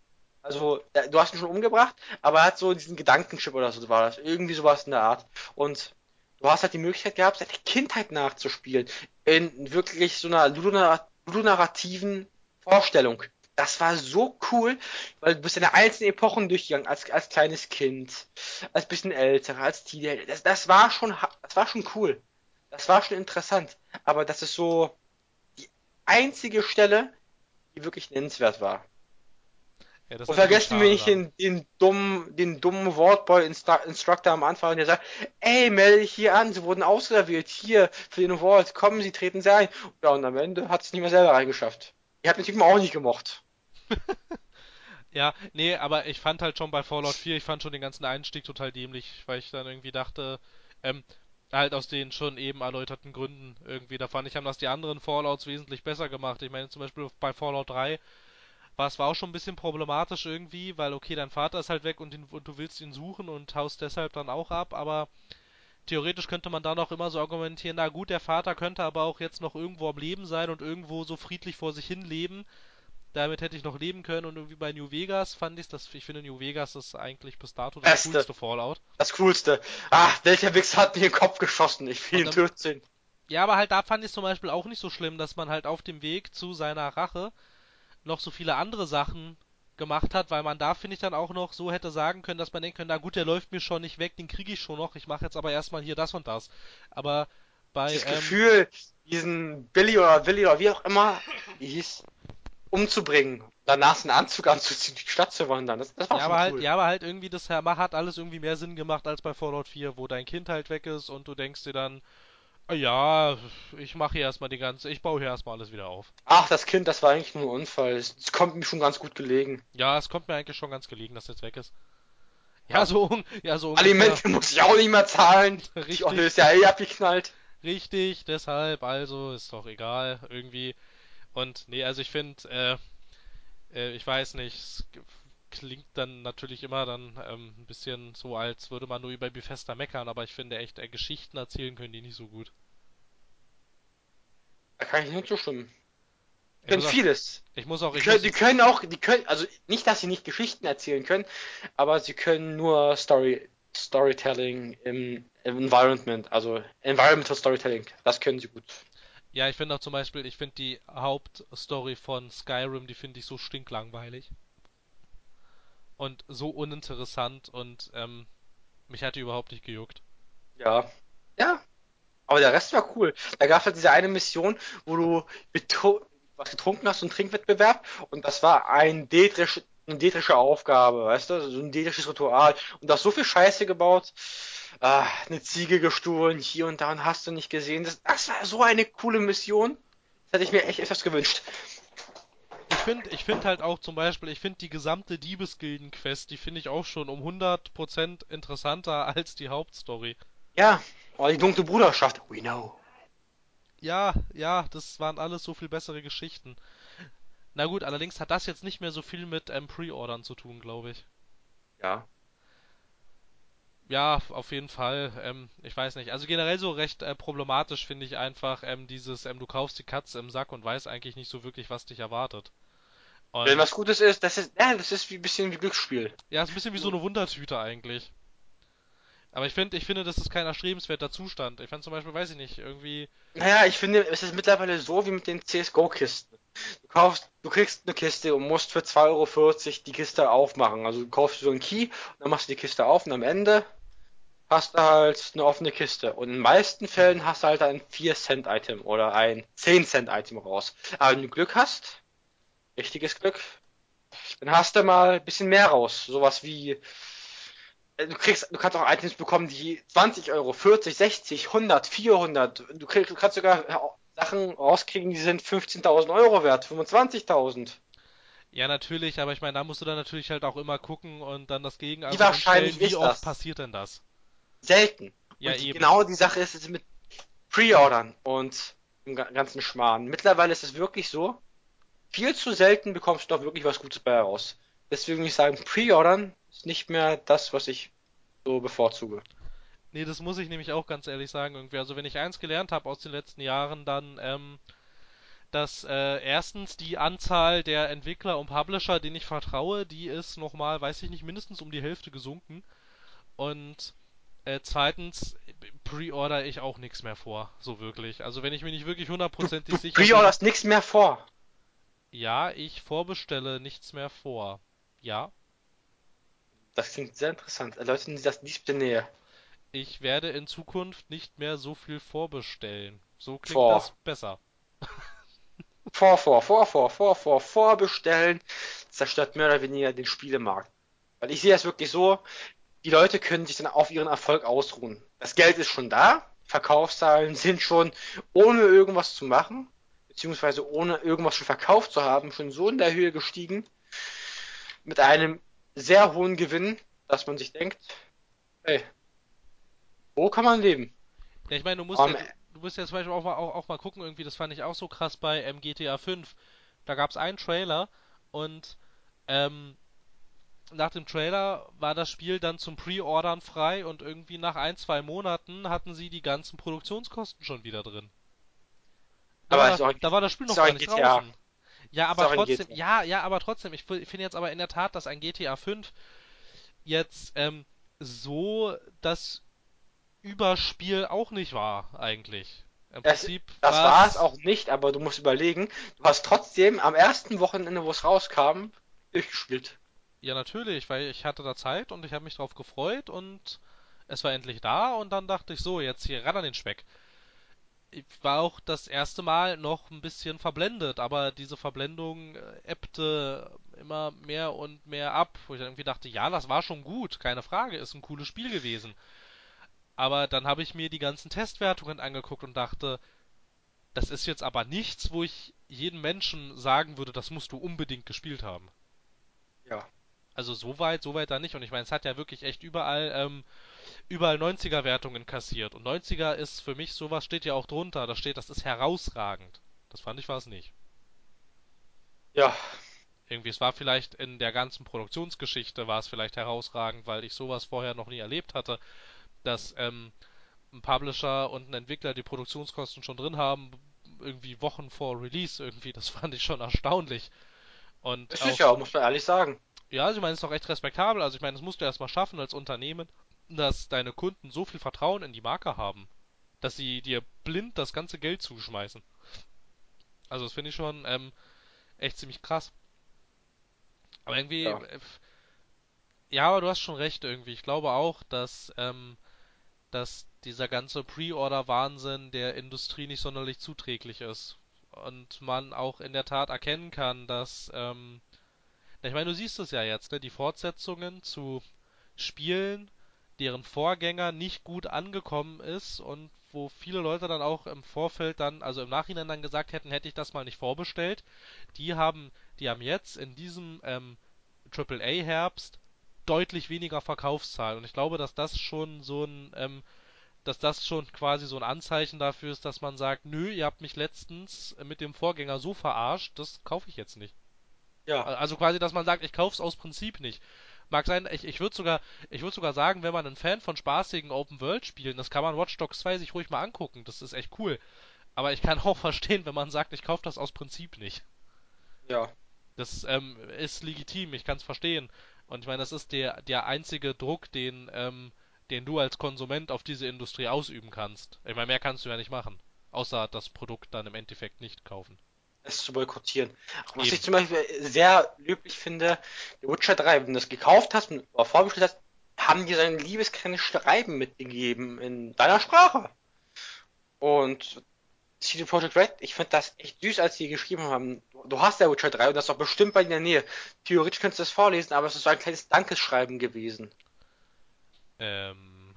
Also, du hast ihn schon umgebracht, aber er hat so diesen Gedankenchip oder so war das. Irgendwie sowas in der Art. Und du hast halt die Möglichkeit gehabt, seine Kindheit nachzuspielen. In wirklich so einer ludonarrativen Vorstellung das war so cool, weil du bist in der einzelnen Epochen durchgegangen, als, als kleines Kind, als bisschen älter, als Teenager. Das, das war schon, das war schon cool. Das war schon interessant. Aber das ist so die einzige Stelle, die wirklich nennenswert war. Ja, und vergessen wir nicht den, den dummen, den dummen Wortboy Instructor am Anfang, der sagt, ey, melde dich hier an, sie wurden ausgewählt, hier, für den Vault, kommen Sie, treten Sie ein. Ja, und am Ende hat es nicht mehr selber reingeschafft. Ihr habt den Typen auch nicht gemocht. ja, nee, aber ich fand halt schon bei Fallout 4, ich fand schon den ganzen Einstieg total dämlich, weil ich dann irgendwie dachte, ähm, halt aus den schon eben erläuterten Gründen irgendwie. Da fand ich, haben das die anderen Fallouts wesentlich besser gemacht. Ich meine, zum Beispiel bei Fallout 3 war es war auch schon ein bisschen problematisch irgendwie, weil okay, dein Vater ist halt weg und, ihn, und, du willst ihn suchen und haust deshalb dann auch ab, aber theoretisch könnte man da noch immer so argumentieren, na gut, der Vater könnte aber auch jetzt noch irgendwo am Leben sein und irgendwo so friedlich vor sich hin leben. Damit hätte ich noch leben können und irgendwie bei New Vegas fand ich das, ich finde New Vegas ist eigentlich bis dato das Beste. coolste Fallout. Das coolste. Ah, welcher Wichs hat mir den Kopf geschossen? Ich will ihn töten. Ja, aber halt da fand ich zum Beispiel auch nicht so schlimm, dass man halt auf dem Weg zu seiner Rache noch so viele andere Sachen gemacht hat, weil man da, finde ich, dann auch noch so hätte sagen können, dass man denken könnte, na gut, der läuft mir schon nicht weg, den kriege ich schon noch, ich mache jetzt aber erstmal hier das und das. Aber bei, Dieses ähm, Gefühl, diesen Billy oder Willy oder wie auch immer, wie hieß, umzubringen, danach einen Anzug anzuziehen, die Stadt zu wandern. Das, das war ja, aber halt, cool. ja, aber halt irgendwie, das hat alles irgendwie mehr Sinn gemacht als bei Fallout 4, wo dein Kind halt weg ist und du denkst dir dann, "Ah ja, ich mache hier erstmal die ganze, ich baue hier erstmal alles wieder auf. Ach, das Kind, das war eigentlich nur ein Unfall. Es es kommt mir schon ganz gut gelegen. Ja, es kommt mir eigentlich schon ganz gelegen, dass jetzt weg ist. Ja, Ja. so, ja, so ungefähr. Alimente muss ich auch nicht mehr zahlen. Die Richtig. Olle ist ja eh abgeknallt. Richtig, deshalb, also ist doch egal, irgendwie. Und nee, also ich finde, äh, äh, ich weiß nicht, es klingt dann natürlich immer dann ähm, ein bisschen so, als würde man nur über Bethesda meckern, aber ich finde echt, äh, Geschichten erzählen können die nicht so gut. Da kann ich nur zustimmen. Die Ich können auch, vieles. ich muss auch, Die ich können, muss, die können auch, die können, also nicht, dass sie nicht Geschichten erzählen können, aber sie können nur Story, Storytelling im, im Environment, also Environmental Storytelling, das können sie gut. Ja, ich finde auch zum Beispiel, ich finde die Hauptstory von Skyrim, die finde ich so stinklangweilig. Und so uninteressant und, ähm, mich hat die überhaupt nicht gejuckt. Ja. Ja. Aber der Rest war cool. Da gab es halt diese eine Mission, wo du was getrunken hast, so ein Trinkwettbewerb, und das war ein Detrisch, eine detrische Aufgabe, weißt du, so ein detrisches Ritual. Und da hast so viel Scheiße gebaut, ah, eine Ziege gestohlen, hier und da, und hast du nicht gesehen. Das, das war so eine coole Mission. Das hätte ich mir echt etwas gewünscht. Ich finde ich find halt auch zum Beispiel, ich finde die gesamte Diebesgilden-Quest, die finde ich auch schon um 100% interessanter als die Hauptstory. Ja, oh, die dunkle Bruderschaft. We know. Ja, ja, das waren alles so viel bessere Geschichten. Na gut, allerdings hat das jetzt nicht mehr so viel mit ähm, Pre-Ordern zu tun, glaube ich. Ja. Ja, auf jeden Fall. Ähm, ich weiß nicht. Also generell so recht äh, problematisch finde ich einfach ähm, dieses, ähm, du kaufst die Katze im Sack und weißt eigentlich nicht so wirklich, was dich erwartet. Wenn Und was Gutes ist, das ist, ja, das ist wie ein bisschen wie Glücksspiel. ja, ist ein bisschen wie so eine Wundertüte eigentlich. Aber ich finde, ich finde, das ist kein erstrebenswerter Zustand. Ich fand zum Beispiel, weiß ich nicht, irgendwie. Naja, ich finde, es ist mittlerweile so wie mit den CSGO-Kisten. Du kaufst, du kriegst eine Kiste und musst für 2,40 Euro die Kiste aufmachen. Also du kaufst so einen Key, dann machst du die Kiste auf und am Ende hast du halt eine offene Kiste. Und in den meisten Fällen hast du halt ein 4-Cent-Item oder ein 10-Cent-Item raus. Aber wenn du Glück hast, richtiges Glück, dann hast du mal ein bisschen mehr raus. Sowas wie äh, Du kriegst, du kannst auch Items bekommen, die 20 Euro, 40, 60, 100, 400. Du, kriegst, du kannst sogar äh, Sachen rauskriegen, die sind 15.000 Euro wert, 25.000. Ja, natürlich, aber ich meine, da musst du dann natürlich halt auch immer gucken und dann das Gegenargument wahrscheinlich stellen, wie oft das? passiert denn das? Selten. Ja, und eben. genau die Sache ist es mit Pre-Ordern und dem ga- ganzen Schmarrn. Mittlerweile ist es wirklich so, viel zu selten bekommst du doch wirklich was Gutes bei heraus. Deswegen würde ich sagen, Pre-Ordern ist nicht mehr das, was ich so bevorzuge. Nee, das muss ich nämlich auch ganz ehrlich sagen irgendwie. Also wenn ich eins gelernt habe aus den letzten Jahren, dann, ähm, dass äh, erstens die Anzahl der Entwickler und Publisher, denen ich vertraue, die ist nochmal, weiß ich nicht, mindestens um die Hälfte gesunken. Und äh, zweitens pre-order ich auch nichts mehr vor, so wirklich. Also wenn ich mir nicht wirklich hundertprozentig sicher bin, pre-orderst nichts mehr vor. ja, ich vorbestelle nichts mehr vor. Ja, Das klingt sehr interessant. Erläutern Sie das nicht bitte näher. ich werde in Zukunft nicht mehr so viel vorbestellen. So klingt Vor. das besser. Vor, vor, vor, vor, vor, vor, vorbestellen. Zerstört mehr oder weniger den Spielemarkt. Weil ich sehe das wirklich so, die Leute können sich dann auf ihren Erfolg ausruhen. Das Geld ist schon da, Verkaufszahlen sind schon, ohne irgendwas zu machen, beziehungsweise ohne irgendwas schon verkauft zu haben, schon so in der Höhe gestiegen, mit einem sehr hohen Gewinn, dass man sich denkt, hey, wo kann man leben? Ja, ich meine, du musst Am ja, du, du musst ja zum Beispiel auch mal, auch, auch mal gucken, irgendwie, das fand ich auch so krass bei ähm, GTA 5. Da gab es einen Trailer und ähm, nach dem Trailer war das Spiel dann zum Pre-Ordern frei und irgendwie nach ein, zwei Monaten hatten sie die ganzen Produktionskosten schon wieder drin. Da, Aber war, ist da war das Spiel noch gar nicht GTA. draußen. Ja, aber trotzdem, ja, ja, aber trotzdem, ich fi- finde jetzt aber in der Tat, dass ein GTA 5 jetzt ähm, so das Überspiel auch nicht war, eigentlich. Im Es, Prinzip das war es auch nicht, aber du musst überlegen, du hast trotzdem am ersten Wochenende, wo es rauskam, durchgespielt. Ja, natürlich, weil ich hatte da Zeit und ich habe mich drauf gefreut und es war endlich da und dann dachte ich so, jetzt hier ran an den Speck. Ich war auch das erste Mal noch ein bisschen verblendet, aber diese Verblendung äh, ebbte immer mehr und mehr ab, wo ich irgendwie dachte, ja, das war schon gut, keine Frage, ist ein cooles Spiel gewesen. Aber dann habe ich mir die ganzen Testwertungen angeguckt und dachte, das ist jetzt aber nichts, wo ich jedem Menschen sagen würde, das musst du unbedingt gespielt haben. Ja. Also so weit, so weit da nicht. Und ich meine, es hat ja wirklich echt überall, ähm, überall 90er-Wertungen kassiert. Und 90er ist für mich, sowas steht ja auch drunter. Da steht, das ist herausragend. Das fand ich war es nicht. Ja, Irgendwie, es war vielleicht in der ganzen Produktionsgeschichte, war es vielleicht herausragend, weil ich sowas vorher noch nie erlebt hatte, dass ähm, ein Publisher und ein Entwickler die Produktionskosten schon drin haben, irgendwie Wochen vor Release irgendwie. Das fand ich schon erstaunlich. Und ist auch ja, muss man ehrlich sagen. Ja, also ich meine, es ist doch echt respektabel. Also ich meine, das musst du erstmal schaffen als Unternehmen, dass deine Kunden so viel Vertrauen in die Marke haben, dass sie dir blind das ganze Geld zuschmeißen. Also das finde ich schon ähm, echt ziemlich krass. Aber irgendwie, Ja. äh, ja, aber du hast schon recht irgendwie. Ich glaube auch, dass, ähm, dass dieser ganze Pre-Order-Wahnsinn der Industrie nicht sonderlich zuträglich ist. Und man auch in der Tat erkennen kann, dass, ähm, ich meine, du siehst es ja jetzt, ne? Die Fortsetzungen zu Spielen, deren Vorgänger nicht gut angekommen ist und wo viele Leute dann auch im Vorfeld dann, also im Nachhinein dann gesagt hätten, hätte ich das mal nicht vorbestellt, die haben, die haben jetzt in diesem ähm, AAA-Herbst deutlich weniger Verkaufszahlen. Und ich glaube, dass das schon so ein, ähm, dass das schon quasi so ein Anzeichen dafür ist, dass man sagt, nö, ihr habt mich letztens mit dem Vorgänger so verarscht, das kaufe ich jetzt nicht. Ja. Also quasi, dass man sagt, ich kauf's aus Prinzip nicht. Mag sein, ich, ich würde sogar, ich würde sogar sagen, wenn man ein Fan von spaßigen Open-World-Spielen, das kann man Watch Dogs 2 sich ruhig mal angucken, das ist echt cool. Aber ich kann auch verstehen, wenn man sagt, ich kaufe das aus Prinzip nicht. Ja. Das ähm, ist legitim, ich kann es verstehen. Und ich meine, das ist der, der einzige Druck, den, ähm, den du als Konsument auf diese Industrie ausüben kannst. Ich meine, mehr kannst du ja nicht machen. Außer das Produkt dann im Endeffekt nicht kaufen. Es zu boykottieren. Auch was Eben. ich zum Beispiel sehr löblich finde, The Witcher 3, wenn du das gekauft hast und vorbestellt hast, haben dir sein liebeskleines Schreiben mitgegeben in deiner Sprache. Und CD Projekt Red, ich finde das echt süß, als die geschrieben haben, du, du hast der Witcher 3 und das ist doch bestimmt bei dir in der Nähe. Theoretisch könntest du das vorlesen, aber es ist so ein kleines Dankeschreiben gewesen. Ähm,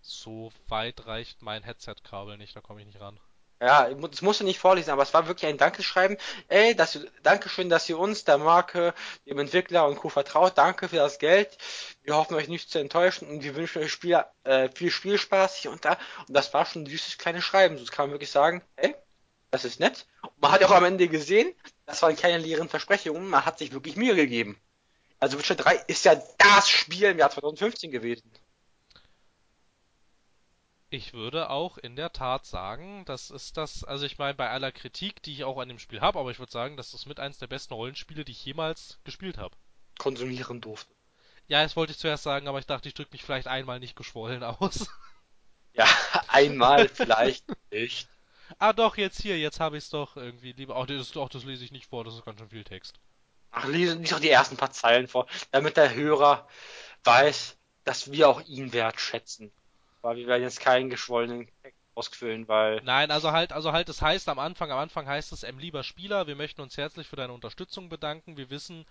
so weit reicht mein Headset-Kabel nicht, da komme ich nicht ran. Ja, das musst du nicht vorlesen, aber es war wirklich ein Dankeschreiben. Ey, dass du, Dankeschön, dass ihr uns, der Marke, dem Entwickler und Co. vertraut. Danke für das Geld. Wir hoffen euch nicht zu enttäuschen und wir wünschen euch Spiel, äh, viel Spielspaß hier und da. Und das war schon ein süßes kleines Schreiben. So kann man wirklich sagen, ey, das ist nett. Und man hat auch am Ende gesehen, das waren keine leeren Versprechungen. Man hat sich wirklich Mühe gegeben. Also Witcher 3 ist ja das Spiel im Jahr 2015 gewesen. Ich würde auch in der Tat sagen, das ist das, also ich meine, bei aller Kritik, die ich auch an dem Spiel habe, aber ich würde sagen, das ist mit eins der besten Rollenspiele, die ich jemals gespielt habe. Konsumieren durfte. Ja, das wollte ich zuerst sagen, aber ich dachte, ich drücke mich vielleicht einmal nicht geschwollen aus. Ja, einmal vielleicht nicht. ah doch, jetzt hier, jetzt habe ich es doch irgendwie lieber. Ach, das, ach, das lese ich nicht vor, das ist ganz schön viel Text. Ach, lies, lies doch die ersten paar Zeilen vor, damit der Hörer weiß, dass wir auch ihn wertschätzen. Weil wir werden jetzt keinen geschwollenen ausfüllen, weil Nein, also halt, also halt, es heißt am Anfang, am Anfang heißt es, ähm, lieber Spieler, wir möchten uns herzlich für deine Unterstützung bedanken. Wir wissen,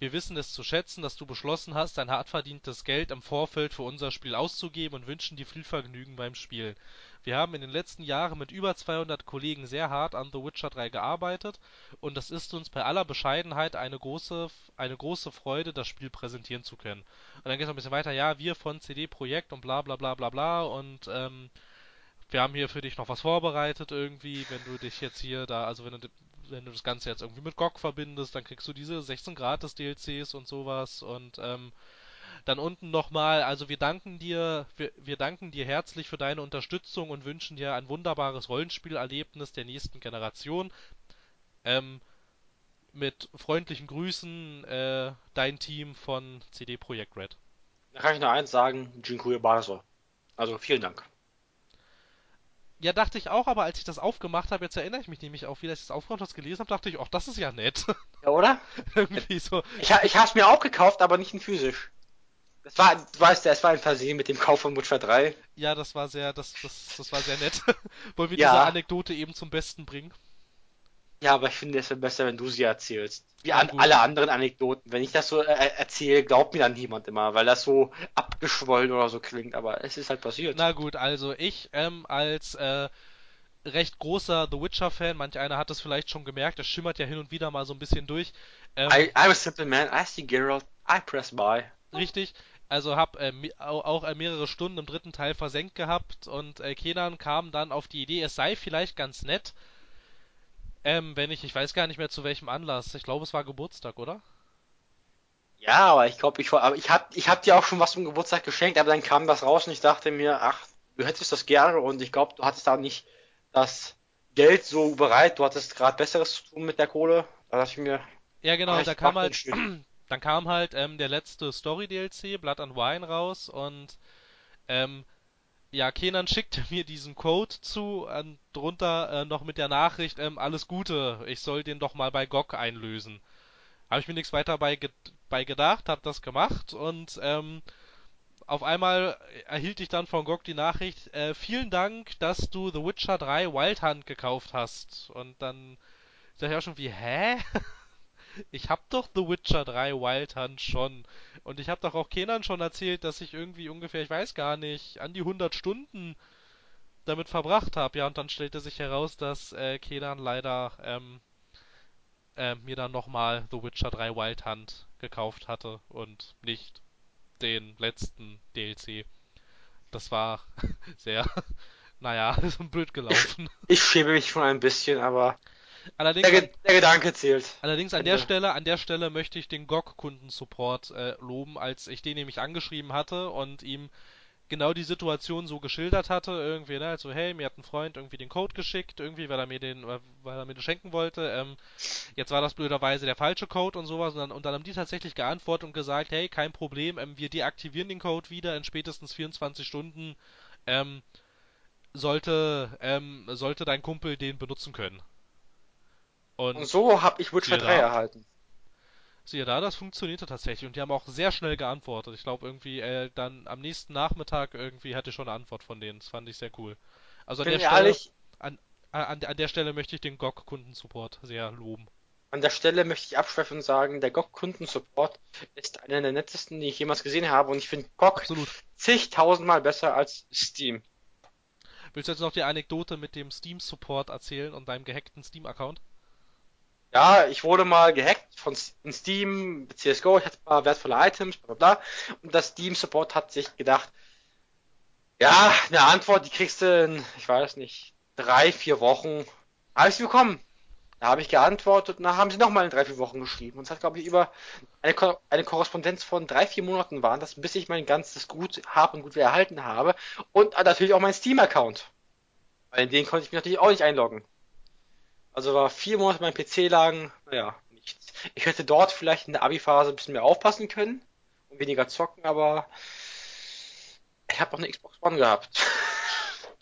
wir wissen es zu schätzen, dass du beschlossen hast, dein hart verdientes Geld im Vorfeld für unser Spiel auszugeben und wünschen dir viel Vergnügen beim Spielen. Wir haben in den letzten Jahren mit über 200 Kollegen sehr hart an The Witcher 3 gearbeitet und es ist uns bei aller Bescheidenheit eine große, eine große Freude, das Spiel präsentieren zu können. Und dann geht es noch ein bisschen weiter, ja, wir von CD Projekt und bla bla bla bla bla und ähm, wir haben hier für dich noch was vorbereitet irgendwie, wenn du dich jetzt hier da, also wenn du wenn du das Ganze jetzt irgendwie mit GOG verbindest, dann kriegst du diese 16 gratis DLCs und sowas und ähm, dann unten nochmal, also wir danken dir, wir, wir danken dir herzlich für deine Unterstützung und wünschen dir ein wunderbares Rollenspielerlebnis der nächsten Generation. Ähm, mit freundlichen Grüßen, äh, dein Team von CD Projekt Red. Da kann ich nur eins sagen, Jinkuya Baraso. Also vielen Dank. Ja, dachte ich auch, aber als ich das aufgemacht habe, jetzt erinnere ich mich nämlich auch wieder, als ich das aufgemacht und das gelesen habe, dachte ich, ach, das ist ja nett. Ja, oder? Irgendwie so. Ich, ich habe es mir auch gekauft, aber nicht in physisch. Das war, du weißt ja, es war ein Versehen mit dem Kauf von Witcher 3. Ja, das war sehr, das, das, das war sehr nett. Wollen wir Ja. diese Anekdote eben zum Besten bringen? Ja, aber ich finde es wäre besser, wenn du sie erzählst. Wie an alle anderen Anekdoten. Wenn ich das so äh, erzähle, glaubt mir dann niemand immer, weil das so abgeschwollen oder so klingt. Aber es ist halt passiert. Na gut, also ich ähm, als äh, recht großer The Witcher-Fan, manch einer hat es vielleicht schon gemerkt, es schimmert ja hin und wieder mal so ein bisschen durch. Ähm, I, I'm a simple man. I see Geralt. I press buy. Richtig. Also hab äh, auch äh, mehrere Stunden im dritten Teil versenkt gehabt und äh, Kenan kam dann auf die Idee, es sei vielleicht ganz nett, ähm, wenn ich, ich weiß gar nicht mehr zu welchem Anlass, ich glaube es war Geburtstag, oder? Ja, aber ich glaube, ich, aber ich hab, ich hab dir auch schon was zum Geburtstag geschenkt, aber dann kam das raus und ich dachte mir, ach, du hättest das gerne und ich glaube, du hattest da nicht das Geld so bereit, du hattest gerade Besseres zu tun mit der Kohle. Da dachte ich mir, Ja genau, ach, da kam halt. dann kam halt ähm, der letzte Story-DLC, Blood and Wine raus und ähm, ja, Kenan schickte mir diesen Code zu, und drunter äh, noch mit der Nachricht, ähm, alles Gute, ich soll den doch mal bei GOG einlösen. Habe ich mir nichts weiter bei, ge bei gedacht, habe das gemacht und ähm, auf einmal erhielt ich dann von GOG die Nachricht, äh, vielen Dank, dass du The Witcher 3 Wild Hunt gekauft hast. Und dann dachte ich auch schon wie, hä? Ich hab doch The Witcher 3 Wild Hunt schon. Und ich hab doch auch Kenan schon erzählt, dass ich irgendwie ungefähr, ich weiß gar nicht, an die 100 Stunden damit verbracht habe. Ja, und dann stellte sich heraus, dass äh, Kenan leider ähm, äh, mir dann nochmal The Witcher 3 Wild Hunt gekauft hatte und nicht den letzten DLC. Das war sehr, naja, blöd gelaufen. Ich schäme mich schon ein bisschen, aber Allerdings, der, der Gedanke zählt. allerdings an der Ende. Stelle, an der Stelle möchte ich den GOG-Kundensupport äh, loben, als ich den nämlich angeschrieben hatte und ihm genau die Situation so geschildert hatte, irgendwie, ne, also hey, mir hat ein Freund irgendwie den Code geschickt, irgendwie, weil er mir den, weil er mir den schenken wollte, ähm, jetzt war das blöderweise der falsche Code und sowas und dann, und dann haben die tatsächlich geantwortet und gesagt, hey, kein Problem, ähm, wir deaktivieren den Code wieder in spätestens 24 Stunden, ähm, sollte, ähm, sollte dein Kumpel den benutzen können. Und Und so habe ich Witcher Siehe 3 da. erhalten. siehe da, das funktionierte tatsächlich und die haben auch sehr schnell geantwortet. Ich glaube irgendwie, äh, dann am nächsten Nachmittag irgendwie hatte ich schon eine Antwort von denen. Das fand ich sehr cool. Also an Bin der Stelle, ehrlich, an, an, an der Stelle möchte ich den GOG-Kundensupport sehr loben. an der Stelle möchte ich abschweifen und sagen, der GOG-Kundensupport ist einer der nettesten, die ich jemals gesehen habe und ich finde GOG Absolut. zigtausendmal besser als Steam. Willst du jetzt noch die Anekdote mit dem Steam-Support erzählen und deinem gehackten Steam-Account? Ja, ich wurde mal gehackt von Steam, CSGO, ich hatte ein paar wertvolle Items, bla bla bla. Und das Steam Support hat sich gedacht, ja, eine Antwort, die kriegst du in, ich weiß nicht, drei, vier Wochen. Habe ich sie bekommen. Da habe ich geantwortet und dann haben sie nochmal in drei, vier Wochen geschrieben. Und es hat, glaube ich, über eine, Ko eine Korrespondenz von drei, vier Monaten waren das, bis ich mein ganzes Gut hab und Gut wieder erhalten habe. Und natürlich auch mein Steam-Account. Weil in den konnte ich mich natürlich auch nicht einloggen. Also war vier Monate mein PC lang, naja, nichts. Ich hätte dort vielleicht in der Abi-Phase ein bisschen mehr aufpassen können und weniger zocken, aber ich habe auch eine Xbox One gehabt.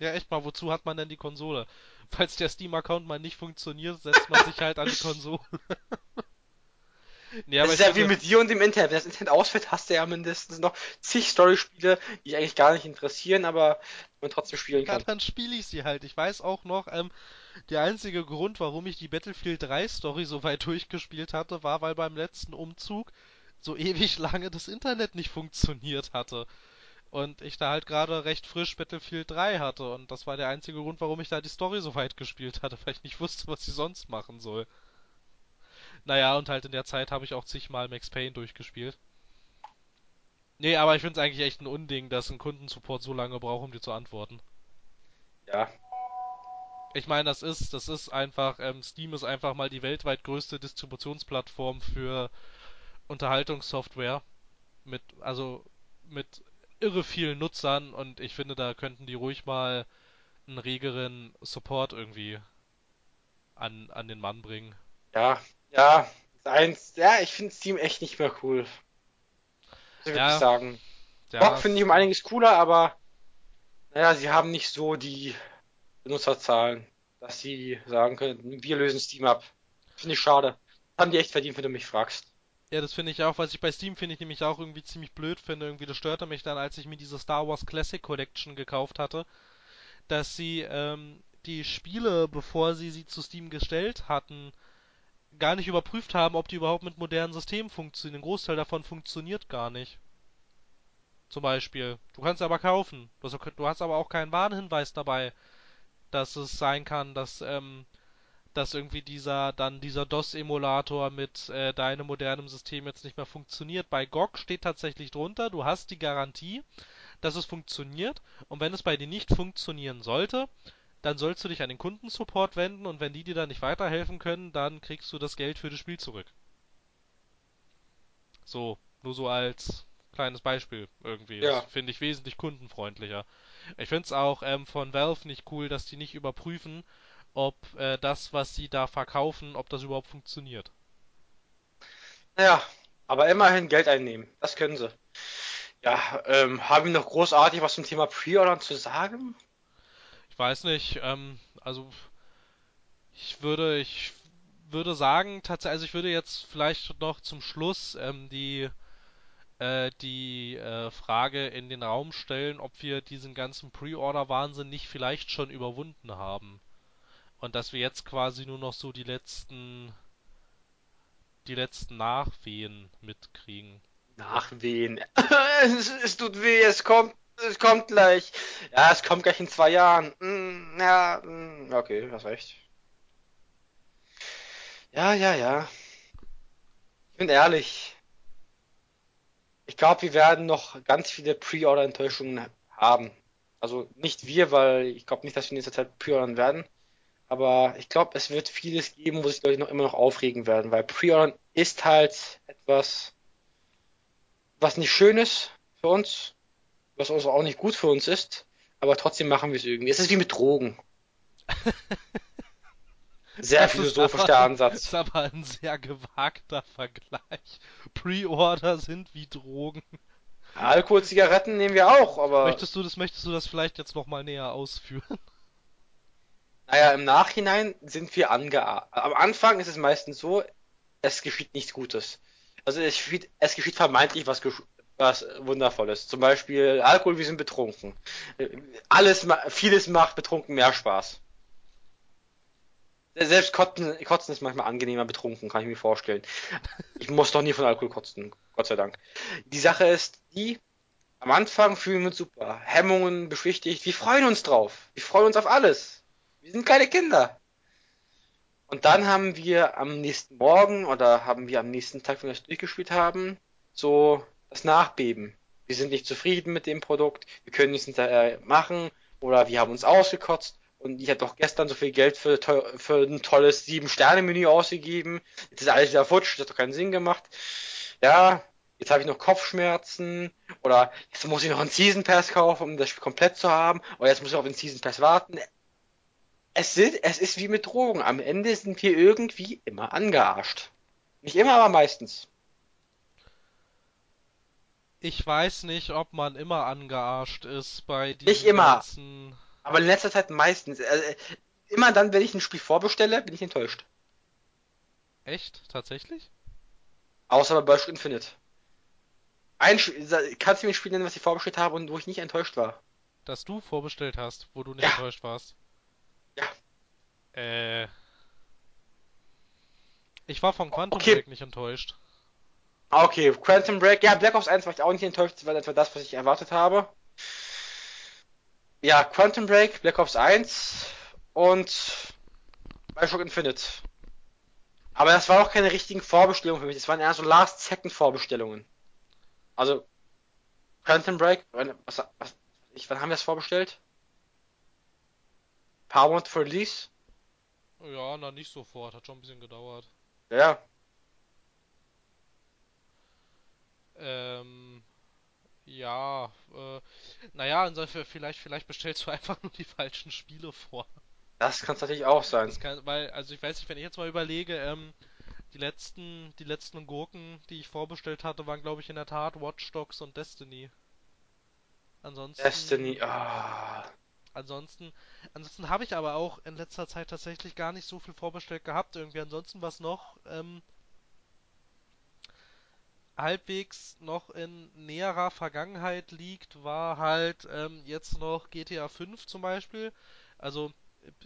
Ja, echt mal, wozu hat man denn die Konsole? Falls der Steam-Account mal nicht funktioniert, setzt man sich halt an die Konsole. nee, aber das ist ja wie mit dir und dem Internet. Wenn das Internet ausfällt, hast du ja mindestens noch zig Story-Spiele, die dich eigentlich gar nicht interessieren, aber man trotzdem spielen ja, kann. dann spiele ich sie halt. Ich weiß auch noch, ähm, der einzige Grund, warum ich die Battlefield 3 Story so weit durchgespielt hatte, war, weil beim letzten Umzug so ewig lange das Internet nicht funktioniert hatte. Und ich da halt gerade recht frisch Battlefield 3 hatte. Und das war der einzige Grund, warum ich da die Story so weit gespielt hatte, weil ich nicht wusste, was sie sonst machen soll. Naja, und halt in der Zeit habe ich auch zigmal Max Payne durchgespielt. Nee, aber ich finde es eigentlich echt ein Unding, dass ein Kundensupport so lange braucht, um dir zu antworten. Ja. Ich meine, das ist, das ist einfach, ähm, Steam ist einfach mal die weltweit größte Distributionsplattform für Unterhaltungssoftware mit, also mit irre vielen Nutzern und ich finde, da könnten die ruhig mal einen regeren Support irgendwie an, an den Mann bringen. Ja, ja, eins, ja, ich finde Steam echt nicht mehr cool. Ich ja, wirklich sagen. Ja, Bock finde ich um einiges cooler, aber naja, sie haben nicht so die Benutzerzahlen, dass sie sagen können, wir lösen Steam ab. Finde ich schade. haben die echt verdient, wenn du mich fragst. Ja, das finde ich auch. Was ich bei Steam finde ich nämlich auch irgendwie ziemlich blöd finde. Irgendwie, das störte mich dann, als ich mir diese Star Wars Classic Collection gekauft hatte, dass sie ähm, die Spiele, bevor sie sie zu Steam gestellt hatten, gar nicht überprüft haben, ob die überhaupt mit modernen Systemen funktionieren. Ein Großteil davon funktioniert gar nicht. Zum Beispiel. Du kannst aber kaufen. Du hast aber auch keinen Warnhinweis dabei, dass es sein kann, dass, ähm, dass irgendwie dieser, dann dieser DOS-Emulator mit äh, deinem modernen System jetzt nicht mehr funktioniert. Bei GOG steht tatsächlich drunter, du hast die Garantie, dass es funktioniert und wenn es bei dir nicht funktionieren sollte, dann sollst du dich an den Kundensupport wenden und wenn die dir dann nicht weiterhelfen können, dann kriegst du das Geld für das Spiel zurück. So, nur so als kleines Beispiel irgendwie. Ja. Das finde ich wesentlich kundenfreundlicher. Ich finde es auch ähm, von Valve nicht cool, dass die nicht überprüfen, ob äh, das, was sie da verkaufen, ob das überhaupt funktioniert. Ja, aber immerhin Geld einnehmen. Das können sie. Ja, ähm, haben wir noch großartig was zum Thema Pre-Ordern zu sagen? Ich weiß nicht, ähm, also ich würde, ich würde sagen, tatsächlich, also ich würde jetzt vielleicht noch zum Schluss ähm, die äh, die äh, Frage in den Raum stellen, ob wir diesen ganzen Pre-Order-Wahnsinn nicht vielleicht schon überwunden haben. Und dass wir jetzt quasi nur noch so die letzten die letzten Nachwehen mitkriegen. Nachwehen. es, es tut weh, es kommt, es kommt gleich. Ja, es kommt gleich in zwei Jahren. Mm, ja, mm, okay, hast recht. Ja, ja, ja. Ich bin ehrlich. Ich glaube, wir werden noch ganz viele Pre-Order-Enttäuschungen haben. Also nicht wir, weil ich glaube nicht, dass wir in nächster Zeit pre-ordern werden. Aber ich glaube, es wird vieles geben, wo sich Leute noch immer noch aufregen werden, weil Pre-Ordern ist halt etwas, was nicht schön ist für uns, was also auch nicht gut für uns ist, aber trotzdem machen wir es irgendwie. Es ist wie mit Drogen. Sehr das philosophisch der Ansatz. Das ist aber ein sehr gewagter Vergleich. Pre-Order sind wie Drogen. Alkohol, Zigaretten nehmen wir auch, aber. Möchtest du das, möchtest du das vielleicht jetzt nochmal näher ausführen? Naja, im Nachhinein sind wir angeahmt. Am Anfang ist es meistens so, es geschieht nichts Gutes. Also es geschieht, es geschieht vermeintlich was, was Wundervolles. Zum Beispiel Alkohol, wir sind betrunken. Alles, vieles macht betrunken mehr Spaß. Selbst kotzen, kotzen ist manchmal angenehmer betrunken, kann ich mir vorstellen. Ich muss doch nie von Alkohol kotzen, Gott sei Dank. Die Sache ist die, am Anfang fühlen wir uns super. Hemmungen beschwichtigt, wir freuen uns drauf. Wir freuen uns auf alles. Wir sind kleine Kinder. Und dann haben wir am nächsten Morgen oder haben wir am nächsten Tag, wenn wir das durchgespielt haben, so das Nachbeben. Wir sind nicht zufrieden mit dem Produkt, wir können nichts hinterher machen oder wir haben uns ausgekotzt und ich habe doch gestern so viel Geld für, für ein tolles 7-Sterne-Menü ausgegeben. Jetzt ist alles wieder futsch, das hat doch keinen Sinn gemacht. Ja, jetzt habe ich noch Kopfschmerzen oder jetzt muss ich noch einen Season Pass kaufen, um das Spiel komplett zu haben oder jetzt muss ich auf den Season Pass warten. Es, sind, es ist wie mit Drogen. Am Ende sind wir irgendwie immer angearscht. Nicht immer, aber meistens. Ich weiß nicht, ob man immer angearscht ist bei diesen Nicht immer. Ganzen aber in letzter Zeit meistens. Also, immer dann, wenn ich ein Spiel vorbestelle, bin ich enttäuscht. Echt? Tatsächlich? Außer bei Bioshock Infinite. Ein, kannst du mir ein Spiel nennen, was ich vorbestellt habe und wo ich nicht enttäuscht war? Das du vorbestellt hast, wo du nicht ja. enttäuscht warst? Ja. Äh. Ich war von Quantum okay. Break nicht enttäuscht. Okay, Quantum Break. Ja, Black Ops 1 war ich auch nicht enttäuscht, das war etwa das, was ich erwartet habe ja, Quantum Break, Black Ops 1 und Bioshock Infinite. Aber das waren auch keine richtigen Vorbestellungen für mich, das waren eher so Last-Second-Vorbestellungen. Also, Quantum Break, was, was, ich, wann haben wir das vorbestellt? Paar Monate vor Release? Ja, na nicht sofort, hat schon ein bisschen gedauert. Ja. Ähm, ja, äh, naja, insofern vielleicht, vielleicht bestellst du einfach nur die falschen Spiele vor. Das kann es natürlich auch sein. Kann, weil, also ich weiß nicht, wenn ich jetzt mal überlege, ähm, die letzten, die letzten Gurken, die ich vorbestellt hatte, waren glaube ich in der Tat Watch Dogs und Destiny. Ansonsten. Destiny, ah. Ansonsten, ansonsten habe ich aber auch in letzter Zeit tatsächlich gar nicht so viel vorbestellt gehabt irgendwie. Ansonsten was noch ähm, halbwegs noch in näherer Vergangenheit liegt, war halt ähm, jetzt noch GTA 5 zum Beispiel. Also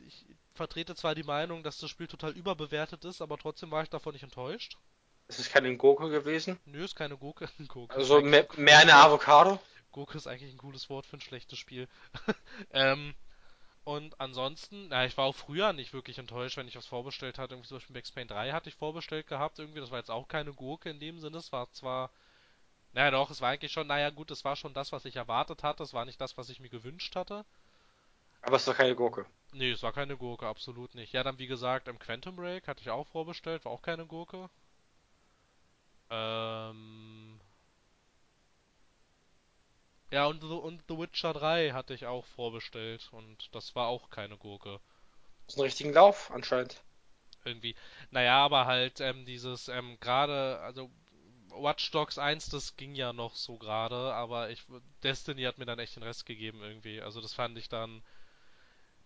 ich vertrete zwar die Meinung, dass das Spiel total überbewertet ist, aber trotzdem war ich davon nicht enttäuscht. Es ist keine Gurke gewesen. Nö, ist keine Gurke. Gurke also mehr, mehr eine Avocado. Gurke ist eigentlich ein cooles Wort für ein schlechtes Spiel. ähm, und ansonsten, na, ich war auch früher nicht wirklich enttäuscht, wenn ich was vorbestellt hatte. Irgendwie zum Beispiel Max Payne 3 hatte ich vorbestellt gehabt, irgendwie. Das war jetzt auch keine Gurke in dem Sinne. Es war zwar, naja doch, es war eigentlich schon, naja gut, es war schon das, was ich erwartet hatte. Es war nicht das, was ich mir gewünscht hatte. Aber es war keine Gurke. Nee, es war keine Gurke, absolut nicht. Ja, dann wie gesagt, im Quantum Break hatte ich auch vorbestellt, war auch keine Gurke. Ähm, ja, und, und The Witcher 3 hatte ich auch vorbestellt und das war auch keine Gurke. Das ist ein richtigen Lauf anscheinend. Irgendwie. Naja, aber halt ähm, dieses, ähm, gerade, also Watch Dogs 1, das ging ja noch so gerade, aber ich Destiny hat mir dann echt den Rest gegeben irgendwie. Also das fand ich dann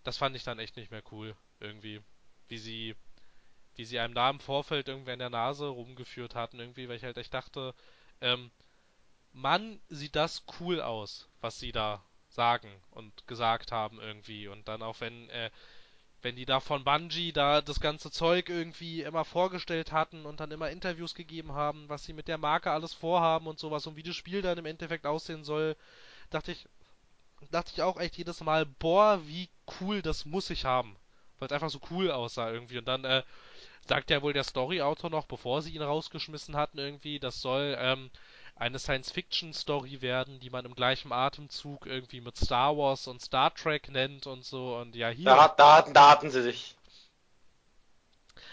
das fand ich dann echt nicht mehr cool irgendwie, wie sie wie sie einem da im Vorfeld irgendwie in der Nase rumgeführt hatten irgendwie, weil ich halt echt dachte, ähm, Mann, sieht das cool aus, was sie da sagen und gesagt haben irgendwie. Und dann auch wenn, äh, wenn die da von Bungie da das ganze Zeug irgendwie immer vorgestellt hatten und dann immer Interviews gegeben haben, was sie mit der Marke alles vorhaben und sowas und wie das Spiel dann im Endeffekt aussehen soll, dachte ich, dachte ich auch echt jedes Mal, boah, wie cool, das muss ich haben. Weil es einfach so cool aussah irgendwie. Und dann, äh, sagt ja wohl der Story-Autor noch, bevor sie ihn rausgeschmissen hatten irgendwie, das soll ähm, eine Science-Fiction-Story werden, die man im gleichen Atemzug irgendwie mit Star Wars und Star Trek nennt und so und ja hier. Da, da, da hatten sie sich.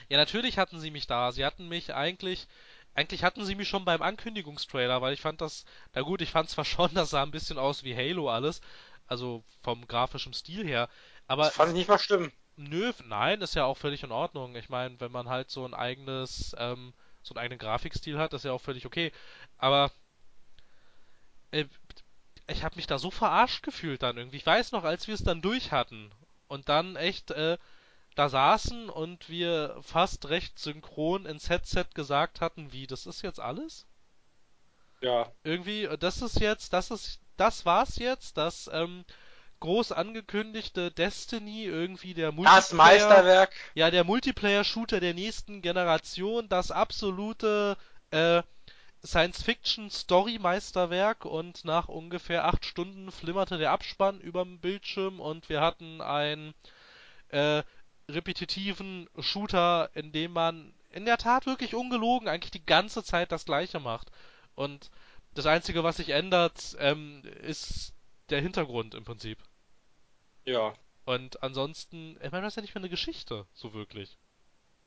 Ja, natürlich hatten sie mich da. Sie hatten mich eigentlich, eigentlich hatten sie mich schon beim Ankündigungstrailer, weil ich fand das, na gut, ich fand zwar schon, das sah ein bisschen aus wie Halo alles, also vom grafischen Stil her, aber. Das fand ich nicht mal stimmen. Nö, nein, ist ja auch völlig in Ordnung. Ich meine, wenn man halt so ein eigenes, ähm, so einen eigenen Grafikstil hat, ist ja auch völlig okay. Aber äh, ich habe mich da so verarscht gefühlt dann irgendwie. Ich weiß noch, als wir es dann durch hatten und dann echt äh, da saßen und wir fast recht synchron ins Headset gesagt hatten, wie, das ist jetzt alles? Ja. Irgendwie, das ist jetzt, das ist, das war's jetzt, das ähm, groß angekündigte Destiny, irgendwie der Multiplayer. Das Meisterwerk. Ja, der Multiplayer-Shooter der nächsten Generation, das absolute äh, Science-Fiction-Story-Meisterwerk und nach ungefähr acht Stunden flimmerte der Abspann überm Bildschirm und wir hatten ein äh, repetitiven Shooter, in dem man in der Tat wirklich ungelogen eigentlich die ganze Zeit das gleiche macht. Und das Einzige, was sich ändert, ähm, ist der Hintergrund im Prinzip. Ja. Und ansonsten, ich meine, das ist ja nicht mehr eine Geschichte, so wirklich.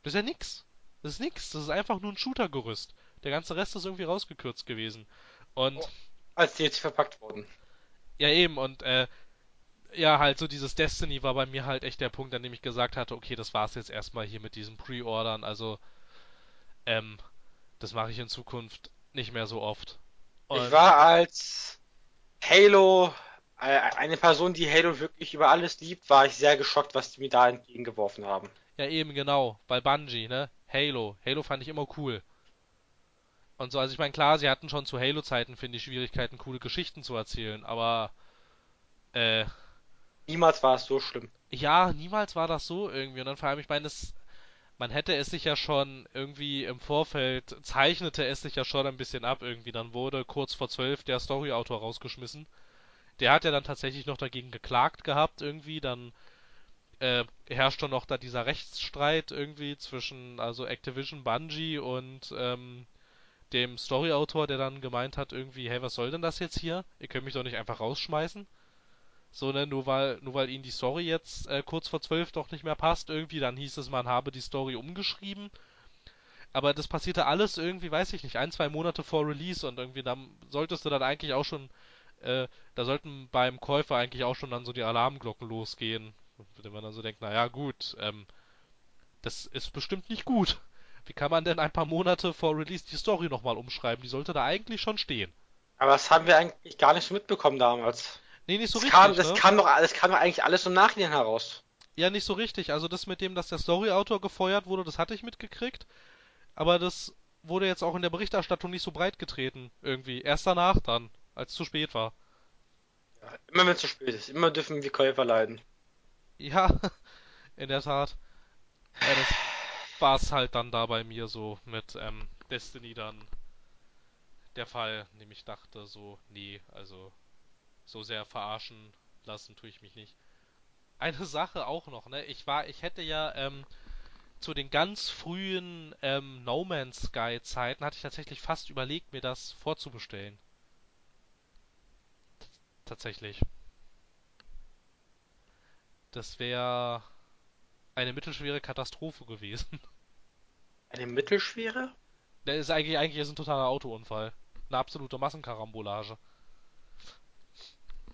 Das ist ja nix. Das ist nix. Das ist einfach nur ein Shooter-Gerüst. Der ganze Rest ist irgendwie rausgekürzt gewesen. Und. Oh, als die jetzt verpackt wurden. Ja, eben. Und, äh, ja, halt so dieses Destiny war bei mir halt echt der Punkt, an dem ich gesagt hatte, okay, das war's jetzt erstmal hier mit diesen Pre-Ordern, also ähm, das mache ich in Zukunft nicht mehr so oft. Und ich war als Halo, eine Person, die Halo wirklich über alles liebt, war ich sehr geschockt, was die mir da entgegengeworfen haben. Ja, eben genau, bei Bungie, ne? Halo. Halo fand ich immer cool. Und so, also ich meine, klar, sie hatten schon zu Halo-Zeiten, finde ich, Schwierigkeiten, coole Geschichten zu erzählen, aber äh, Niemals war es so schlimm. Ja, niemals war das so irgendwie. Und dann vor allem, ich meine, man hätte es sich ja schon irgendwie im Vorfeld, zeichnete es sich ja schon ein bisschen ab irgendwie. Dann wurde kurz vor zwölf der Storyautor rausgeschmissen. Der hat ja dann tatsächlich noch dagegen geklagt gehabt irgendwie. Dann äh, herrscht doch noch da dieser Rechtsstreit irgendwie zwischen also Activision, Bungie und ähm, dem Storyautor, der dann gemeint hat irgendwie, hey, was soll denn das jetzt hier? Ihr könnt mich doch nicht einfach rausschmeißen. So, ne, nur weil, nur weil ihnen die Story jetzt äh, kurz vor zwölf doch nicht mehr passt, irgendwie, dann hieß es, man habe die Story umgeschrieben. Aber das passierte alles irgendwie, weiß ich nicht, ein, zwei Monate vor Release und irgendwie dann solltest du dann eigentlich auch schon, äh, da sollten beim Käufer eigentlich auch schon dann so die Alarmglocken losgehen. Dem man dann so denkt, naja, gut, ähm, das ist bestimmt nicht gut. Wie kann man denn ein paar Monate vor Release die Story nochmal umschreiben? Die sollte da eigentlich schon stehen. Aber das haben wir eigentlich gar nicht so mitbekommen damals. Nee, nicht so das richtig. Kam, das, ne? kam doch, das kam doch eigentlich alles im Nachhinein heraus. Ja, nicht so richtig. Also das mit dem, dass der Story-Autor gefeuert wurde, das hatte ich mitgekriegt. Aber das wurde jetzt auch in der Berichterstattung nicht so breit getreten, irgendwie. Erst danach dann, als es zu spät war. Ja, immer wenn es zu spät ist, immer dürfen wir Käufer leiden. Ja, in der Tat. Ja, das war's halt dann da bei mir so mit ähm, Destiny dann der Fall, dem ich dachte so, nee, also so sehr verarschen lassen tue ich mich nicht. Eine Sache auch noch, ne? Ich war, ich hätte ja ähm, zu den ganz frühen ähm, No Man's Sky Zeiten hatte ich tatsächlich fast überlegt, mir das vorzubestellen. Tatsächlich. Das wäre eine mittelschwere Katastrophe gewesen. Eine mittelschwere? Der ist eigentlich, eigentlich ist ein totaler Autounfall. Eine absolute Massenkarambolage.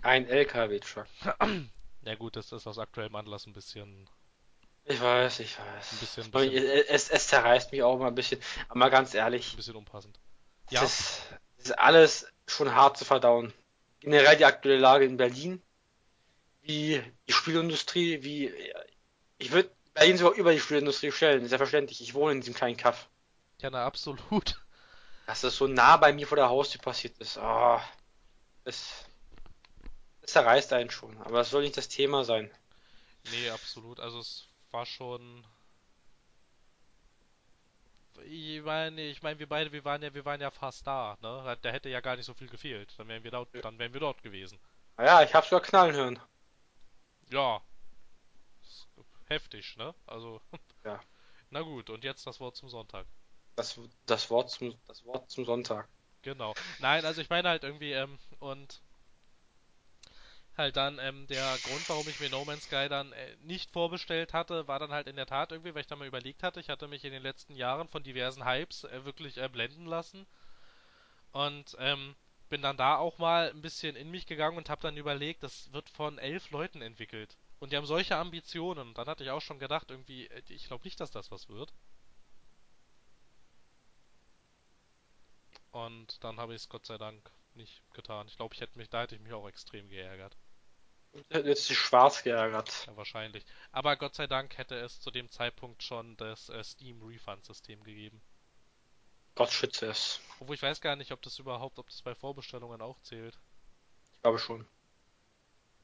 Ein LKW-Truck. Ja gut, das ist aus aktuellem Anlass ein bisschen, Ich weiß, ich weiß. ein bisschen, ein bisschen, Es, es zerreißt mich auch mal ein bisschen. Aber mal ganz ein ehrlich, bisschen unpassend. das Ja, ist, das ist alles schon hart zu verdauen. Generell die aktuelle Lage in Berlin, wie die Spielindustrie, wie ich würde Berlin sogar über die Spielindustrie stellen, selbstverständlich. Ich wohne in diesem kleinen Kaff. ja, na absolut. Dass das so nah bei mir vor der Haustür passiert ist. Ah, das, das zerreißt einen schon. Aber das soll nicht das Thema sein. Nee, absolut. Also es war schon. Ich meine, ich meine, wir beide, wir waren ja, wir waren ja fast da, ne? Da hätte ja gar nicht so viel gefehlt. Dann wären wir dort, dann wären wir dort gewesen. Naja, ich hab's sogar knallen hören. Ja, heftig, ne? Also, Ja. na gut, und jetzt das Wort zum Sonntag. Das, das Wort zum, das Wort zum Sonntag. Genau. Nein, also ich meine halt irgendwie, ähm, und halt dann, ähm, der Grund, warum ich mir No Man's Sky dann äh, nicht vorbestellt hatte, war dann halt in der Tat irgendwie, weil ich dann mal überlegt hatte, ich hatte mich in den letzten Jahren von diversen Hypes äh, wirklich äh, blenden lassen und ähm, bin dann da auch mal ein bisschen in mich gegangen und habe dann überlegt, das wird von elf Leuten entwickelt. Und die haben solche Ambitionen. Dann hatte ich auch schon gedacht, irgendwie, äh, ich glaube nicht, dass das was wird. Und dann habe ich es Gott sei Dank nicht getan. Ich glaube, ich hätte mich, da hätte ich mich auch extrem geärgert. Jetzt ist schwarz geärgert. Ja, wahrscheinlich. Aber Gott sei Dank hätte es zu dem Zeitpunkt schon das äh, Steam Refund System gegeben. Gott schütze es. Obwohl ich weiß gar nicht, ob das überhaupt, ob das bei Vorbestellungen auch zählt. Ich glaube schon.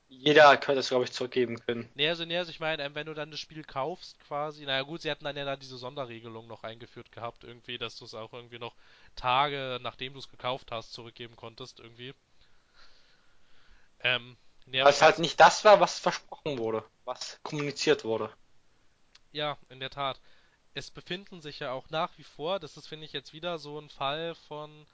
Jeder könnte es, glaube ich, zurückgeben können. Nee, also, nee, also ich meine, ähm, wenn du dann das Spiel kaufst quasi, naja gut, sie hatten dann ja da diese Sonderregelung noch eingeführt gehabt, irgendwie, dass du es auch irgendwie noch Tage, nachdem du es gekauft hast, zurückgeben konntest, irgendwie. Ähm, nee, Weil es halt nicht das war, was versprochen wurde, was kommuniziert wurde. Ja, in der Tat. Es befinden sich ja auch nach wie vor, das ist, finde ich, jetzt wieder so ein Fall von.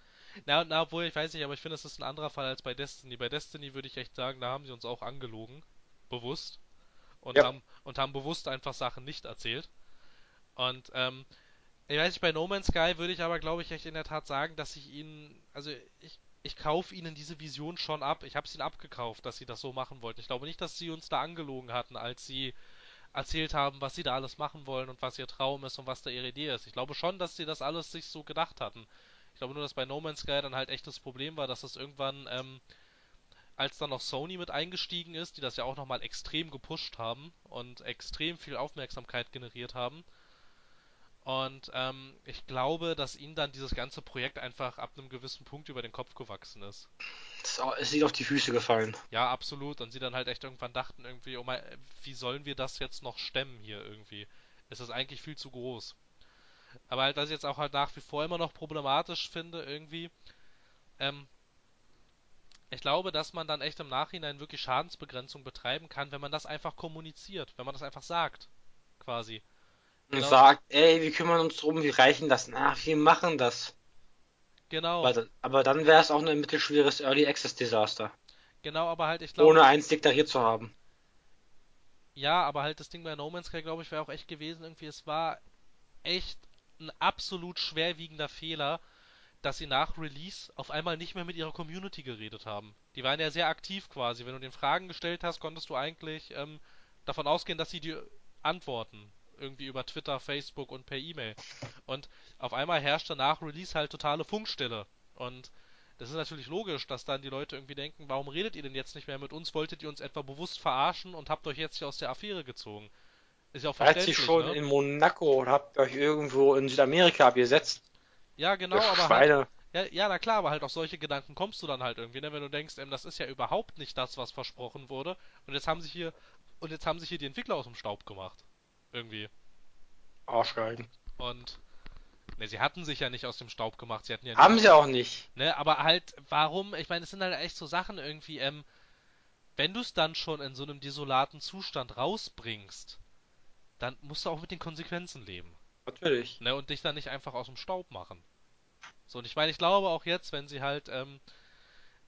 Na, na, obwohl, ich weiß nicht, aber ich finde, es ist ein anderer Fall als bei Destiny. Bei Destiny würde ich echt sagen, da haben sie uns auch angelogen. Bewusst. Und Ja. haben, und haben bewusst einfach Sachen nicht erzählt. Und, ähm, ich weiß nicht, bei No Man's Sky würde ich aber, glaube ich, echt in der Tat sagen, dass ich ihnen, also ich, ich kaufe ihnen diese Vision schon ab. Ich habe es ihnen abgekauft, dass sie das so machen wollten. Ich glaube nicht, dass sie uns da angelogen hatten, als sie erzählt haben, was sie da alles machen wollen und was ihr Traum ist und was da ihre Idee ist. Ich glaube schon, dass sie das alles sich so gedacht hatten. Ich glaube nur, dass bei No Man's Sky dann halt echt das Problem war, dass es irgendwann, ähm, als dann noch Sony mit eingestiegen ist, die das ja auch nochmal extrem gepusht haben und extrem viel Aufmerksamkeit generiert haben. Und ähm, ich glaube, dass ihnen dann dieses ganze Projekt einfach ab einem gewissen Punkt über den Kopf gewachsen ist. Es ist auf die Füße gefallen. Ja, absolut. Und sie dann halt echt irgendwann dachten irgendwie, oh mein, wie sollen wir das jetzt noch stemmen hier irgendwie? Es ist eigentlich viel zu groß. Aber halt, was ich jetzt auch halt nach wie vor immer noch problematisch finde irgendwie, ähm, ich glaube, dass man dann echt im Nachhinein wirklich Schadensbegrenzung betreiben kann, wenn man das einfach kommuniziert, wenn man das einfach sagt, quasi. Und Genau, sagt, ey, wir kümmern uns drum, wir reichen das nach, wir machen das. genau, Aber, dann- aber dann wäre es auch ein mittelschweres Early Access Desaster. Genau, aber halt, ich glaube. Ohne eins deklariert zu haben. Ja, aber halt das Ding bei No Man's Sky, glaube ich, wäre auch echt gewesen, irgendwie, es war echt ein absolut schwerwiegender Fehler, dass sie nach Release auf einmal nicht mehr mit ihrer Community geredet haben. Die waren ja sehr aktiv quasi. Wenn du den Fragen gestellt hast, konntest du eigentlich ähm, davon ausgehen, dass sie dir antworten. Irgendwie über Twitter, Facebook und per E-Mail. Und auf einmal herrschte nach Release halt totale Funkstille. Und das ist natürlich logisch, dass dann die Leute irgendwie denken, warum redet ihr denn jetzt nicht mehr mit uns? Wolltet ihr uns etwa bewusst verarschen und habt euch jetzt hier aus der Affäre gezogen? Ist ja auch verständlich. Seid ihr schon ne? in Monaco oder habt euch irgendwo in Südamerika abgesetzt? Ja, genau, aber Schweine. halt. Ja, ja, na klar, aber halt auf solche Gedanken kommst du dann halt irgendwie, ne? Wenn du denkst, ähm, das ist ja überhaupt nicht das, was versprochen wurde. Und jetzt haben sich hier. Und jetzt haben sich hier die Entwickler aus dem Staub gemacht. Irgendwie. Arschgeigen. Und. Ne, sie hatten sich ja nicht aus dem Staub gemacht. Sie hatten ja Haben sie auch nicht. Ne, aber halt, warum? Ich meine, es sind halt echt so Sachen irgendwie, ähm, wenn du es dann schon in so einem desolaten Zustand rausbringst, dann musst du auch mit den Konsequenzen leben. Natürlich. Ne, und dich dann nicht einfach aus dem Staub machen. So, und ich meine, ich glaube auch jetzt, wenn sie halt, ähm,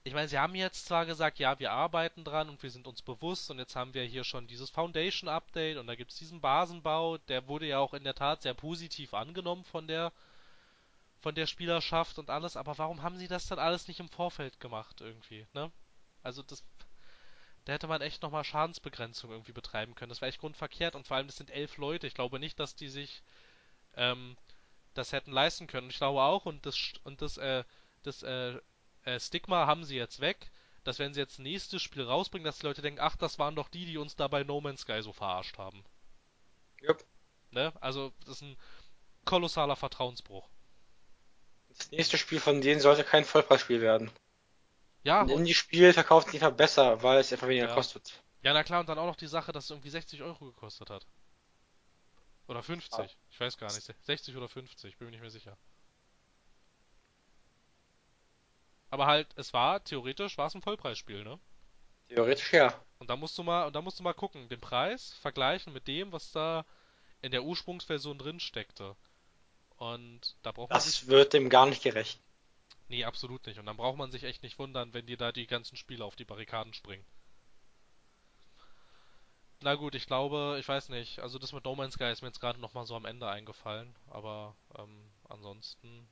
ich meine, sie haben jetzt zwar gesagt, ja, wir arbeiten dran und wir sind uns bewusst und jetzt haben wir hier schon dieses Foundation Update und da gibt es diesen Basenbau, der wurde ja auch in der Tat sehr positiv angenommen von der von der Spielerschaft und alles, aber warum haben sie das dann alles nicht im Vorfeld gemacht irgendwie, ne? Also das da hätte man echt nochmal Schadensbegrenzung irgendwie betreiben können. Das wäre echt grundverkehrt und vor allem, das sind elf Leute. Ich glaube nicht, dass die sich ähm, das hätten leisten können. Ich glaube auch, und das, und das, äh, das äh, Stigma haben sie jetzt weg, dass wenn sie jetzt nächstes Spiel rausbringen, dass die Leute denken, ach, das waren doch die, die uns da bei No Man's Sky so verarscht haben. Yep. Ne? Also, das ist ein kolossaler Vertrauensbruch. Das nächste Spiel von denen sollte kein Vollpreisspiel werden. Ja. Ein Indie-Spiel verkauft sich einfach besser, weil es einfach weniger ja. kostet. Ja, na klar, und dann auch noch die Sache, dass es irgendwie 60 Euro gekostet hat. Oder 50. Ah. Ich weiß gar nicht. 60 oder 50, bin mir nicht mehr sicher. Aber halt, es war, theoretisch war es ein Vollpreisspiel, ne? Theoretisch ja. Und da musst du mal, und da musst du mal gucken, den Preis vergleichen mit dem, was da in der Ursprungsversion drin steckte. Und da braucht man Das wird dem gar nicht gerecht. Nee, absolut nicht. Und dann braucht man sich echt nicht wundern, wenn dir da die ganzen Spiele auf die Barrikaden springen. Na gut, ich glaube, ich weiß nicht. Also das mit No Man's Sky ist mir jetzt gerade nochmal so am Ende eingefallen. Aber ähm, ansonsten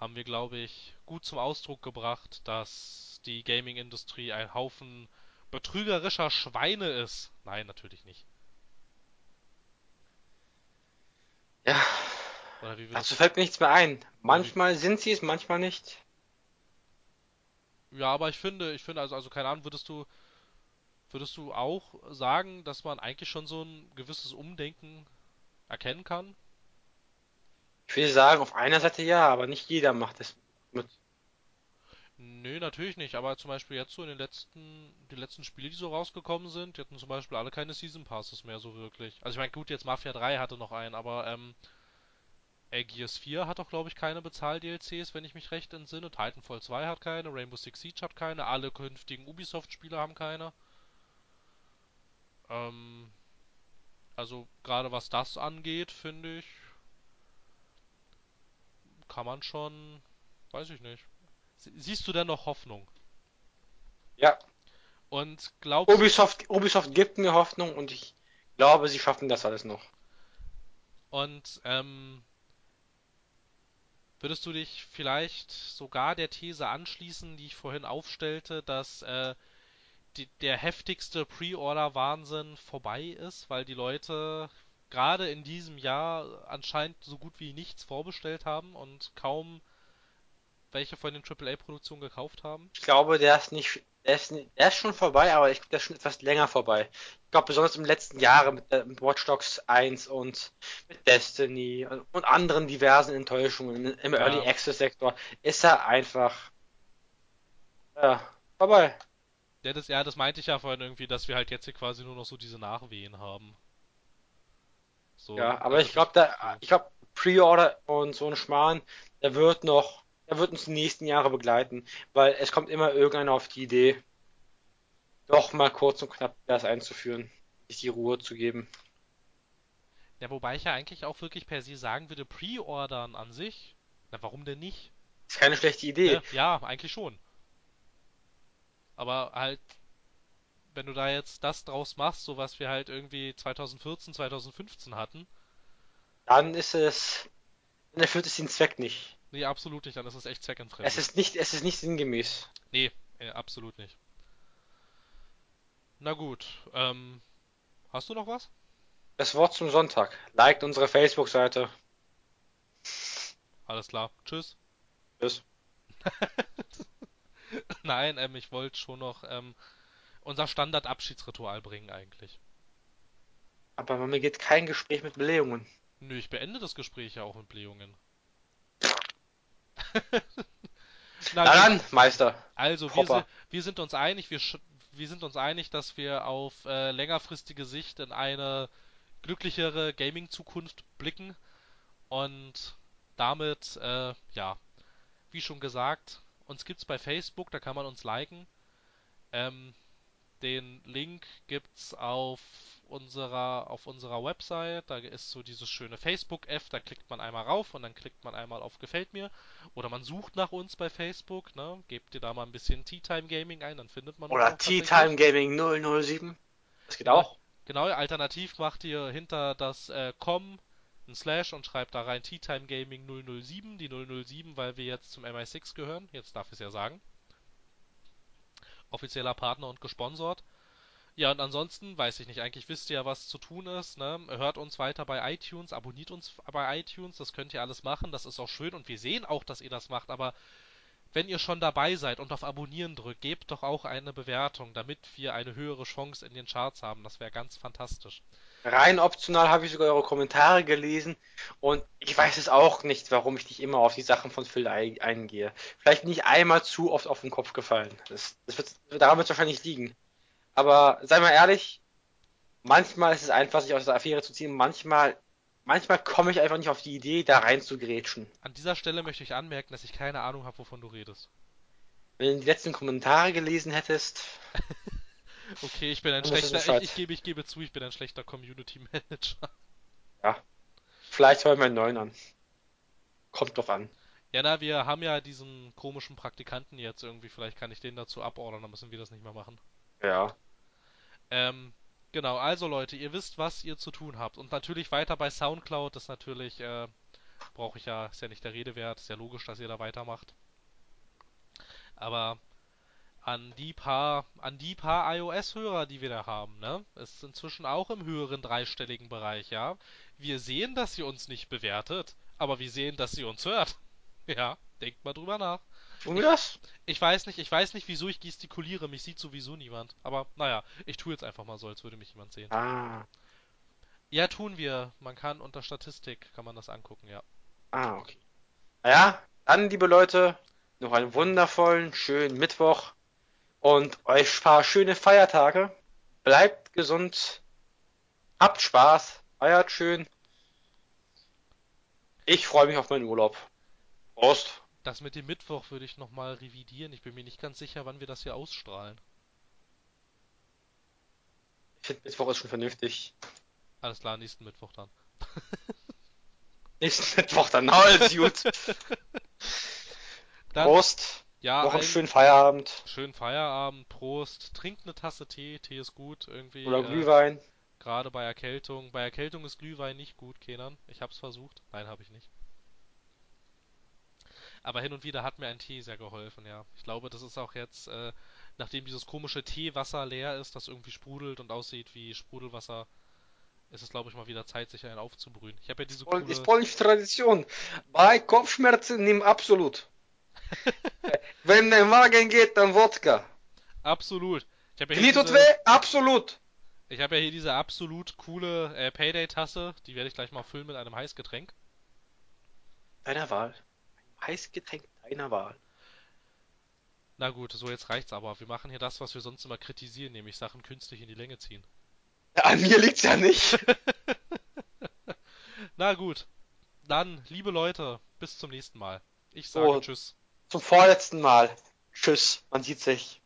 haben wir, glaube ich, gut zum Ausdruck gebracht, dass die Gaming-Industrie ein Haufen betrügerischer Schweine ist. Nein, natürlich nicht. Ja. Dazu fällt mir nichts mehr ein. Manchmal sind sie es, manchmal nicht. Ja, aber ich finde, ich finde, also, also keine Ahnung, würdest du, Würdest du auch sagen, dass man eigentlich schon so ein gewisses Umdenken erkennen kann? Ich würde sagen, auf einer Seite ja, aber nicht jeder macht es mit. Nö, natürlich nicht, aber zum Beispiel jetzt so in den letzten, die letzten Spiele, die so rausgekommen sind, die hatten zum Beispiel alle keine Season Passes mehr so wirklich. Also ich meine, gut, jetzt Mafia 3 hatte noch einen, aber ähm, Gears 4 hat doch glaube ich keine Bezahl-DLCs, wenn ich mich recht entsinne. Titanfall 2 hat keine, Rainbow Six Siege hat keine, alle künftigen Ubisoft-Spiele haben keine. Ähm, also gerade was das angeht, finde ich, kann man schon, weiß ich nicht. Siehst du denn noch Hoffnung? Ja. Und glaubst Ubisoft, Ubisoft gibt mir Hoffnung und ich glaube, sie schaffen das alles noch. Und ähm, würdest du dich vielleicht sogar der These anschließen, die ich vorhin aufstellte, dass äh, die, der heftigste Pre-Order-Wahnsinn vorbei ist, weil die Leute gerade in diesem Jahr anscheinend so gut wie nichts vorbestellt haben und kaum welche von den AAA-Produktionen gekauft haben? Ich glaube, der ist nicht, der ist, der ist schon vorbei, aber ich glaube, der ist schon etwas länger vorbei. Ich glaube, besonders im letzten Jahr mit, äh, mit Watch Dogs 1 und mit Destiny und, und anderen diversen Enttäuschungen im ja. Early Access Sektor ist er einfach ja, vorbei. Ja das, ja, das meinte ich ja vorhin irgendwie, dass wir halt jetzt hier quasi nur noch so diese Nachwehen haben. So, ja, aber ich glaube, da, ich glaube, Pre-Order und so ein Schmarrn, der wird noch, der wird uns die nächsten Jahre begleiten, weil es kommt immer irgendeiner auf die Idee, doch mal kurz und knapp das einzuführen, sich die Ruhe zu geben. Ja, wobei ich ja eigentlich auch wirklich per se sagen würde, Pre-Ordern an sich, na warum denn nicht? Ist keine schlechte Idee. Ja, ja eigentlich schon. Aber halt, wenn du da jetzt das draus machst, so was wir halt irgendwie 2014, 2015 hatten. Dann ist es. Dann erfüllt es den Zweck nicht. Nee, absolut nicht, dann ist es echt zweckentfremd. Es ist nicht, es ist nicht sinngemäß. Nee, äh, absolut nicht. Na gut, ähm, hast du noch was? Das Wort zum Sonntag. Liked unsere Facebook-Seite. Alles klar. Tschüss. Tschüss. Nein, ähm, ich wollte schon noch ähm, unser Standard-Abschiedsritual bringen eigentlich. Aber bei mir geht kein Gespräch mit Belegungen. Nö, ich beende das Gespräch ja auch mit Blähungen. Na, Na dann, Meister. Also, wir, si wir, sind uns einig, wir, wir sind uns einig, dass wir auf äh, längerfristige Sicht in eine glücklichere Gaming-Zukunft blicken. Und damit, äh, ja, wie schon gesagt, uns gibt's bei Facebook, da kann man uns liken. Ähm, den Link gibt's auf unserer, auf unserer Website. Da ist so dieses schöne Facebook-F, da klickt man einmal rauf und dann klickt man einmal auf Gefällt mir. Oder man sucht nach uns bei Facebook, ne? Gebt ihr da mal ein bisschen Tea Time Gaming ein, dann findet man uns. Oder Tea Time Gaming 007. Das geht auch. Genau, alternativ macht ihr hinter das äh, com ein Slash und schreibt da rein Tea Time Gaming 007, die 007, weil wir jetzt zum MI6 gehören. Jetzt darf ich es ja sagen. Offizieller Partner und gesponsert. Ja, und ansonsten weiß ich nicht. Eigentlich wisst ihr ja, was zu tun ist. Ne? Hört uns weiter bei iTunes, abonniert uns bei iTunes. Das könnt ihr alles machen. Das ist auch schön und wir sehen auch, dass ihr das macht. Aber wenn ihr schon dabei seid und auf Abonnieren drückt, gebt doch auch eine Bewertung, damit wir eine höhere Chance in den Charts haben. Das wäre ganz fantastisch. Rein optional habe ich sogar eure Kommentare gelesen und ich weiß es auch nicht, warum ich nicht immer auf die Sachen von Phil eingehe. Vielleicht nicht einmal zu oft auf den Kopf gefallen. Das, das wird, daran wird es wahrscheinlich liegen. Aber sei mal ehrlich, manchmal ist es einfach, sich aus der Affäre zu ziehen. Manchmal, manchmal komme ich einfach nicht auf die Idee, da rein zu grätschen. An dieser Stelle möchte ich anmerken, dass ich keine Ahnung habe, wovon du redest. Wenn du die letzten Kommentare gelesen hättest. okay, ich bin ein schlechter, ich, ich, gebe, ich gebe zu, ich bin ein schlechter Community Manager. Ja. Vielleicht hören wir einen neuen an. Kommt drauf an. Ja, na, wir haben ja diesen komischen Praktikanten jetzt irgendwie. Vielleicht kann ich den dazu abordern, dann müssen wir das nicht mehr machen. Ja. Ähm, genau, also Leute, ihr wisst, was ihr zu tun habt. Und natürlich weiter bei Soundcloud, das natürlich, äh, brauche ich ja, ist ja nicht der Rede wert, ist ja logisch, dass ihr da weitermacht. Aber an die paar, an die paar iOS-Hörer, die wir da haben, ne? Ist inzwischen auch im höheren dreistelligen Bereich, ja. Wir sehen, dass ihr uns nicht bewertet, aber wir sehen, dass ihr uns hört. ja, denkt mal drüber nach. Tun wir das? Ich weiß nicht, ich weiß nicht, wieso ich gestikuliere. Mich sieht sowieso niemand. Aber naja, ich tue jetzt einfach mal so, als würde mich jemand sehen. Ah. Ja, tun wir. Man kann unter Statistik, kann man das angucken, ja. Ah, okay. Naja, dann, liebe Leute, noch einen wundervollen, schönen Mittwoch und euch paar schöne Feiertage. Bleibt gesund, habt Spaß, feiert schön. Ich freue mich auf meinen Urlaub. Prost! Das mit dem Mittwoch würde ich nochmal revidieren. Ich bin mir nicht ganz sicher, wann wir das hier ausstrahlen. Ich finde Mittwoch ist schon vernünftig. Alles klar, nächsten Mittwoch dann. nächsten Mittwoch dann, alles gut. dann, Prost. Ja, noch einen schönen Feierabend. Schönen Feierabend, Prost. Trinkt eine Tasse Tee, Tee ist gut irgendwie. Oder äh, Glühwein. Äh, Gerade bei Erkältung. Bei Erkältung ist Glühwein nicht gut, Kenan. Ich hab's versucht. Nein, habe ich nicht. Aber hin und wieder hat mir ein Tee sehr geholfen, ja. Ich glaube, das ist auch jetzt, äh, nachdem dieses komische Teewasser leer ist, das irgendwie sprudelt und aussieht wie Sprudelwasser, ist es, glaube ich, mal wieder Zeit, sich einen aufzubrühen. Ich habe ja diese coole... Ist polnische Tradition. Bei Kopfschmerzen nimm absolut. Wenn der Magen geht, dann Wodka. Absolut. Ich habe ja Knie tut weh? Absolut. Ich habe ja hier diese absolut coole äh, Payday-Tasse. Die werde ich gleich mal füllen mit einem Heißgetränk. Deiner Wahl. Heißgetränk deiner Wahl. Na gut, so jetzt reicht's aber. Wir machen hier das, was wir sonst immer kritisieren, nämlich Sachen künstlich in die Länge ziehen. Ja, an mir liegt's ja nicht. Na gut. Dann, liebe Leute, bis zum nächsten Mal. Ich sage oh, Tschüss. Zum vorletzten Mal. Tschüss, man sieht sich.